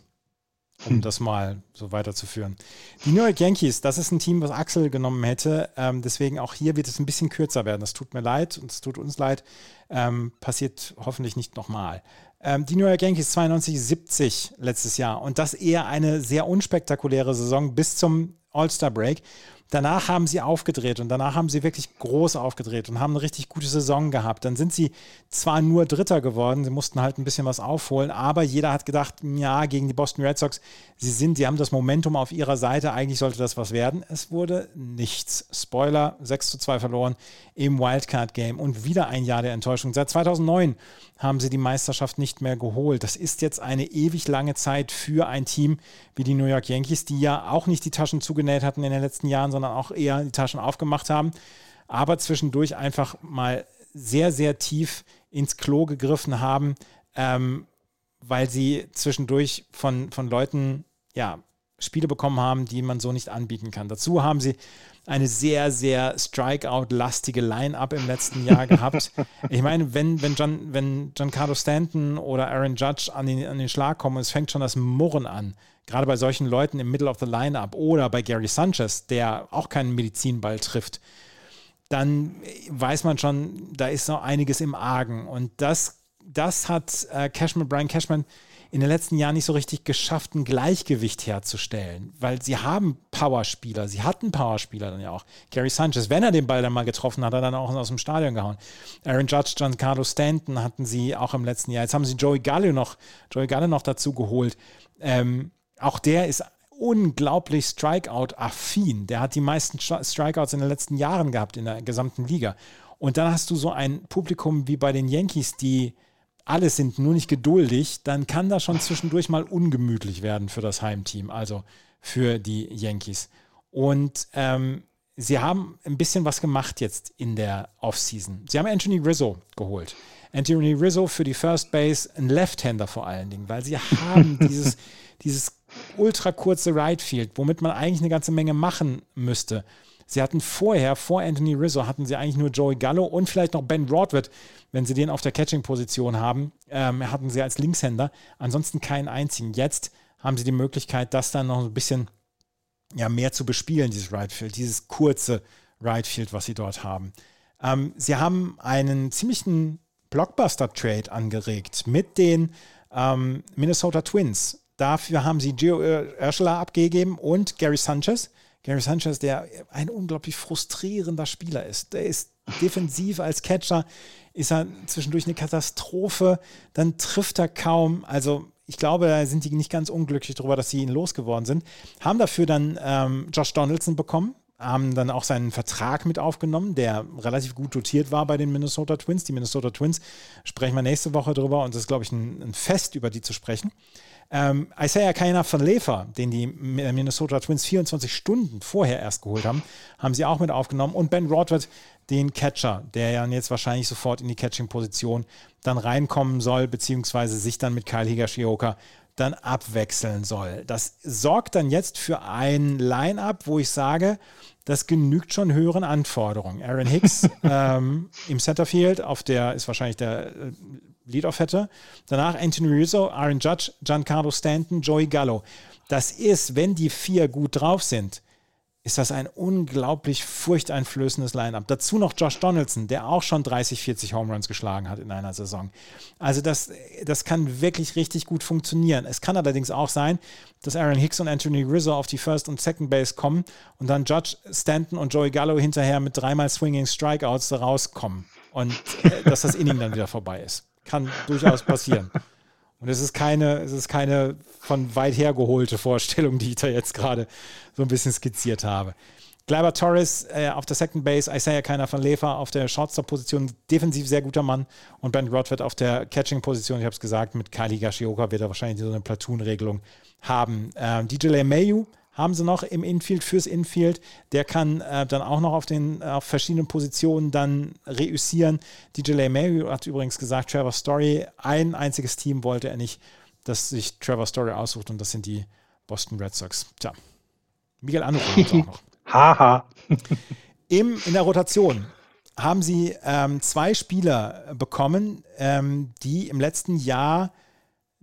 um hm. das mal so weiterzuführen. Die New York Yankees, das ist ein Team, was Axel genommen hätte. Ähm, deswegen auch hier wird es ein bisschen kürzer werden. Das tut mir leid und es tut uns leid. Ähm, passiert hoffentlich nicht nochmal. Ähm, die New York Yankees 92-70 letztes Jahr und das eher eine sehr unspektakuläre Saison bis zum All-Star Break. Danach haben sie aufgedreht und danach haben sie wirklich groß aufgedreht und haben eine richtig gute Saison gehabt. Dann sind sie zwar nur Dritter geworden, sie mussten halt ein bisschen was aufholen, aber jeder hat gedacht, ja, gegen die Boston Red Sox, sie sind, sie haben das Momentum auf ihrer Seite, eigentlich sollte das was werden. Es wurde nichts. Spoiler, 6 zu 2 verloren im Wildcard-Game und wieder ein Jahr der Enttäuschung. Seit 2009 haben sie die Meisterschaft nicht mehr geholt. Das ist jetzt eine ewig lange Zeit für ein Team wie die New York Yankees, die ja auch nicht die Taschen zugenäht hatten in den letzten Jahren, sondern auch eher die Taschen aufgemacht haben, aber zwischendurch einfach mal sehr, sehr tief ins Klo gegriffen haben, ähm, weil sie zwischendurch von, von Leuten ja, Spiele bekommen haben, die man so nicht anbieten kann. Dazu haben sie eine sehr, sehr Strikeout-lastige Line-Up im letzten Jahr gehabt. Ich meine, wenn, wenn, John, wenn Giancarlo Stanton oder Aaron Judge an den, an den Schlag kommen, es fängt schon das Murren an. Gerade bei solchen Leuten im Middle of the Line-Up oder bei Gary Sanchez, der auch keinen Medizinball trifft, dann weiß man schon, da ist noch einiges im Argen. Und das, das hat äh, Cashman, Brian Cashman in den letzten Jahren nicht so richtig geschafft, ein Gleichgewicht herzustellen, weil sie haben Powerspieler, sie hatten Powerspieler dann ja auch. Gary Sanchez, wenn er den Ball dann mal getroffen hat, hat er dann auch aus dem Stadion gehauen. Aaron Judge, Giancarlo Stanton hatten sie auch im letzten Jahr. Jetzt haben sie Joey Gallo noch, Joey Gallo noch dazu geholt. Ähm, auch der ist unglaublich Strikeout-affin. Der hat die meisten Strikeouts in den letzten Jahren gehabt in der gesamten Liga. Und dann hast du so ein Publikum wie bei den Yankees, die alle sind nur nicht geduldig, dann kann das schon zwischendurch mal ungemütlich werden für das Heimteam, also für die Yankees. Und ähm, sie haben ein bisschen was gemacht jetzt in der Offseason. Sie haben Anthony Rizzo geholt. Anthony Rizzo für die First Base, ein Left-Hander vor allen Dingen, weil sie haben dieses, dieses ultra kurze Right Field, womit man eigentlich eine ganze Menge machen müsste. Sie hatten vorher, vor Anthony Rizzo, hatten sie eigentlich nur Joey Gallo und vielleicht noch Ben Broadwood, wenn sie den auf der Catching-Position haben, ähm, hatten sie als Linkshänder. Ansonsten keinen einzigen. Jetzt haben sie die Möglichkeit, das dann noch ein bisschen ja, mehr zu bespielen, dieses Right Field, dieses kurze Right Field, was sie dort haben. Ähm, sie haben einen ziemlichen Blockbuster-Trade angeregt mit den ähm, Minnesota Twins. Dafür haben sie Gio Urshela abgegeben und Gary Sanchez. Gary Sanchez, der ein unglaublich frustrierender Spieler ist. Der ist defensiv als Catcher, ist er zwischendurch eine Katastrophe, dann trifft er kaum. Also ich glaube, da sind die nicht ganz unglücklich darüber, dass sie ihn losgeworden sind. Haben dafür dann ähm, Josh Donaldson bekommen, haben dann auch seinen Vertrag mit aufgenommen, der relativ gut dotiert war bei den Minnesota Twins. Die Minnesota Twins sprechen wir nächste Woche drüber und das ist, glaube ich, ein, ein Fest, über die zu sprechen. Ähm, Isaiah Kainer von Lefer, den die Minnesota Twins 24 Stunden vorher erst geholt haben, haben sie auch mit aufgenommen. Und Ben Rodwood, den Catcher, der ja jetzt wahrscheinlich sofort in die Catching-Position dann reinkommen soll, beziehungsweise sich dann mit Kyle Higashioka dann abwechseln soll. Das sorgt dann jetzt für ein Line-up, wo ich sage, das genügt schon höheren Anforderungen. Aaron Hicks ähm, im Centerfield, auf der ist wahrscheinlich der äh, Lead-Off hätte. Danach Anthony Rizzo, Aaron Judge, Giancarlo Stanton, Joey Gallo. Das ist, wenn die vier gut drauf sind, ist das ein unglaublich furchteinflößendes Line-up. Dazu noch Josh Donaldson, der auch schon 30, 40 Home Runs geschlagen hat in einer Saison. Also das, das kann wirklich richtig gut funktionieren. Es kann allerdings auch sein, dass Aaron Hicks und Anthony Rizzo auf die First und Second Base kommen und dann Judge Stanton und Joey Gallo hinterher mit dreimal Swinging Strikeouts rauskommen und äh, dass das Inning dann wieder vorbei ist kann durchaus passieren. Und es ist keine, es ist keine von weit her geholte Vorstellung, die ich da jetzt gerade so ein bisschen skizziert habe. Gleiber Torres äh, auf der Second Base, Isaiah Keiner von Lefer auf der Shortstop-Position, defensiv sehr guter Mann und Ben Rodford auf der Catching-Position, ich habe es gesagt, mit Kali Gashioka wird er wahrscheinlich so eine Platoon-Regelung haben. Ähm, DJ LeMayu haben sie noch im Infield fürs Infield. Der kann äh, dann auch noch auf den auf verschiedenen Positionen dann reüssieren. DJ LeMayu hat übrigens gesagt, Trevor Story, ein einziges Team wollte er nicht, das sich Trevor Story aussucht und das sind die Boston Red Sox. Tja, Miguel sie auch noch. Haha. Im, in der Rotation haben sie ähm, zwei Spieler bekommen, ähm, die im letzten Jahr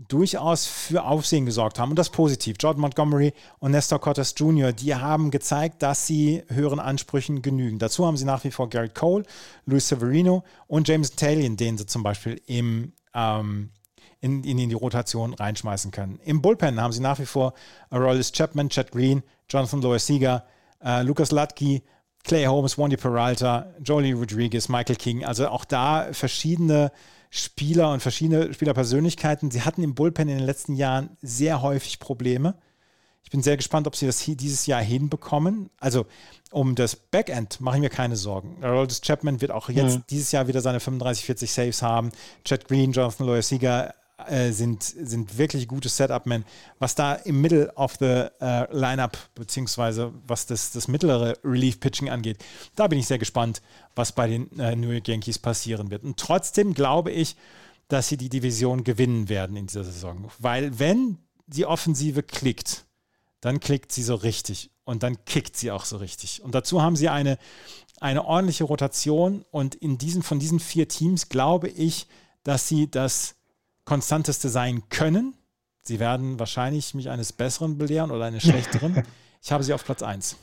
durchaus für Aufsehen gesorgt haben und das positiv. Jordan Montgomery und Nestor Cortes Jr., die haben gezeigt, dass sie höheren Ansprüchen genügen. Dazu haben sie nach wie vor Garrett Cole, Luis Severino und James Talion, den sie zum Beispiel im, ähm, in, in, die Rotation reinschmeißen können. Im Bullpen haben sie nach wie vor Aroldis Chapman, Chad Green, Jonathan Loer-Sieger, äh, Lucas Latke, Clay Holmes, Wandy Peralta, Jolie Rodriguez, Michael King. Also auch da verschiedene Spieler und verschiedene Spielerpersönlichkeiten. Sie hatten im Bullpen in den letzten Jahren sehr häufig Probleme. Ich bin sehr gespannt, ob sie das dieses Jahr hinbekommen. Also um das Backend mache ich mir keine Sorgen. Aroldis Chapman wird auch jetzt mhm. dieses Jahr wieder seine 35, 40 Saves haben. Chad Green, Jonathan Loyer-Sieger, äh, sind, sind wirklich gute Setup-Men. Was da im Middle of the äh, Lineup, beziehungsweise was das, das mittlere Relief-Pitching angeht, da bin ich sehr gespannt, was bei den äh, New York Yankees passieren wird. Und trotzdem glaube ich, dass sie die Division gewinnen werden in dieser Saison. Weil wenn die Offensive klickt, dann klickt sie so richtig und dann kickt sie auch so richtig. Und dazu haben sie eine, eine ordentliche Rotation und in diesen, von diesen vier Teams glaube ich, dass sie das konstanteste sein können. Sie werden wahrscheinlich mich eines Besseren belehren oder eines Schlechteren. ich habe sie auf Platz 1.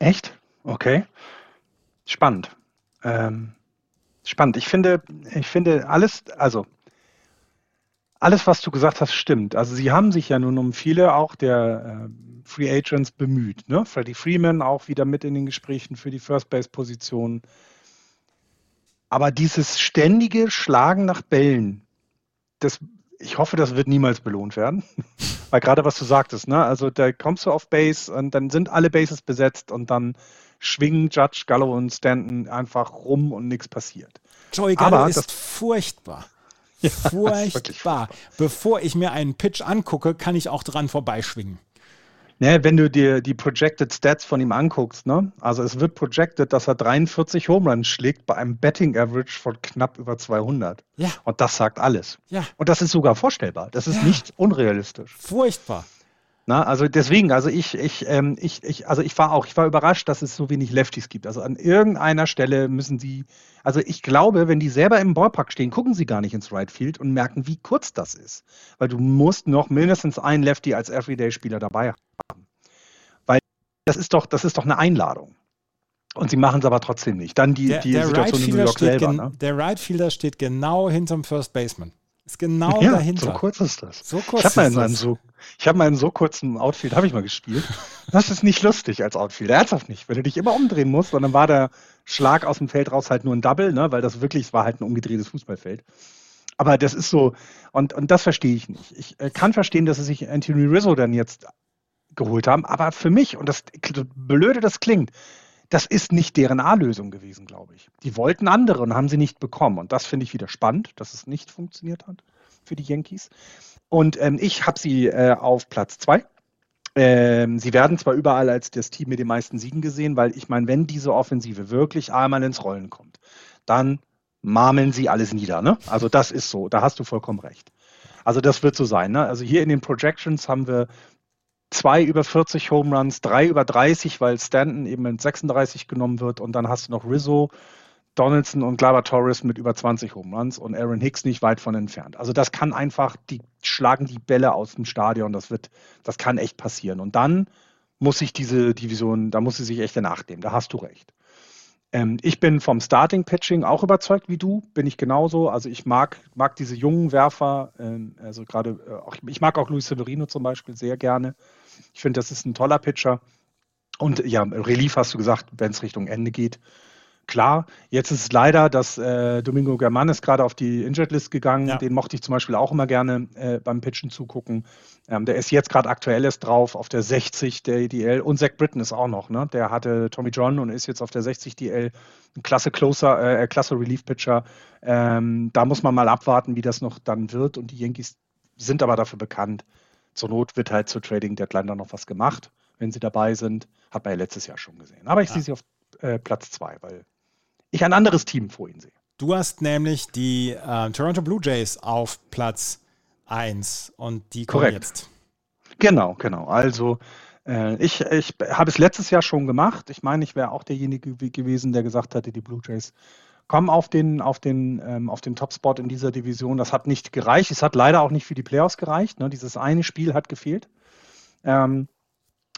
Echt? Okay. Spannend. Ähm, spannend. Ich finde, ich finde alles, also alles, was du gesagt hast, stimmt. Also sie haben sich ja nun um viele auch der äh, Free Agents bemüht. Ne? Freddie Freeman auch wieder mit in den Gesprächen für die First Base Position. Aber dieses ständige Schlagen nach Bällen, das, ich hoffe, das wird niemals belohnt werden. Weil gerade was du sagtest, ne? Also da kommst du auf Base und dann sind alle Bases besetzt und dann schwingen Judge, Gallo und Stanton einfach rum und nichts passiert. Joey Gallo Aber ist furchtbar. Ja, furchtbar. Bevor ich mir einen Pitch angucke, kann ich auch dran vorbeischwingen. Ne, wenn du dir die Projected Stats von ihm anguckst, ne? also es wird projected, dass er 43 Home Runs schlägt bei einem Betting Average von knapp über 200. Ja. Und das sagt alles. Ja. Und das ist sogar vorstellbar. Das ist ja. nicht unrealistisch. Furchtbar. Na, also deswegen, also ich, ich, ähm, ich, ich, also ich war auch, ich war überrascht, dass es so wenig Lefties gibt. Also an irgendeiner Stelle müssen sie, also ich glaube, wenn die selber im Ballpark stehen, gucken sie gar nicht ins Right Field und merken, wie kurz das ist. Weil du musst noch mindestens einen Lefty als Everyday-Spieler dabei haben. Weil das ist doch, das ist doch eine Einladung. Und sie machen es aber trotzdem nicht. Dann die, der, die der Situation right in New York selber. Ne? Der Right Fielder steht genau hinterm First Baseman. Ist genau ja, dahinter. So kurz ist das. So kurz ich habe mal in einem so, ich habe mal in so kurzen Outfield habe ich mal gespielt. Das ist nicht lustig als Outfield, ernsthaft nicht. Wenn du dich immer umdrehen musst, und dann war der Schlag aus dem Feld raus halt nur ein Double, ne, weil das wirklich, war halt ein umgedrehtes Fußballfeld. Aber das ist so, und, und das verstehe ich nicht. Ich äh, kann verstehen, dass sie sich Anthony Rizzo dann jetzt geholt haben, aber für mich, und das blöde das klingt, das ist nicht deren A-Lösung gewesen, glaube ich. Die wollten andere und haben sie nicht bekommen. Und das finde ich wieder spannend, dass es nicht funktioniert hat für die Yankees. Und ähm, ich habe sie äh, auf Platz zwei. Ähm, sie werden zwar überall als das Team mit den meisten Siegen gesehen, weil ich meine, wenn diese Offensive wirklich einmal ins Rollen kommt, dann marmeln sie alles nieder. Ne? Also das ist so, da hast du vollkommen recht. Also das wird so sein. Ne? Also hier in den Projections haben wir zwei über 40 Home Runs, drei über 30, weil Stanton eben in 36 genommen wird und dann hast du noch Rizzo, Donaldson und Glava Torres mit über 20 Home Runs und Aaron Hicks nicht weit von entfernt. Also das kann einfach, die schlagen die Bälle aus dem Stadion, das wird, das kann echt passieren. Und dann muss sich diese Division, da muss sie sich echt nachnehmen, da hast du recht. Ähm, ich bin vom Starting Pitching auch überzeugt wie du, bin ich genauso. Also ich mag, mag diese jungen Werfer, ähm, also gerade, äh, ich mag auch Luis Severino zum Beispiel sehr gerne. Ich finde, das ist ein toller Pitcher. Und ja, Relief hast du gesagt, wenn es Richtung Ende geht, klar, jetzt ist es leider, dass äh, Domingo German ist gerade auf die Injured List gegangen. Ja. Den mochte ich zum Beispiel auch immer gerne äh, beim Pitchen zugucken. Ähm, der ist jetzt gerade aktuell erst drauf auf der 60 der EDL und Zach Britton ist auch noch. Ne? Der hatte Tommy John und ist jetzt auf der 60 DL. Ein klasse Closer, äh, klasse Relief Pitcher. Ähm, da muss man mal abwarten, wie das noch dann wird. Und die Yankees sind aber dafür bekannt. Zur Not wird halt zur Trading Deadline dann noch was gemacht, wenn sie dabei sind. Hat man ja letztes Jahr schon gesehen. Aber ich ja. sehe sie auf äh, Platz zwei, weil ich ein anderes Team vor ihnen sehe. Du hast nämlich die äh, Toronto Blue Jays auf Platz 1 und die kommen Korrekt. jetzt. Genau, genau. Also äh, ich, ich habe es letztes Jahr schon gemacht. Ich meine, ich wäre auch derjenige gewesen, der gesagt hatte, die Blue Jays kommen auf den, auf den, ähm, auf den Topspot in dieser Division. Das hat nicht gereicht. Es hat leider auch nicht für die Playoffs gereicht. Ne? Dieses eine Spiel hat gefehlt. Ähm,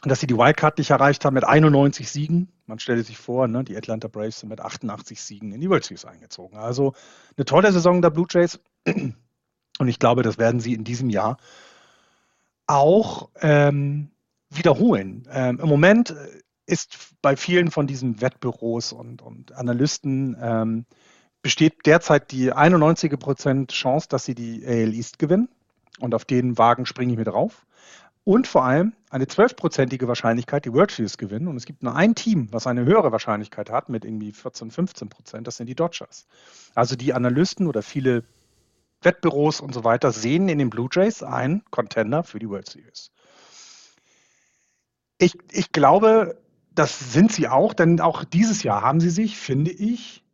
dass sie die Wildcard nicht erreicht haben mit 91 Siegen. Man stelle sich vor, ne, die Atlanta Braves sind mit 88 Siegen in die World Series eingezogen. Also eine tolle Saison der Blue Jays. Und ich glaube, das werden sie in diesem Jahr auch ähm, wiederholen. Ähm, Im Moment ist bei vielen von diesen Wettbüros und, und Analysten ähm, besteht derzeit die 91% Chance, dass sie die AL East gewinnen. Und auf den Wagen springe ich mit drauf und vor allem eine zwölfprozentige Wahrscheinlichkeit, die World Series gewinnen. Und es gibt nur ein Team, was eine höhere Wahrscheinlichkeit hat, mit irgendwie 14, 15 Prozent, das sind die Dodgers. Also die Analysten oder viele Wettbüros und so weiter sehen in den Blue Jays einen Contender für die World Series. Ich, ich glaube, das sind sie auch, denn auch dieses Jahr haben sie sich, finde ich,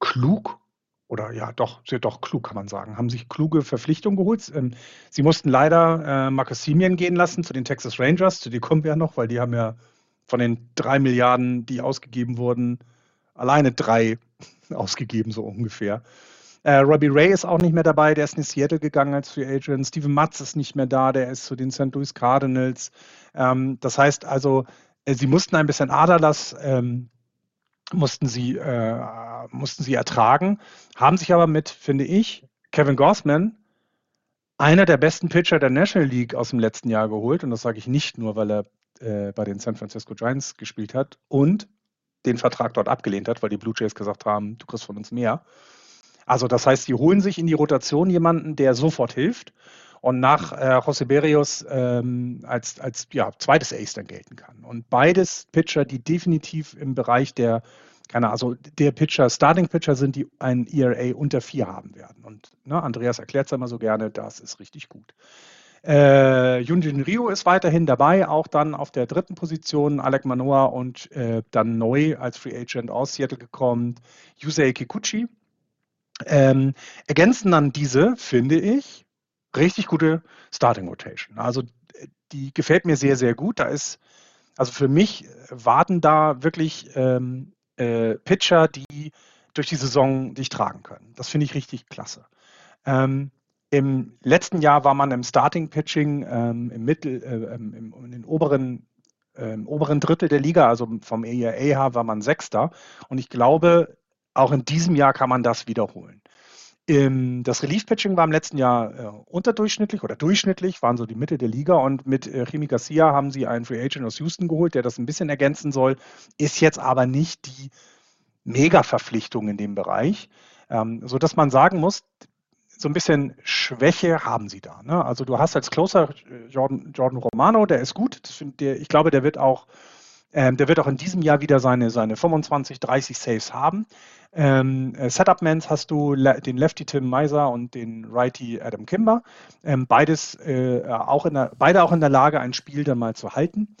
klug oder ja, doch, sehr doch klug, kann man sagen, haben sich kluge Verpflichtungen geholt. Ähm, sie mussten leider äh, Marcus Simeon gehen lassen zu den Texas Rangers, zu denen kommen wir ja noch, weil die haben ja von den drei Milliarden, die ausgegeben wurden, alleine drei ausgegeben, so ungefähr. Äh, Robbie Ray ist auch nicht mehr dabei, der ist in Seattle gegangen als Free Agent. Steven Matz ist nicht mehr da, der ist zu den St. Louis Cardinals. Ähm, das heißt also, sie mussten ein bisschen Aderlass ähm, mussten sie, äh, mussten sie ertragen, haben sich aber mit, finde ich, Kevin Gossman, einer der besten Pitcher der National League aus dem letzten Jahr geholt. Und das sage ich nicht nur, weil er äh, bei den San Francisco Giants gespielt hat und den Vertrag dort abgelehnt hat, weil die Blue Jays gesagt haben, du kriegst von uns mehr. Also das heißt, sie holen sich in die Rotation jemanden, der sofort hilft und nach äh, José Berrios ähm, als, als ja, zweites Ace dann gelten kann. Und beides Pitcher, die definitiv im Bereich der, keine also der Pitcher, Starting Pitcher sind, die ein ERA unter vier haben werden. Und ne, Andreas erklärt es immer so gerne, das ist richtig gut. Äh, Yunjin Ryu ist weiterhin dabei, auch dann auf der dritten Position. Alec Manoa und äh, dann neu als Free Agent aus Seattle gekommen, Yusei Kikuchi. Ähm, ergänzen dann diese, finde ich, richtig gute Starting Rotation. Also die gefällt mir sehr, sehr gut. Da ist, also für mich warten da wirklich ähm, äh, Pitcher, die durch die Saison dich tragen können. Das finde ich richtig klasse. Ähm, Im letzten Jahr war man im Starting Pitching ähm, im Mittel, äh, ähm, im, im, im oberen im oberen Drittel der Liga, also vom ERA her war man Sechster. Und ich glaube, auch in diesem Jahr kann man das wiederholen. Ähm, das Relief-Pitching war im letzten Jahr äh, unterdurchschnittlich oder durchschnittlich, waren so die Mitte der Liga und mit äh, Jimmy Garcia haben sie einen Free Agent aus Houston geholt, der das ein bisschen ergänzen soll, ist jetzt aber nicht die Mega-Verpflichtung in dem Bereich, ähm, sodass man sagen muss, so ein bisschen Schwäche haben sie da. Ne? Also du hast als Closer äh, Jordan, Jordan Romano, der ist gut, der, ich glaube, der wird auch ähm, der wird auch in diesem Jahr wieder seine, seine 25, 30 Saves haben. Ähm, äh, Setup-Mans hast du le den Lefty Tim Meiser und den Righty Adam Kimber. Ähm, beides äh, auch in der, beide auch in der Lage, ein Spiel dann mal zu halten.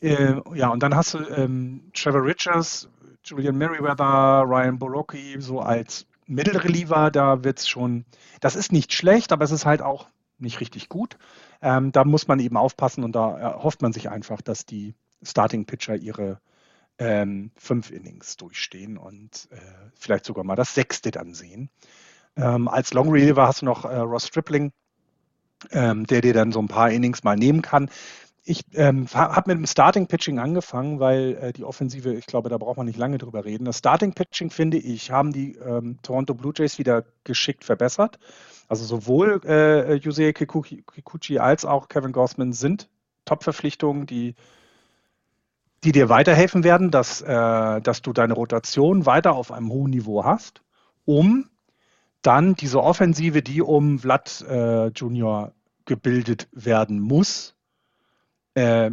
Äh, ja, und dann hast du ähm, Trevor Richards, Julian Merriweather, Ryan Borocki so als Mittelreliever. Da wird es schon, das ist nicht schlecht, aber es ist halt auch nicht richtig gut. Ähm, da muss man eben aufpassen und da hofft man sich einfach, dass die Starting Pitcher ihre ähm, fünf Innings durchstehen und äh, vielleicht sogar mal das sechste dann sehen. Ähm, als Long Reliever hast du noch äh, Ross Stripling, ähm, der dir dann so ein paar Innings mal nehmen kann. Ich ähm, habe mit dem Starting Pitching angefangen, weil äh, die Offensive, ich glaube, da braucht man nicht lange drüber reden. Das Starting Pitching, finde ich, haben die ähm, Toronto Blue Jays wieder geschickt verbessert. Also sowohl äh, Yusei Kikuchi als auch Kevin Gossman sind Top-Verpflichtungen, die die dir weiterhelfen werden, dass, äh, dass du deine Rotation weiter auf einem hohen Niveau hast, um dann diese Offensive, die um Vlad äh, Junior gebildet werden muss, äh,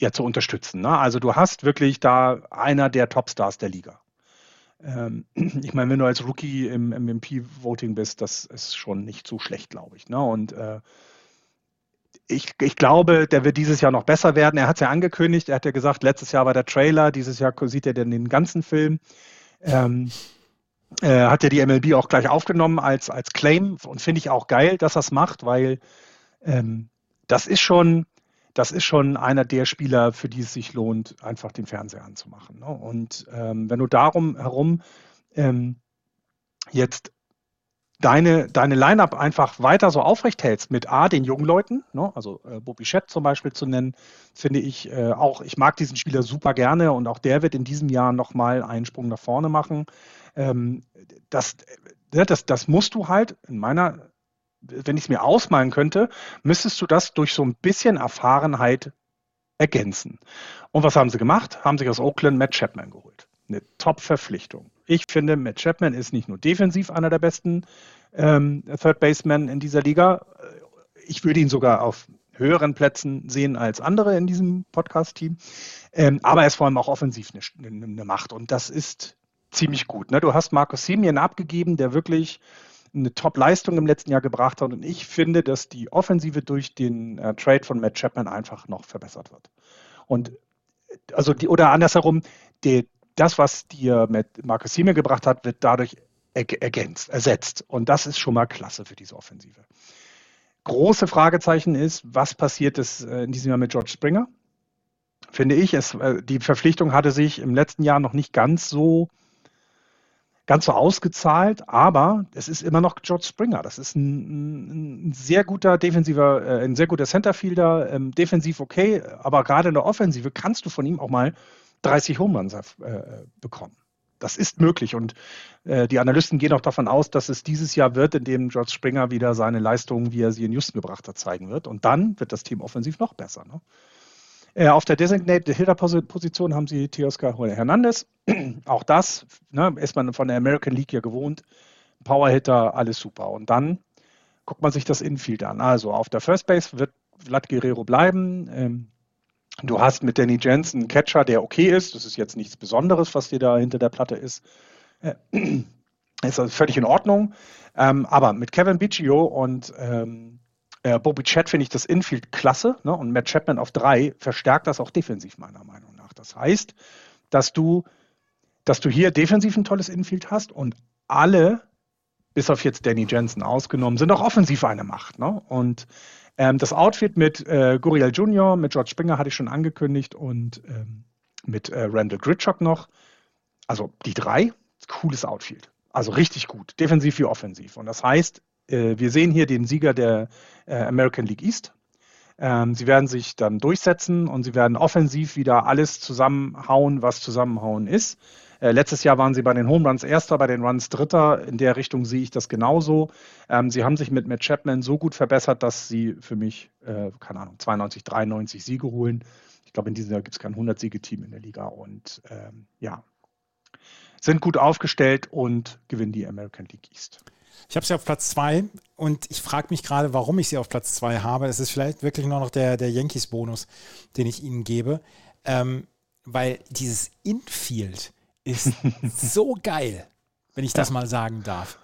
ja zu unterstützen. Ne? Also du hast wirklich da einer der Topstars der Liga. Ähm, ich meine, wenn du als Rookie im MVP-Voting bist, das ist schon nicht so schlecht, glaube ich. Ne? Und äh, ich, ich, glaube, der wird dieses Jahr noch besser werden. Er hat es ja angekündigt, er hat ja gesagt, letztes Jahr war der Trailer, dieses Jahr sieht er den ganzen Film. Ähm, äh, hat ja die MLB auch gleich aufgenommen als, als Claim und finde ich auch geil, dass er es macht, weil ähm, das ist schon, das ist schon einer der Spieler, für die es sich lohnt, einfach den Fernseher anzumachen. Ne? Und ähm, wenn du darum herum ähm, jetzt deine, deine Line-Up einfach weiter so aufrecht hältst mit A, den jungen Leuten, ne? also äh, Bobby Schett zum Beispiel zu nennen, finde ich äh, auch, ich mag diesen Spieler super gerne und auch der wird in diesem Jahr nochmal einen Sprung nach vorne machen. Ähm, das, äh, das, das musst du halt in meiner, wenn ich es mir ausmalen könnte, müsstest du das durch so ein bisschen Erfahrenheit ergänzen. Und was haben sie gemacht? Haben sich aus Oakland Matt Chapman geholt. Eine Top-Verpflichtung. Ich finde, Matt Chapman ist nicht nur defensiv einer der besten ähm, Third Basemen in dieser Liga. Ich würde ihn sogar auf höheren Plätzen sehen als andere in diesem Podcast-Team. Ähm, aber er ist vor allem auch offensiv eine, eine Macht. Und das ist ziemlich gut. Ne? Du hast Markus Semien abgegeben, der wirklich eine Top-Leistung im letzten Jahr gebracht hat. Und ich finde, dass die Offensive durch den äh, Trade von Matt Chapman einfach noch verbessert wird. Und also die, oder andersherum, die, das, was dir mit Markus Semien gebracht hat, wird dadurch ergänzt, ersetzt. Und das ist schon mal klasse für diese Offensive. Große Fragezeichen ist, was passiert ist äh, in diesem Jahr mit George Springer? Finde ich, es, äh, die Verpflichtung hatte sich im letzten Jahr noch nicht ganz so ganz so ausgezahlt, aber es ist immer noch George Springer. Das ist ein, ein sehr guter defensiver, äh, ein sehr guter Centerfielder, ähm, defensiv okay, aber gerade in der Offensive kannst du von ihm auch mal 30 Home Runs äh, bekommen. Das ist möglich und äh, die Analysten gehen auch davon aus, dass es dieses Jahr wird, in dem George Springer wieder seine Leistungen, wie er sie in Houston gebracht hat, zeigen wird. Und dann wird das Team offensiv noch besser. Ne? Äh, auf der Designated Hitter Position haben sie Teoscar Hernandez. Auch das ne, ist man von der American League ja gewohnt. Power Hitter, alles super. Und dann guckt man sich das Infield an. Also auf der First Base wird Vlad Guerrero bleiben. Ähm, du hast mit Danny Jensen einen Catcher, der okay ist. Das ist jetzt nichts Besonderes, was dir da hinter der Platte ist. Äh, ist also völlig in Ordnung. Ähm, aber mit Kevin Biggio und ähm, äh, Bobby Chat finde ich das Infield klasse ne? und Matt Chapman auf drei verstärkt das auch defensiv meiner Meinung nach. Das heißt, dass du, dass du hier defensiv ein tolles Infield hast und alle, bis auf jetzt Danny Jensen ausgenommen, sind auch offensiv eine Macht. Ne? Und ähm, das Outfit mit äh, Guriel Jr., mit George Springer hatte ich schon angekündigt und ähm, mit äh, Randall Gritchock noch. Also die drei, cooles Outfield. Also richtig gut, defensiv wie offensiv. Und das heißt, äh, wir sehen hier den Sieger der äh, American League East. Ähm, sie werden sich dann durchsetzen und sie werden offensiv wieder alles zusammenhauen, was zusammenhauen ist. Äh, letztes Jahr waren sie bei den Home Runs Erster, bei den Runs Dritter. In der Richtung sehe ich das genauso. Ähm, sie haben sich mit Matt Chapman so gut verbessert, dass sie für mich, äh, keine Ahnung, 92, 93 Siege holen. Ich glaube, in diesem Jahr gibt es kein 100-Siege-Team in der Liga und ähm, ja, sind gut aufgestellt und gewinnen die American League East. Ich habe sie auf Platz 2 und ich frage mich gerade, warum ich sie auf Platz 2 habe. Es ist vielleicht wirklich nur noch der, der Yankees-Bonus, den ich ihnen gebe. Ähm, weil dieses Infield ist so geil, wenn ich das ja. mal sagen darf.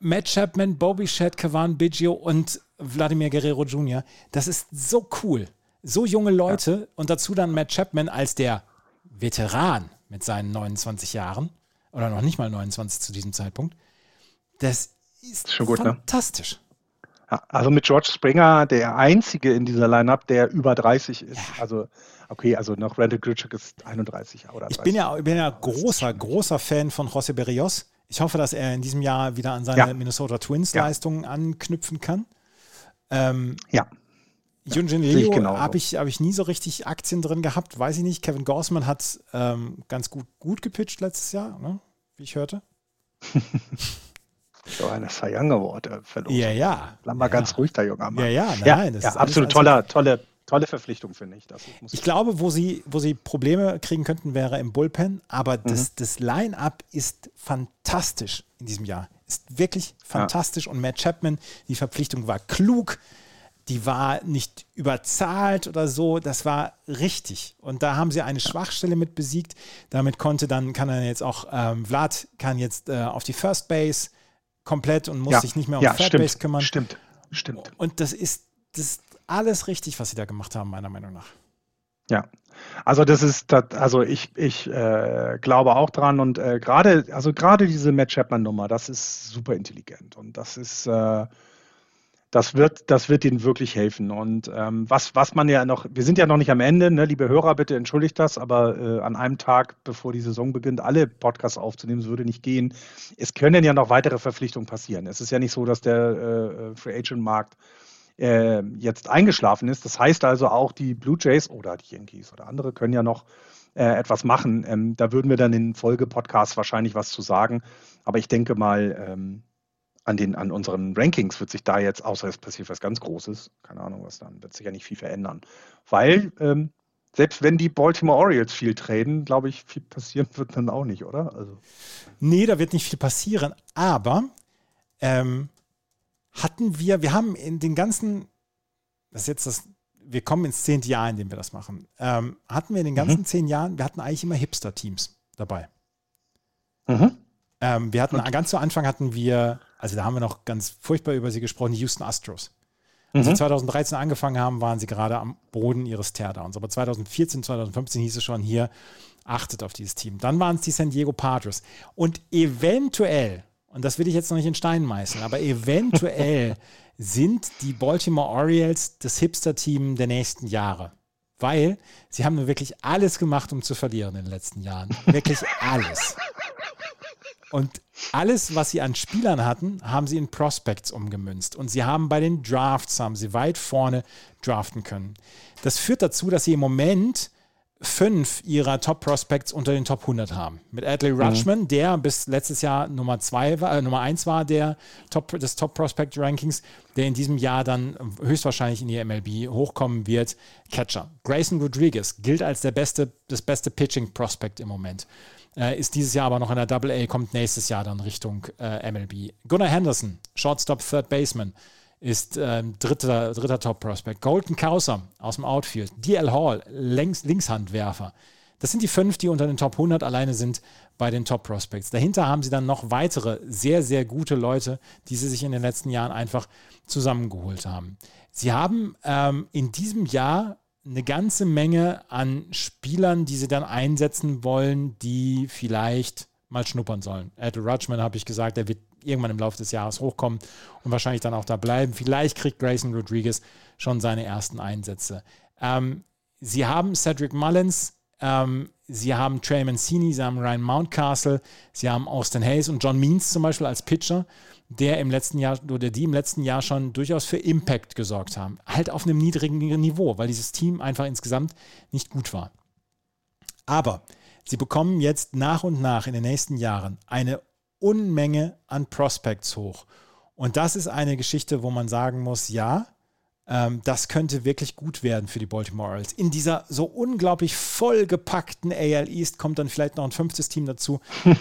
Matt Chapman, Bobby Shedd, Kavan Biggio und Vladimir Guerrero Jr., das ist so cool. So junge Leute ja. und dazu dann Matt Chapman als der Veteran mit seinen 29 Jahren oder noch nicht mal 29 zu diesem Zeitpunkt. Das ist schon gut, ne? fantastisch. Ne? Also mit George Springer der einzige in dieser Lineup, der über 30 ist. Ja. Also okay, also noch Randall Gritchuk ist 31 oder 30. Ich bin ja, bin ja großer, großer Fan von José Berrios. Ich hoffe, dass er in diesem Jahr wieder an seine ja. Minnesota Twins Leistungen anknüpfen kann. Ähm, ja. Junjin Leo habe ich, hab ich nie so richtig Aktien drin gehabt, weiß ich nicht. Kevin Gorsman hat ähm, ganz gut, gut gepitcht letztes Jahr, ne? wie ich hörte. So eine Cy Young Award äh, verloren. Ja, ja. Bleib mal ja. ganz ruhig, der junge Mann. Ja, ja, nein, ja, ja absolut toller, tolle, tolle Verpflichtung, finde ich. ich glaube, wo sie, wo sie Probleme kriegen könnten, wäre im Bullpen, aber mhm. das, das Line-Up ist fantastisch in diesem Jahr. Ist wirklich fantastisch ja. und Matt Chapman, die Verpflichtung war klug die war nicht überzahlt oder so, das war richtig. Und da haben sie eine Schwachstelle mit besiegt. Damit konnte dann, kann er jetzt auch, ähm, Vlad kann jetzt äh, auf die First Base komplett und muss ja. sich nicht mehr um ja, Third stimmt, kümmern. Stimmt, stimmt. Und das ist, das ist alles richtig, was sie da gemacht haben, meiner Meinung nach. Ja, also das ist, das, also ich, ich äh, glaube auch dran und äh, gerade, also gerade diese Matt Chapman-Nummer, das ist super intelligent und das ist, äh, das wird, das wird ihnen wirklich helfen. Und ähm, was, was man ja noch, wir sind ja noch nicht am Ende, ne, liebe Hörer, bitte entschuldigt das, aber äh, an einem Tag, bevor die Saison beginnt, alle Podcasts aufzunehmen, das würde nicht gehen. Es können ja noch weitere Verpflichtungen passieren. Es ist ja nicht so, dass der äh, Free Agent Markt äh, jetzt eingeschlafen ist. Das heißt also auch die Blue Jays oder die Yankees oder andere können ja noch äh, etwas machen. Ähm, da würden wir dann in Folge-Podcasts wahrscheinlich was zu sagen. Aber ich denke mal, ähm, an, den, an unseren Rankings wird sich da jetzt, außer es passiert was ganz Großes, keine Ahnung was dann, wird sich ja nicht viel verändern. Weil ähm, selbst wenn die Baltimore Orioles viel traden, glaube ich, viel passieren wird dann auch nicht, oder? Also. Nee, da wird nicht viel passieren, aber ähm, hatten wir, wir haben in den ganzen, das ist jetzt das, wir kommen ins zehnte Jahr, in dem wir das machen, ähm, hatten wir in den ganzen mhm. zehn Jahren, wir hatten eigentlich immer Hipster-Teams dabei. Mhm. Ähm, wir hatten, Und? ganz zu Anfang hatten wir also da haben wir noch ganz furchtbar über sie gesprochen, die Houston Astros. Als mhm. sie 2013 angefangen haben, waren sie gerade am Boden ihres Teardowns. Aber 2014, 2015 hieß es schon hier, achtet auf dieses Team. Dann waren es die San Diego Padres. Und eventuell, und das will ich jetzt noch nicht in Stein meißeln, aber eventuell sind die Baltimore Orioles das Hipster-Team der nächsten Jahre. Weil sie haben nur wirklich alles gemacht, um zu verlieren in den letzten Jahren. Wirklich alles. Und alles, was sie an Spielern hatten, haben sie in Prospects umgemünzt. Und sie haben bei den Drafts, haben sie weit vorne draften können. Das führt dazu, dass sie im Moment fünf ihrer Top Prospects unter den Top 100 haben. Mit Adley mhm. Rutschman, mhm. der bis letztes Jahr Nummer zwei war, äh, Nummer eins war der Top, des Top Prospect Rankings, der in diesem Jahr dann höchstwahrscheinlich in die MLB hochkommen wird. Catcher. Grayson Rodriguez gilt als der beste, das beste Pitching Prospect im Moment. Äh, ist dieses Jahr aber noch in der Double A, kommt nächstes Jahr dann Richtung äh, MLB. Gunnar Henderson, Shortstop, Third Baseman, ist äh, dritter, dritter Top-Prospect. Golden Kauser aus dem Outfield. DL Hall, Links, Linkshandwerfer. Das sind die fünf, die unter den Top 100 alleine sind bei den Top Prospects. Dahinter haben sie dann noch weitere sehr, sehr gute Leute, die sie sich in den letzten Jahren einfach zusammengeholt haben. Sie haben ähm, in diesem Jahr eine ganze Menge an Spielern, die sie dann einsetzen wollen, die vielleicht mal schnuppern sollen. Ed Rutschman habe ich gesagt, der wird irgendwann im Laufe des Jahres hochkommen und wahrscheinlich dann auch da bleiben. Vielleicht kriegt Grayson Rodriguez schon seine ersten Einsätze. Ähm, sie haben Cedric Mullins, ähm, sie haben Trey Mancini, sie haben Ryan Mountcastle, sie haben Austin Hayes und John Means zum Beispiel als Pitcher der im letzten Jahr oder die im letzten Jahr schon durchaus für Impact gesorgt haben. Halt auf einem niedrigen Niveau, weil dieses Team einfach insgesamt nicht gut war. Aber sie bekommen jetzt nach und nach in den nächsten Jahren eine Unmenge an Prospects hoch. Und das ist eine Geschichte, wo man sagen muss, ja, ähm, das könnte wirklich gut werden für die Baltimore Orioles. In dieser so unglaublich vollgepackten AL East kommt dann vielleicht noch ein fünftes Team dazu,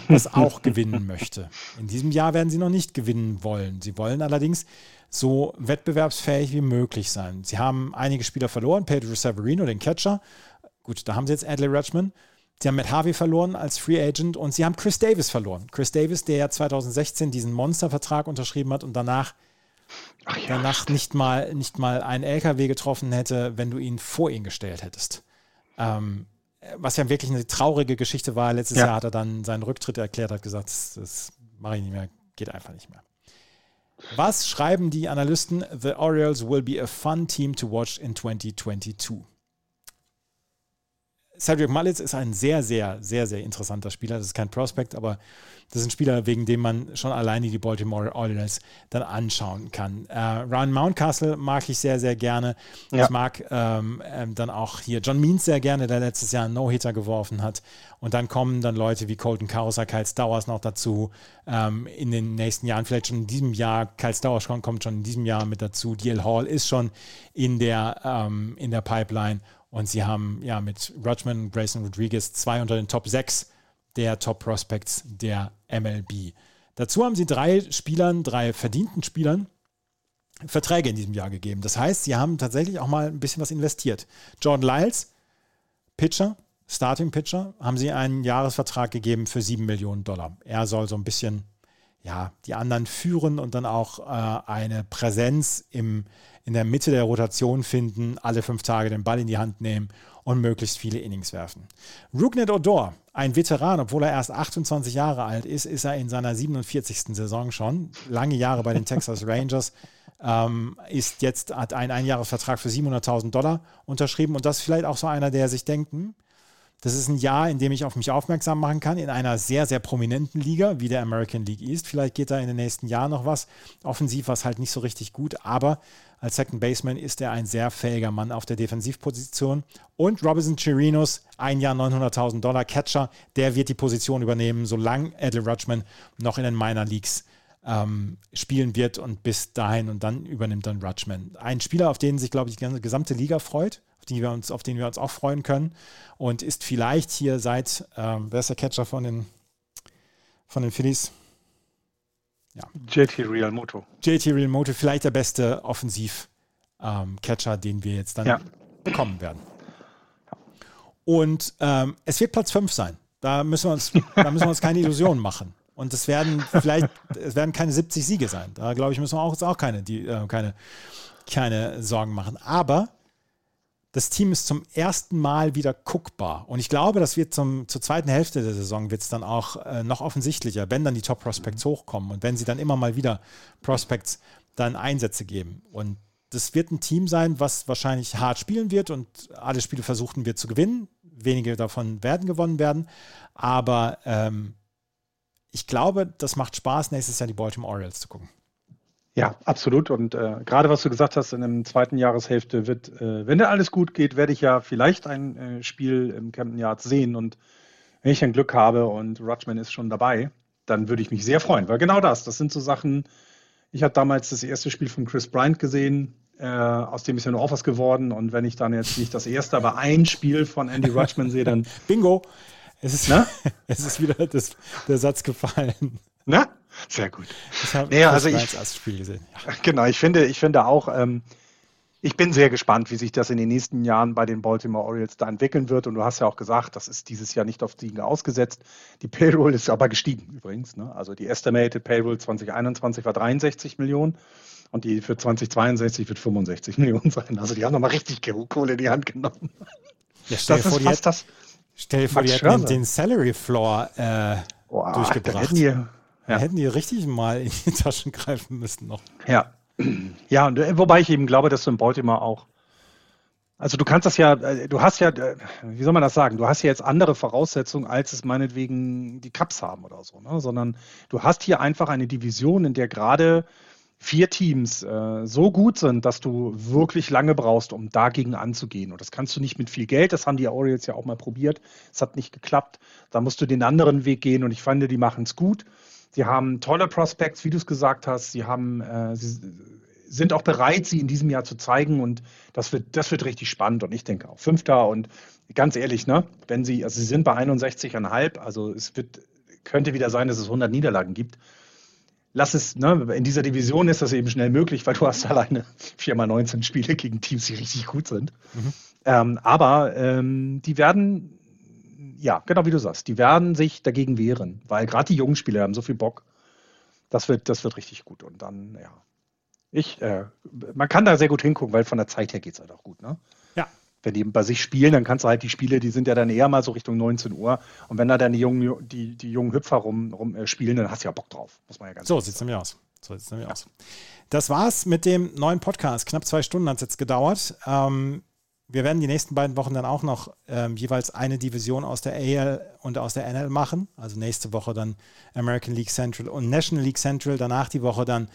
das auch gewinnen möchte. In diesem Jahr werden sie noch nicht gewinnen wollen. Sie wollen allerdings so wettbewerbsfähig wie möglich sein. Sie haben einige Spieler verloren, Pedro Severino, den Catcher. Gut, da haben sie jetzt Adley Rutschman. Sie haben Matt Harvey verloren als Free Agent und sie haben Chris Davis verloren. Chris Davis, der ja 2016 diesen Monstervertrag unterschrieben hat und danach Ach ja, danach nicht mal, nicht mal einen LKW getroffen hätte, wenn du ihn vor ihn gestellt hättest. Ähm, was ja wirklich eine traurige Geschichte war. Letztes ja. Jahr hat er dann seinen Rücktritt erklärt, hat gesagt, das, das mache ich nicht mehr, geht einfach nicht mehr. Was schreiben die Analysten? The Orioles will be a fun team to watch in 2022. Cedric Mullins ist ein sehr, sehr, sehr, sehr interessanter Spieler. Das ist kein Prospect, aber das ist ein Spieler, wegen dem man schon alleine die Baltimore Orioles dann anschauen kann. Äh, Ryan Mountcastle mag ich sehr, sehr gerne. Ja. Ich mag ähm, ähm, dann auch hier John Means sehr gerne, der letztes Jahr einen No-Hitter geworfen hat. Und dann kommen dann Leute wie Colton Cowser, Kyle Stowers noch dazu. Ähm, in den nächsten Jahren, vielleicht schon in diesem Jahr. Kyle Stowers kommt schon in diesem Jahr mit dazu. DL Hall ist schon in der, ähm, in der Pipeline. Und sie haben ja mit Rutschman Grayson Rodriguez zwei unter den Top 6 der Top Prospects der MLB. Dazu haben sie drei Spielern, drei verdienten Spielern Verträge in diesem Jahr gegeben. Das heißt, sie haben tatsächlich auch mal ein bisschen was investiert. Jordan Lyles, Pitcher, Starting Pitcher, haben sie einen Jahresvertrag gegeben für 7 Millionen Dollar. Er soll so ein bisschen ja, die anderen führen und dann auch äh, eine Präsenz im, in der Mitte der Rotation finden, alle fünf Tage den Ball in die Hand nehmen und möglichst viele Innings werfen. Rugnet Odor, ein Veteran, obwohl er erst 28 Jahre alt ist, ist er in seiner 47. Saison schon. Lange Jahre bei den Texas Rangers. Ähm, ist jetzt, hat einen Einjahresvertrag für 700.000 Dollar unterschrieben und das ist vielleicht auch so einer, der sich denkt, hm, das ist ein Jahr, in dem ich auf mich aufmerksam machen kann, in einer sehr, sehr prominenten Liga, wie der American League East. Vielleicht geht da in den nächsten Jahren noch was. Offensiv war es halt nicht so richtig gut, aber als Second Baseman ist er ein sehr fähiger Mann auf der Defensivposition. Und Robinson Chirinos, ein Jahr 900.000 Dollar Catcher, der wird die Position übernehmen, solange Adel Rutschman noch in den Minor Leagues ähm, spielen wird und bis dahin und dann übernimmt dann Rutschman. Ein Spieler, auf den sich, glaube ich, die gesamte Liga freut die wir uns, auf den wir uns auch freuen können. Und ist vielleicht hier seit, ähm, wer ist der Catcher von den, von den Phillies? Ja. JT Real Moto. JT Real Moto, vielleicht der beste Offensiv-Catcher, ähm, den wir jetzt dann ja. bekommen werden. Und ähm, es wird Platz 5 sein. Da müssen wir uns, da müssen wir uns keine Illusionen machen. Und es werden vielleicht, es werden keine 70 Siege sein. Da glaube ich, müssen wir auch, auch keine, die, äh, keine, keine Sorgen machen. Aber das Team ist zum ersten Mal wieder guckbar. Und ich glaube, das wird zum, zur zweiten Hälfte der Saison wird es dann auch äh, noch offensichtlicher, wenn dann die Top Prospects hochkommen und wenn sie dann immer mal wieder Prospects dann Einsätze geben. Und das wird ein Team sein, was wahrscheinlich hart spielen wird und alle Spiele versuchen wird zu gewinnen. Wenige davon werden gewonnen werden. Aber ähm, ich glaube, das macht Spaß, nächstes Jahr die Baltimore Orioles zu gucken. Ja, absolut. Und äh, gerade was du gesagt hast, in der zweiten Jahreshälfte wird, äh, wenn da alles gut geht, werde ich ja vielleicht ein äh, Spiel im Camden Yards sehen. Und wenn ich ein Glück habe und Rutschman ist schon dabei, dann würde ich mich sehr freuen. Weil genau das, das sind so Sachen. Ich habe damals das erste Spiel von Chris Bryant gesehen, äh, aus dem ist ja nur auch was geworden. Und wenn ich dann jetzt nicht das erste, aber ein Spiel von Andy Rutschman sehe, dann. Bingo! Es ist, ne? es ist wieder das, der Satz gefallen. Na? Sehr gut. Ich habe naja, also ich, als Spiel gesehen. Ja. Genau, ich finde, ich finde auch, ähm, ich bin sehr gespannt, wie sich das in den nächsten Jahren bei den Baltimore Orioles da entwickeln wird. Und du hast ja auch gesagt, das ist dieses Jahr nicht auf Siegen ausgesetzt. Die Payroll ist aber gestiegen übrigens. Ne? Also die Estimated Payroll 2021 war 63 Millionen und die für 2062 wird 65 Millionen sein. Also die haben nochmal richtig Kohle in die Hand genommen. Ja, stell dir vor, die, hat, stell dir vor, die hätten den Salary Floor äh, Boah, durchgebracht. Da ja. Hätten die richtig mal in die Taschen greifen müssen noch. Ja. Ja, und, äh, wobei ich eben glaube, dass du in Baltimore auch. Also du kannst das ja, äh, du hast ja, äh, wie soll man das sagen, du hast ja jetzt andere Voraussetzungen, als es meinetwegen die Cups haben oder so, ne? sondern du hast hier einfach eine Division, in der gerade vier Teams äh, so gut sind, dass du wirklich lange brauchst, um dagegen anzugehen. Und das kannst du nicht mit viel Geld. Das haben die Orioles ja auch mal probiert. Es hat nicht geklappt. Da musst du den anderen Weg gehen. Und ich fand, die machen es gut. Sie haben tolle Prospects, wie du es gesagt hast. Sie haben, äh, sie sind auch bereit, sie in diesem Jahr zu zeigen und das wird, das wird richtig spannend und ich denke auch Fünfter und ganz ehrlich, ne, wenn sie, also sie sind bei 61,5, also es wird, könnte wieder sein, dass es 100 Niederlagen gibt. Lass es, ne, in dieser Division ist das eben schnell möglich, weil du hast alleine 4 mal 19 Spiele gegen Teams, die richtig gut sind. Mhm. Ähm, aber ähm, die werden ja, genau wie du sagst, die werden sich dagegen wehren, weil gerade die jungen Spieler haben so viel Bock. Das wird, das wird richtig gut. Und dann, ja. Ich, äh, man kann da sehr gut hingucken, weil von der Zeit her geht es halt auch gut, ne? Ja. Wenn die bei sich spielen, dann kannst du halt die Spiele, die sind ja dann eher mal so Richtung 19 Uhr. Und wenn da dann die jungen, die, die jungen Hüpfer rum, rum äh, spielen, dann hast du ja Bock drauf. Muss man ja ganz So sieht es nämlich aus. So sieht's nämlich ja. aus. Das war's mit dem neuen Podcast. Knapp zwei Stunden hat es jetzt gedauert. Ähm, wir werden die nächsten beiden Wochen dann auch noch ähm, jeweils eine Division aus der AL und aus der NL machen. Also nächste Woche dann American League Central und National League Central. Danach die Woche dann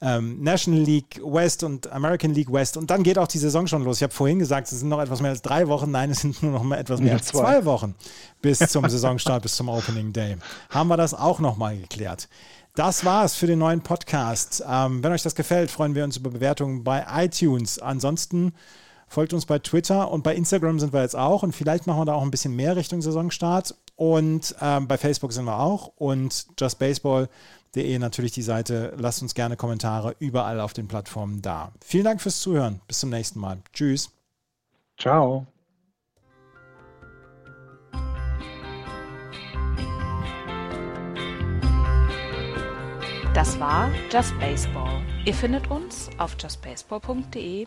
ähm, National League West und American League West. Und dann geht auch die Saison schon los. Ich habe vorhin gesagt, es sind noch etwas mehr als drei Wochen. Nein, es sind nur noch mal etwas mehr ja, als zwei. zwei Wochen bis zum Saisonstart, bis zum Opening Day. Haben wir das auch noch mal geklärt. Das war's für den neuen Podcast. Ähm, wenn euch das gefällt, freuen wir uns über Bewertungen bei iTunes. Ansonsten folgt uns bei Twitter und bei Instagram sind wir jetzt auch und vielleicht machen wir da auch ein bisschen mehr Richtung Saisonstart. Und ähm, bei Facebook sind wir auch und justbaseball.de natürlich die Seite. Lasst uns gerne Kommentare überall auf den Plattformen da. Vielen Dank fürs Zuhören. Bis zum nächsten Mal. Tschüss. Ciao. Das war Just Baseball. Ihr findet uns auf justbaseball.de,